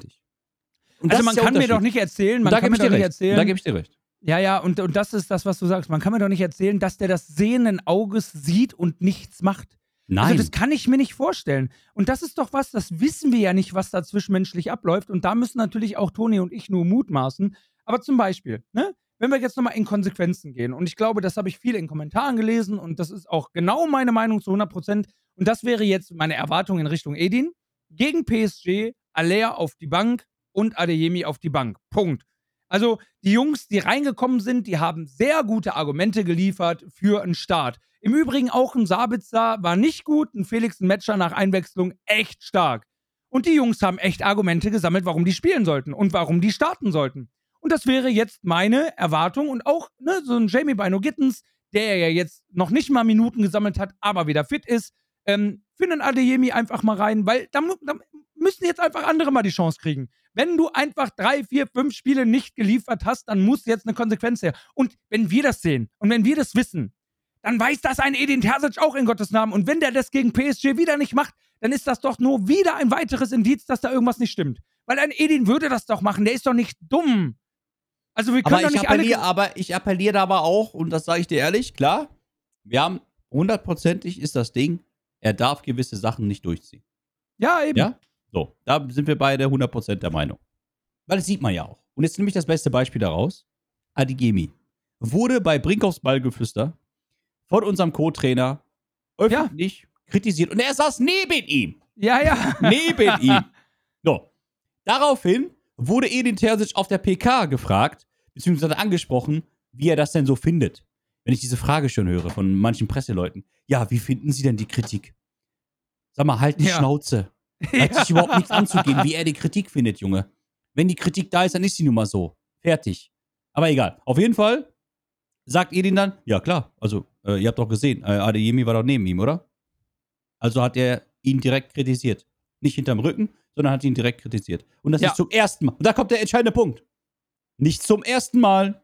Und also man kann mir doch nicht erzählen, man da kann mir doch nicht erzählen. Da gebe ich dir recht. Ja, ja, und, und das ist das, was du sagst. Man kann mir doch nicht erzählen, dass der das sehenden Auges sieht und nichts macht. Nein. Also das kann ich mir nicht vorstellen. Und das ist doch was, das wissen wir ja nicht, was da zwischenmenschlich abläuft. Und da müssen natürlich auch Toni und ich nur mutmaßen. Aber zum Beispiel, ne? wenn wir jetzt nochmal in Konsequenzen gehen, und ich glaube, das habe ich viel in Kommentaren gelesen und das ist auch genau meine Meinung zu 100 Prozent. Und das wäre jetzt meine Erwartung in Richtung Edin. Gegen PSG, Aller auf die Bank und Adeyemi auf die Bank. Punkt. Also die Jungs, die reingekommen sind, die haben sehr gute Argumente geliefert für einen Start. Im Übrigen auch ein Sabitzer war nicht gut, ein Felix ein Matcher nach Einwechslung echt stark. Und die Jungs haben echt Argumente gesammelt, warum die spielen sollten und warum die starten sollten. Und das wäre jetzt meine Erwartung und auch ne, so ein Jamie Bino Gittens, der ja jetzt noch nicht mal Minuten gesammelt hat, aber wieder fit ist, ähm, für einen Adeyemi einfach mal rein, weil da, da müssen jetzt einfach andere mal die Chance kriegen. Wenn du einfach drei, vier, fünf Spiele nicht geliefert hast, dann muss jetzt eine Konsequenz her. Und wenn wir das sehen und wenn wir das wissen, dann weiß das ein Edin Terzic auch in Gottes Namen. Und wenn der das gegen PSG wieder nicht macht, dann ist das doch nur wieder ein weiteres Indiz, dass da irgendwas nicht stimmt. Weil ein Edin würde das doch machen. Der ist doch nicht dumm. Also wir können aber doch nicht alle. aber ich appelliere aber auch, und das sage ich dir ehrlich, klar, wir haben hundertprozentig ist das Ding, er darf gewisse Sachen nicht durchziehen. Ja, eben. Ja? So, da sind wir beide 100% der Meinung. Weil das sieht man ja auch. Und jetzt nehme ich das beste Beispiel daraus. Adigemi wurde bei Brinkhoffs Ballgeflüster von unserem Co-Trainer öffentlich ja. kritisiert. Und er saß neben ihm. Ja, ja. Neben [LAUGHS] ihm. So. Daraufhin wurde Edin Terzic auf der PK gefragt, beziehungsweise angesprochen, wie er das denn so findet. Wenn ich diese Frage schon höre von manchen Presseleuten. Ja, wie finden Sie denn die Kritik? Sag mal, halt die ja. Schnauze. [LAUGHS] Hat sich überhaupt nichts anzugehen, wie er die Kritik findet, Junge. Wenn die Kritik da ist, dann ist sie nun mal so. Fertig. Aber egal. Auf jeden Fall sagt Edin dann, ja klar, also äh, ihr habt doch gesehen, äh, Adeyemi war doch neben ihm, oder? Also hat er ihn direkt kritisiert. Nicht hinterm Rücken, sondern hat ihn direkt kritisiert. Und das ja. ist zum ersten Mal. Und da kommt der entscheidende Punkt. Nicht zum ersten Mal.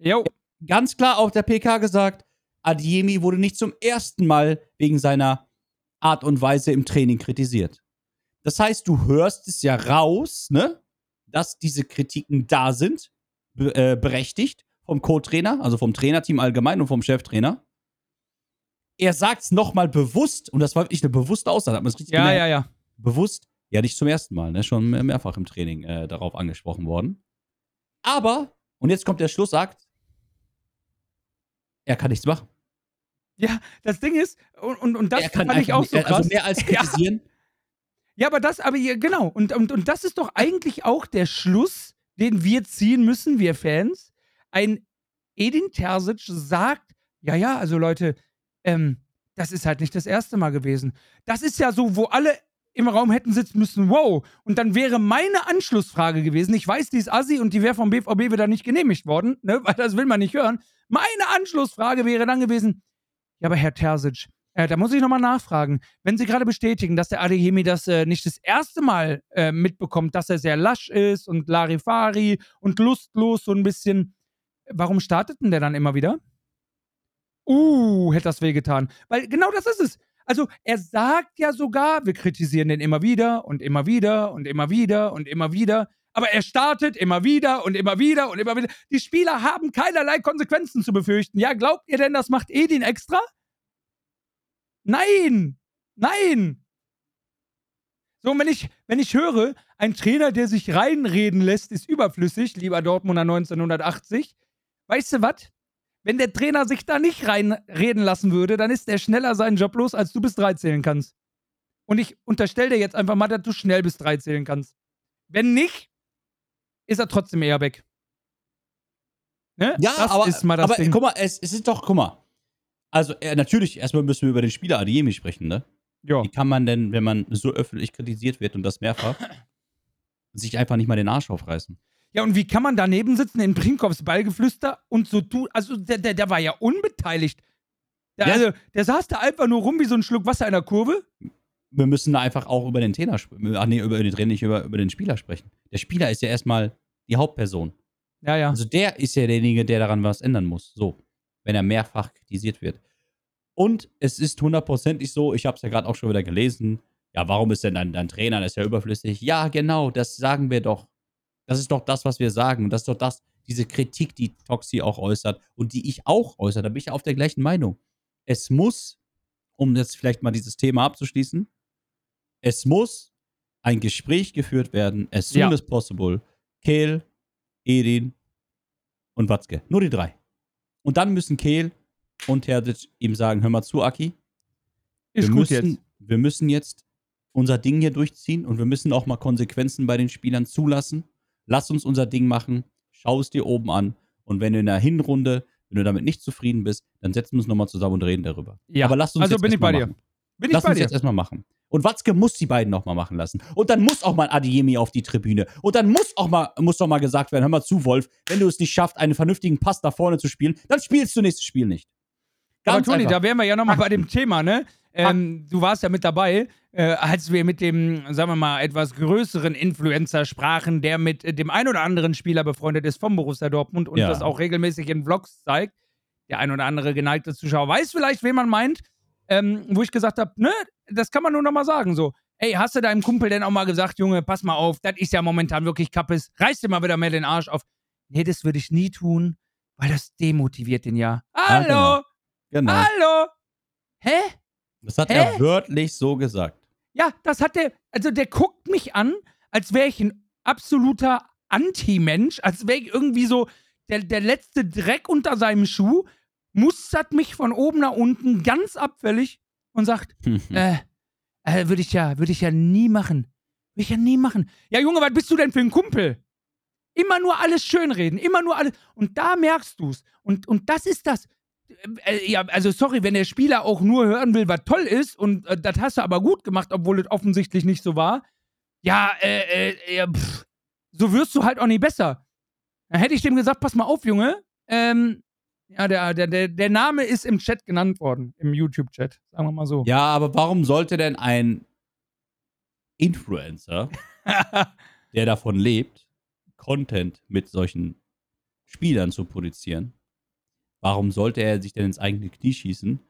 Jo. Ganz klar auf der PK gesagt, Adiemi wurde nicht zum ersten Mal wegen seiner Art und Weise im Training kritisiert. Das heißt, du hörst es ja raus, ne, dass diese Kritiken da sind, be äh, berechtigt vom Co-Trainer, also vom Trainerteam allgemein und vom Cheftrainer. Er sagt es nochmal bewusst, und das war wirklich eine bewusste Aussage, hat man es richtig Ja, gemerkt, ja, ja. Bewusst, ja, nicht zum ersten Mal, ne? schon mehrfach im Training äh, darauf angesprochen worden. Aber, und jetzt kommt der Schlussakt, er kann nichts machen. Ja, das Ding ist, und, und, und das er kann fand ich auch so also krass. Also mehr als [LAUGHS] kritisieren. Ja. ja, aber das, aber genau, und, und, und das ist doch eigentlich auch der Schluss, den wir ziehen müssen, wir Fans. Ein Edin Terzic sagt, ja, ja, also Leute, ähm, das ist halt nicht das erste Mal gewesen. Das ist ja so, wo alle im Raum hätten sitzen müssen, wow. Und dann wäre meine Anschlussfrage gewesen, ich weiß, die ist assi und die wäre vom BVB wieder nicht genehmigt worden, ne, [LAUGHS] weil das will man nicht hören. Meine Anschlussfrage wäre dann gewesen, ja, aber Herr Terzic, äh, da muss ich nochmal nachfragen. Wenn Sie gerade bestätigen, dass der Adeyemi das äh, nicht das erste Mal äh, mitbekommt, dass er sehr lasch ist und Larifari und lustlos so ein bisschen, warum startet denn der dann immer wieder? Uh, hätte das wehgetan. Weil genau das ist es. Also er sagt ja sogar, wir kritisieren den immer wieder und immer wieder und immer wieder und immer wieder. Aber er startet immer wieder und immer wieder und immer wieder. Die Spieler haben keinerlei Konsequenzen zu befürchten. Ja, glaubt ihr denn, das macht Edin extra? Nein! Nein! So, wenn ich, wenn ich höre, ein Trainer, der sich reinreden lässt, ist überflüssig, lieber Dortmunder 1980, weißt du was? Wenn der Trainer sich da nicht reinreden lassen würde, dann ist er schneller seinen Job los, als du bis drei zählen kannst. Und ich unterstelle dir jetzt einfach mal, dass du schnell bis drei zählen kannst. Wenn nicht, ist er trotzdem eher weg. Ne? Ja, das aber, ist mal das aber Ding. guck mal, es, es ist doch, guck mal. Also, äh, natürlich, erstmal müssen wir über den Spieler Adiemi sprechen, ne? Ja. Wie kann man denn, wenn man so öffentlich kritisiert wird und das mehrfach, [CLEARS THROAT] sich einfach nicht mal den Arsch aufreißen? Ja, und wie kann man daneben sitzen in Brinkows Ballgeflüster und so tun? Also, der, der, der war ja unbeteiligt. Der, ja. Also, der saß da einfach nur rum wie so ein Schluck Wasser in der Kurve. Wir müssen da einfach auch über den Trainer sprechen. Ach nee, über den Trainer, nicht über, über den Spieler sprechen. Der Spieler ist ja erstmal die Hauptperson. Ja, ja. Also, der ist ja derjenige, der daran was ändern muss. So. Wenn er mehrfach kritisiert wird. Und es ist hundertprozentig so, ich habe es ja gerade auch schon wieder gelesen. Ja, warum ist denn dein, dein Trainer, das ist ja überflüssig? Ja, genau, das sagen wir doch. Das ist doch das, was wir sagen. Und das ist doch das, diese Kritik, die Toxi auch äußert und die ich auch äußere. Da bin ich auf der gleichen Meinung. Es muss, um jetzt vielleicht mal dieses Thema abzuschließen, es muss ein Gespräch geführt werden, as soon ja. as possible. Kehl, Edin und Watzke. Nur die drei. Und dann müssen Kehl und Terzic ihm sagen, hör mal zu, Aki. Ist wir gut müssen, jetzt. Wir müssen jetzt unser Ding hier durchziehen und wir müssen auch mal Konsequenzen bei den Spielern zulassen lass uns unser Ding machen, schau es dir oben an und wenn du in der Hinrunde, wenn du damit nicht zufrieden bist, dann setzen wir uns nochmal zusammen und reden darüber. Ja, aber lass uns also jetzt bin ich bei dir. Machen. Bin ich lass bei uns dir. jetzt erstmal machen. Und Watzke muss die beiden nochmal machen lassen. Und dann muss auch mal Adiemi auf die Tribüne. Und dann muss auch mal, muss doch mal gesagt werden, hör mal zu, Wolf, wenn du es nicht schaffst, einen vernünftigen Pass da vorne zu spielen, dann spielst du nächstes Spiel nicht. Ganz Aber Toni, da wären wir ja nochmal bei dem Thema, ne? Ähm, du warst ja mit dabei, äh, als wir mit dem, sagen wir mal, etwas größeren Influencer sprachen, der mit äh, dem ein oder anderen Spieler befreundet ist vom Borussia Dortmund und ja. das auch regelmäßig in Vlogs zeigt. Der ein oder andere geneigte Zuschauer weiß vielleicht, wen man meint. Ähm, wo ich gesagt habe, ne, das kann man nur nochmal sagen, so. Ey, hast du deinem Kumpel denn auch mal gesagt, Junge, pass mal auf, das ist ja momentan wirklich Kappes, reiß dir mal wieder mehr den Arsch auf. Nee, das würde ich nie tun, weil das demotiviert den ja. Hallo! Ja, genau. genau. Hallo! Hä? Das hat Hä? er wörtlich so gesagt. Ja, das hat der, also der guckt mich an, als wäre ich ein absoluter Anti-Mensch, als wäre ich irgendwie so der, der letzte Dreck unter seinem Schuh, mustert mich von oben nach unten ganz abfällig und sagt, [LAUGHS] äh, äh würde ich ja, würde ich ja nie machen. Würde ich ja nie machen. Ja, Junge, was bist du denn für ein Kumpel? Immer nur alles schönreden, immer nur alles. Und da merkst du's. Und, und das ist das. Äh, äh, ja, also sorry, wenn der Spieler auch nur hören will, was toll ist und äh, das hast du aber gut gemacht, obwohl es offensichtlich nicht so war. Ja, äh, äh, pff, so wirst du halt auch nicht besser. Dann hätte ich dem gesagt, pass mal auf, Junge. Ähm, ja, der, der, der, der Name ist im Chat genannt worden, im YouTube-Chat, sagen wir mal so. Ja, aber warum sollte denn ein Influencer, [LAUGHS] der davon lebt, Content mit solchen Spielern zu produzieren, warum sollte er sich denn ins eigene Knie schießen?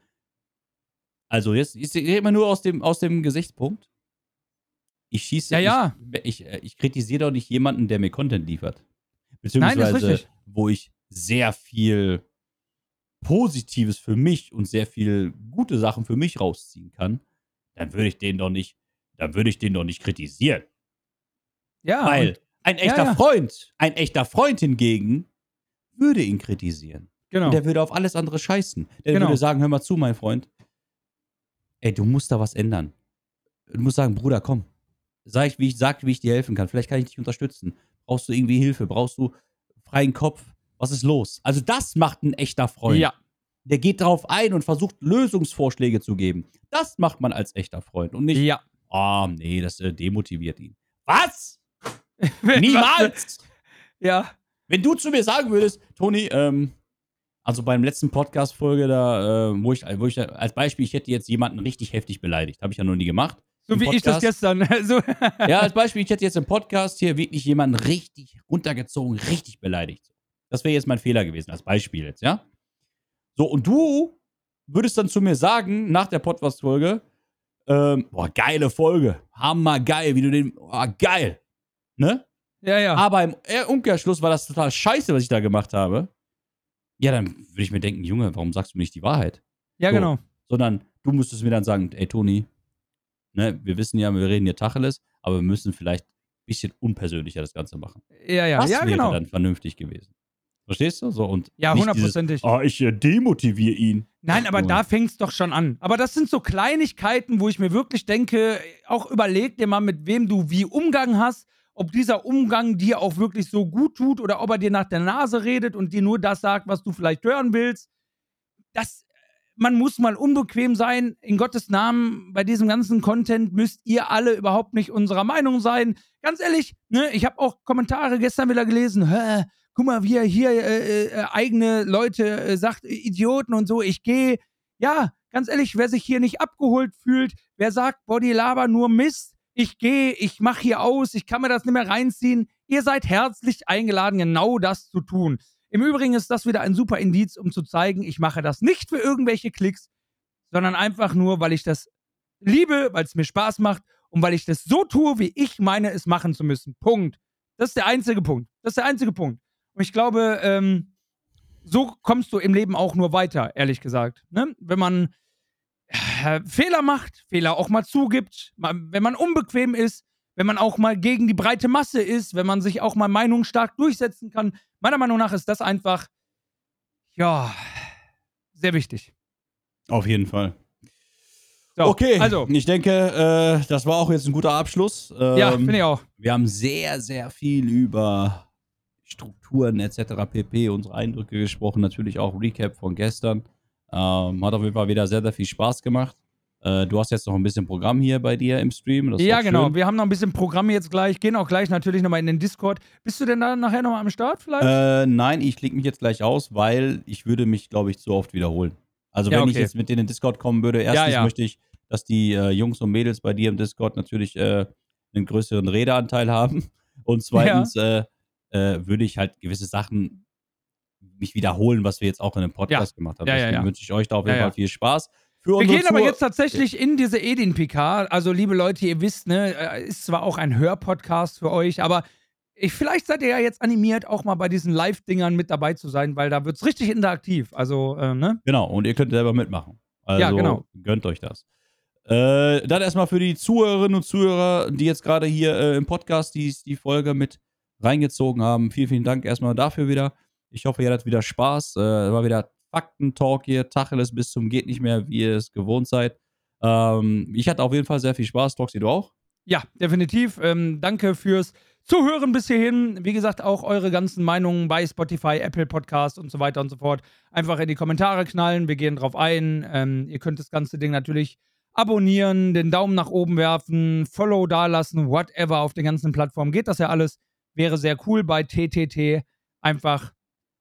Also jetzt, ich rede mal nur aus dem, aus dem Gesichtspunkt. Ich schieße, ja, ja. ich, ich, ich kritisiere doch nicht jemanden, der mir Content liefert. Beziehungsweise, Nein, wo ich sehr viel Positives für mich und sehr viel gute Sachen für mich rausziehen kann, dann würde ich den doch nicht, dann würde ich den doch nicht kritisieren. Ja. Weil ein echter ja, ja. Freund, ein echter Freund hingegen würde ihn kritisieren. Genau. Und der würde auf alles andere scheißen. Der genau. würde sagen, hör mal zu, mein Freund. Ey, du musst da was ändern. Du musst sagen, Bruder, komm. Sag ich, wie ich, sag, wie ich dir helfen kann. Vielleicht kann ich dich unterstützen. Brauchst du irgendwie Hilfe? Brauchst du freien Kopf? Was ist los? Also, das macht ein echter Freund. Ja. Der geht darauf ein und versucht, Lösungsvorschläge zu geben. Das macht man als echter Freund. Und nicht, ja. oh, nee, das äh, demotiviert ihn. [LAUGHS] Was? Niemals! ja. Wenn du zu mir sagen würdest, Toni, ähm, also beim letzten Podcast-Folge, da, äh, wo, ich, wo ich als Beispiel, ich hätte jetzt jemanden richtig heftig beleidigt. Habe ich ja noch nie gemacht. So wie Podcast. ich das gestern. so. ja, als Beispiel, ich hätte jetzt im Podcast hier wirklich jemanden richtig runtergezogen, richtig beleidigt. Das wäre jetzt mein Fehler gewesen, als Beispiel jetzt, ja? So, und du würdest dann zu mir sagen, nach der Podcast-Folge, ähm, boah, geile Folge, hammer geil, wie du den, boah, geil, ne? Ja, ja. Aber im Umkehrschluss war das total scheiße, was ich da gemacht habe. Ja, dann würde ich mir denken, Junge, warum sagst du mir nicht die Wahrheit? Ja, so, genau. Sondern du müsstest mir dann sagen, ey Toni, ne, wir wissen ja, wir reden hier Tacheles, aber wir müssen vielleicht ein bisschen unpersönlicher das Ganze machen. Ja, ja, das ja, wäre genau. dann vernünftig gewesen. Verstehst du? So, und ja, hundertprozentig. Oh, ich äh, demotiviere ihn. Nein, aber oh. da fängt es doch schon an. Aber das sind so Kleinigkeiten, wo ich mir wirklich denke, auch überleg dir mal, mit wem du wie Umgang hast ob dieser Umgang dir auch wirklich so gut tut oder ob er dir nach der Nase redet und dir nur das sagt, was du vielleicht hören willst. Das, man muss mal unbequem sein. In Gottes Namen, bei diesem ganzen Content müsst ihr alle überhaupt nicht unserer Meinung sein. Ganz ehrlich, ne, ich habe auch Kommentare gestern wieder gelesen. Hä, guck mal, wie er hier äh, äh, eigene Leute äh, sagt, Idioten und so. Ich gehe. Ja, ganz ehrlich, wer sich hier nicht abgeholt fühlt, wer sagt, Body Laber nur Mist, ich gehe, ich mache hier aus, ich kann mir das nicht mehr reinziehen. Ihr seid herzlich eingeladen, genau das zu tun. Im Übrigen ist das wieder ein super Indiz, um zu zeigen, ich mache das nicht für irgendwelche Klicks, sondern einfach nur, weil ich das liebe, weil es mir Spaß macht und weil ich das so tue, wie ich meine, es machen zu müssen. Punkt. Das ist der einzige Punkt. Das ist der einzige Punkt. Und ich glaube, ähm, so kommst du im Leben auch nur weiter, ehrlich gesagt. Ne? Wenn man äh, Fehler macht, Fehler auch mal zugibt, wenn man unbequem ist, wenn man auch mal gegen die breite Masse ist, wenn man sich auch mal meinungsstark durchsetzen kann. Meiner Meinung nach ist das einfach, ja, sehr wichtig. Auf jeden Fall. So, okay, also ich denke, äh, das war auch jetzt ein guter Abschluss. Ähm, ja, finde ich auch. Wir haben sehr, sehr viel über Strukturen etc. pp. unsere Eindrücke gesprochen, natürlich auch Recap von gestern. Ähm, hat auf jeden Fall wieder sehr, sehr viel Spaß gemacht. Äh, du hast jetzt noch ein bisschen Programm hier bei dir im Stream. ja, genau. Wir haben noch ein bisschen Programm jetzt gleich. Gehen auch gleich natürlich nochmal in den Discord. Bist du denn da nachher nochmal am Start vielleicht? Äh, nein, ich klicke mich jetzt gleich aus, weil ich würde mich, glaube ich, zu oft wiederholen. Also ja, wenn okay. ich jetzt mit in den Discord kommen würde, erstens ja, ja. möchte ich, dass die äh, Jungs und Mädels bei dir im Discord natürlich äh, einen größeren Redeanteil haben. Und zweitens äh, würde ich halt gewisse Sachen mich wiederholen, was wir jetzt auch in dem Podcast ja. gemacht haben. Ja, Deswegen ja, wünsche ich euch da auf jeden Fall viel Spaß. wir gehen aber jetzt tatsächlich in diese Edin-PK. Also, liebe Leute, ihr wisst, ne, äh, ist zwar auch ein Hörpodcast für euch, aber ich, vielleicht seid ihr ja jetzt animiert, auch mal bei diesen Live-Dingern mit dabei zu sein, weil da wird es richtig interaktiv. Also, äh, ne? Genau, und ihr könnt selber mitmachen. Also, ja, genau. gönnt euch das. Äh, dann erstmal für die Zuhörerinnen und Zuhörer, die jetzt gerade hier äh, im Podcast die, die Folge mit reingezogen haben. Vielen, vielen Dank erstmal dafür wieder. Ich hoffe, ihr hattet wieder Spaß. Äh, war wieder Fakten-Talk hier, Tacheles bis zum geht nicht mehr, wie ihr es gewohnt seid. Ähm, ich hatte auf jeden Fall sehr viel Spaß. Toxi, du auch? Ja, definitiv. Ähm, danke fürs Zuhören bis hierhin. Wie gesagt, auch eure ganzen Meinungen bei Spotify, Apple Podcast und so weiter und so fort. Einfach in die Kommentare knallen. Wir gehen drauf ein. Ähm, ihr könnt das ganze Ding natürlich abonnieren, den Daumen nach oben werfen, Follow dalassen, whatever auf den ganzen Plattformen. Geht das ja alles. Wäre sehr cool bei TTT einfach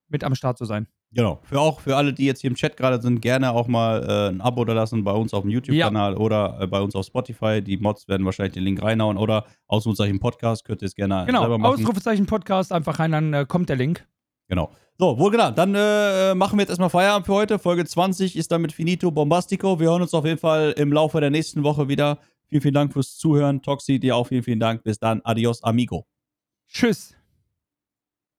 mit am Start zu sein. Genau. Für auch für alle, die jetzt hier im Chat gerade sind, gerne auch mal äh, ein Abo da lassen bei uns auf dem YouTube-Kanal ja. oder äh, bei uns auf Spotify. Die Mods werden wahrscheinlich den Link reinhauen oder Ausrufezeichen Podcast könnt ihr es gerne genau, selber machen. Genau, Ausrufezeichen Podcast, einfach rein, dann äh, kommt der Link. Genau. So, wohl genau. Dann äh, machen wir jetzt erstmal Feierabend für heute. Folge 20 ist damit finito bombastico. Wir hören uns auf jeden Fall im Laufe der nächsten Woche wieder. Vielen, vielen Dank fürs Zuhören. Toxi, dir auch vielen, vielen Dank. Bis dann. Adios, amigo. Tschüss.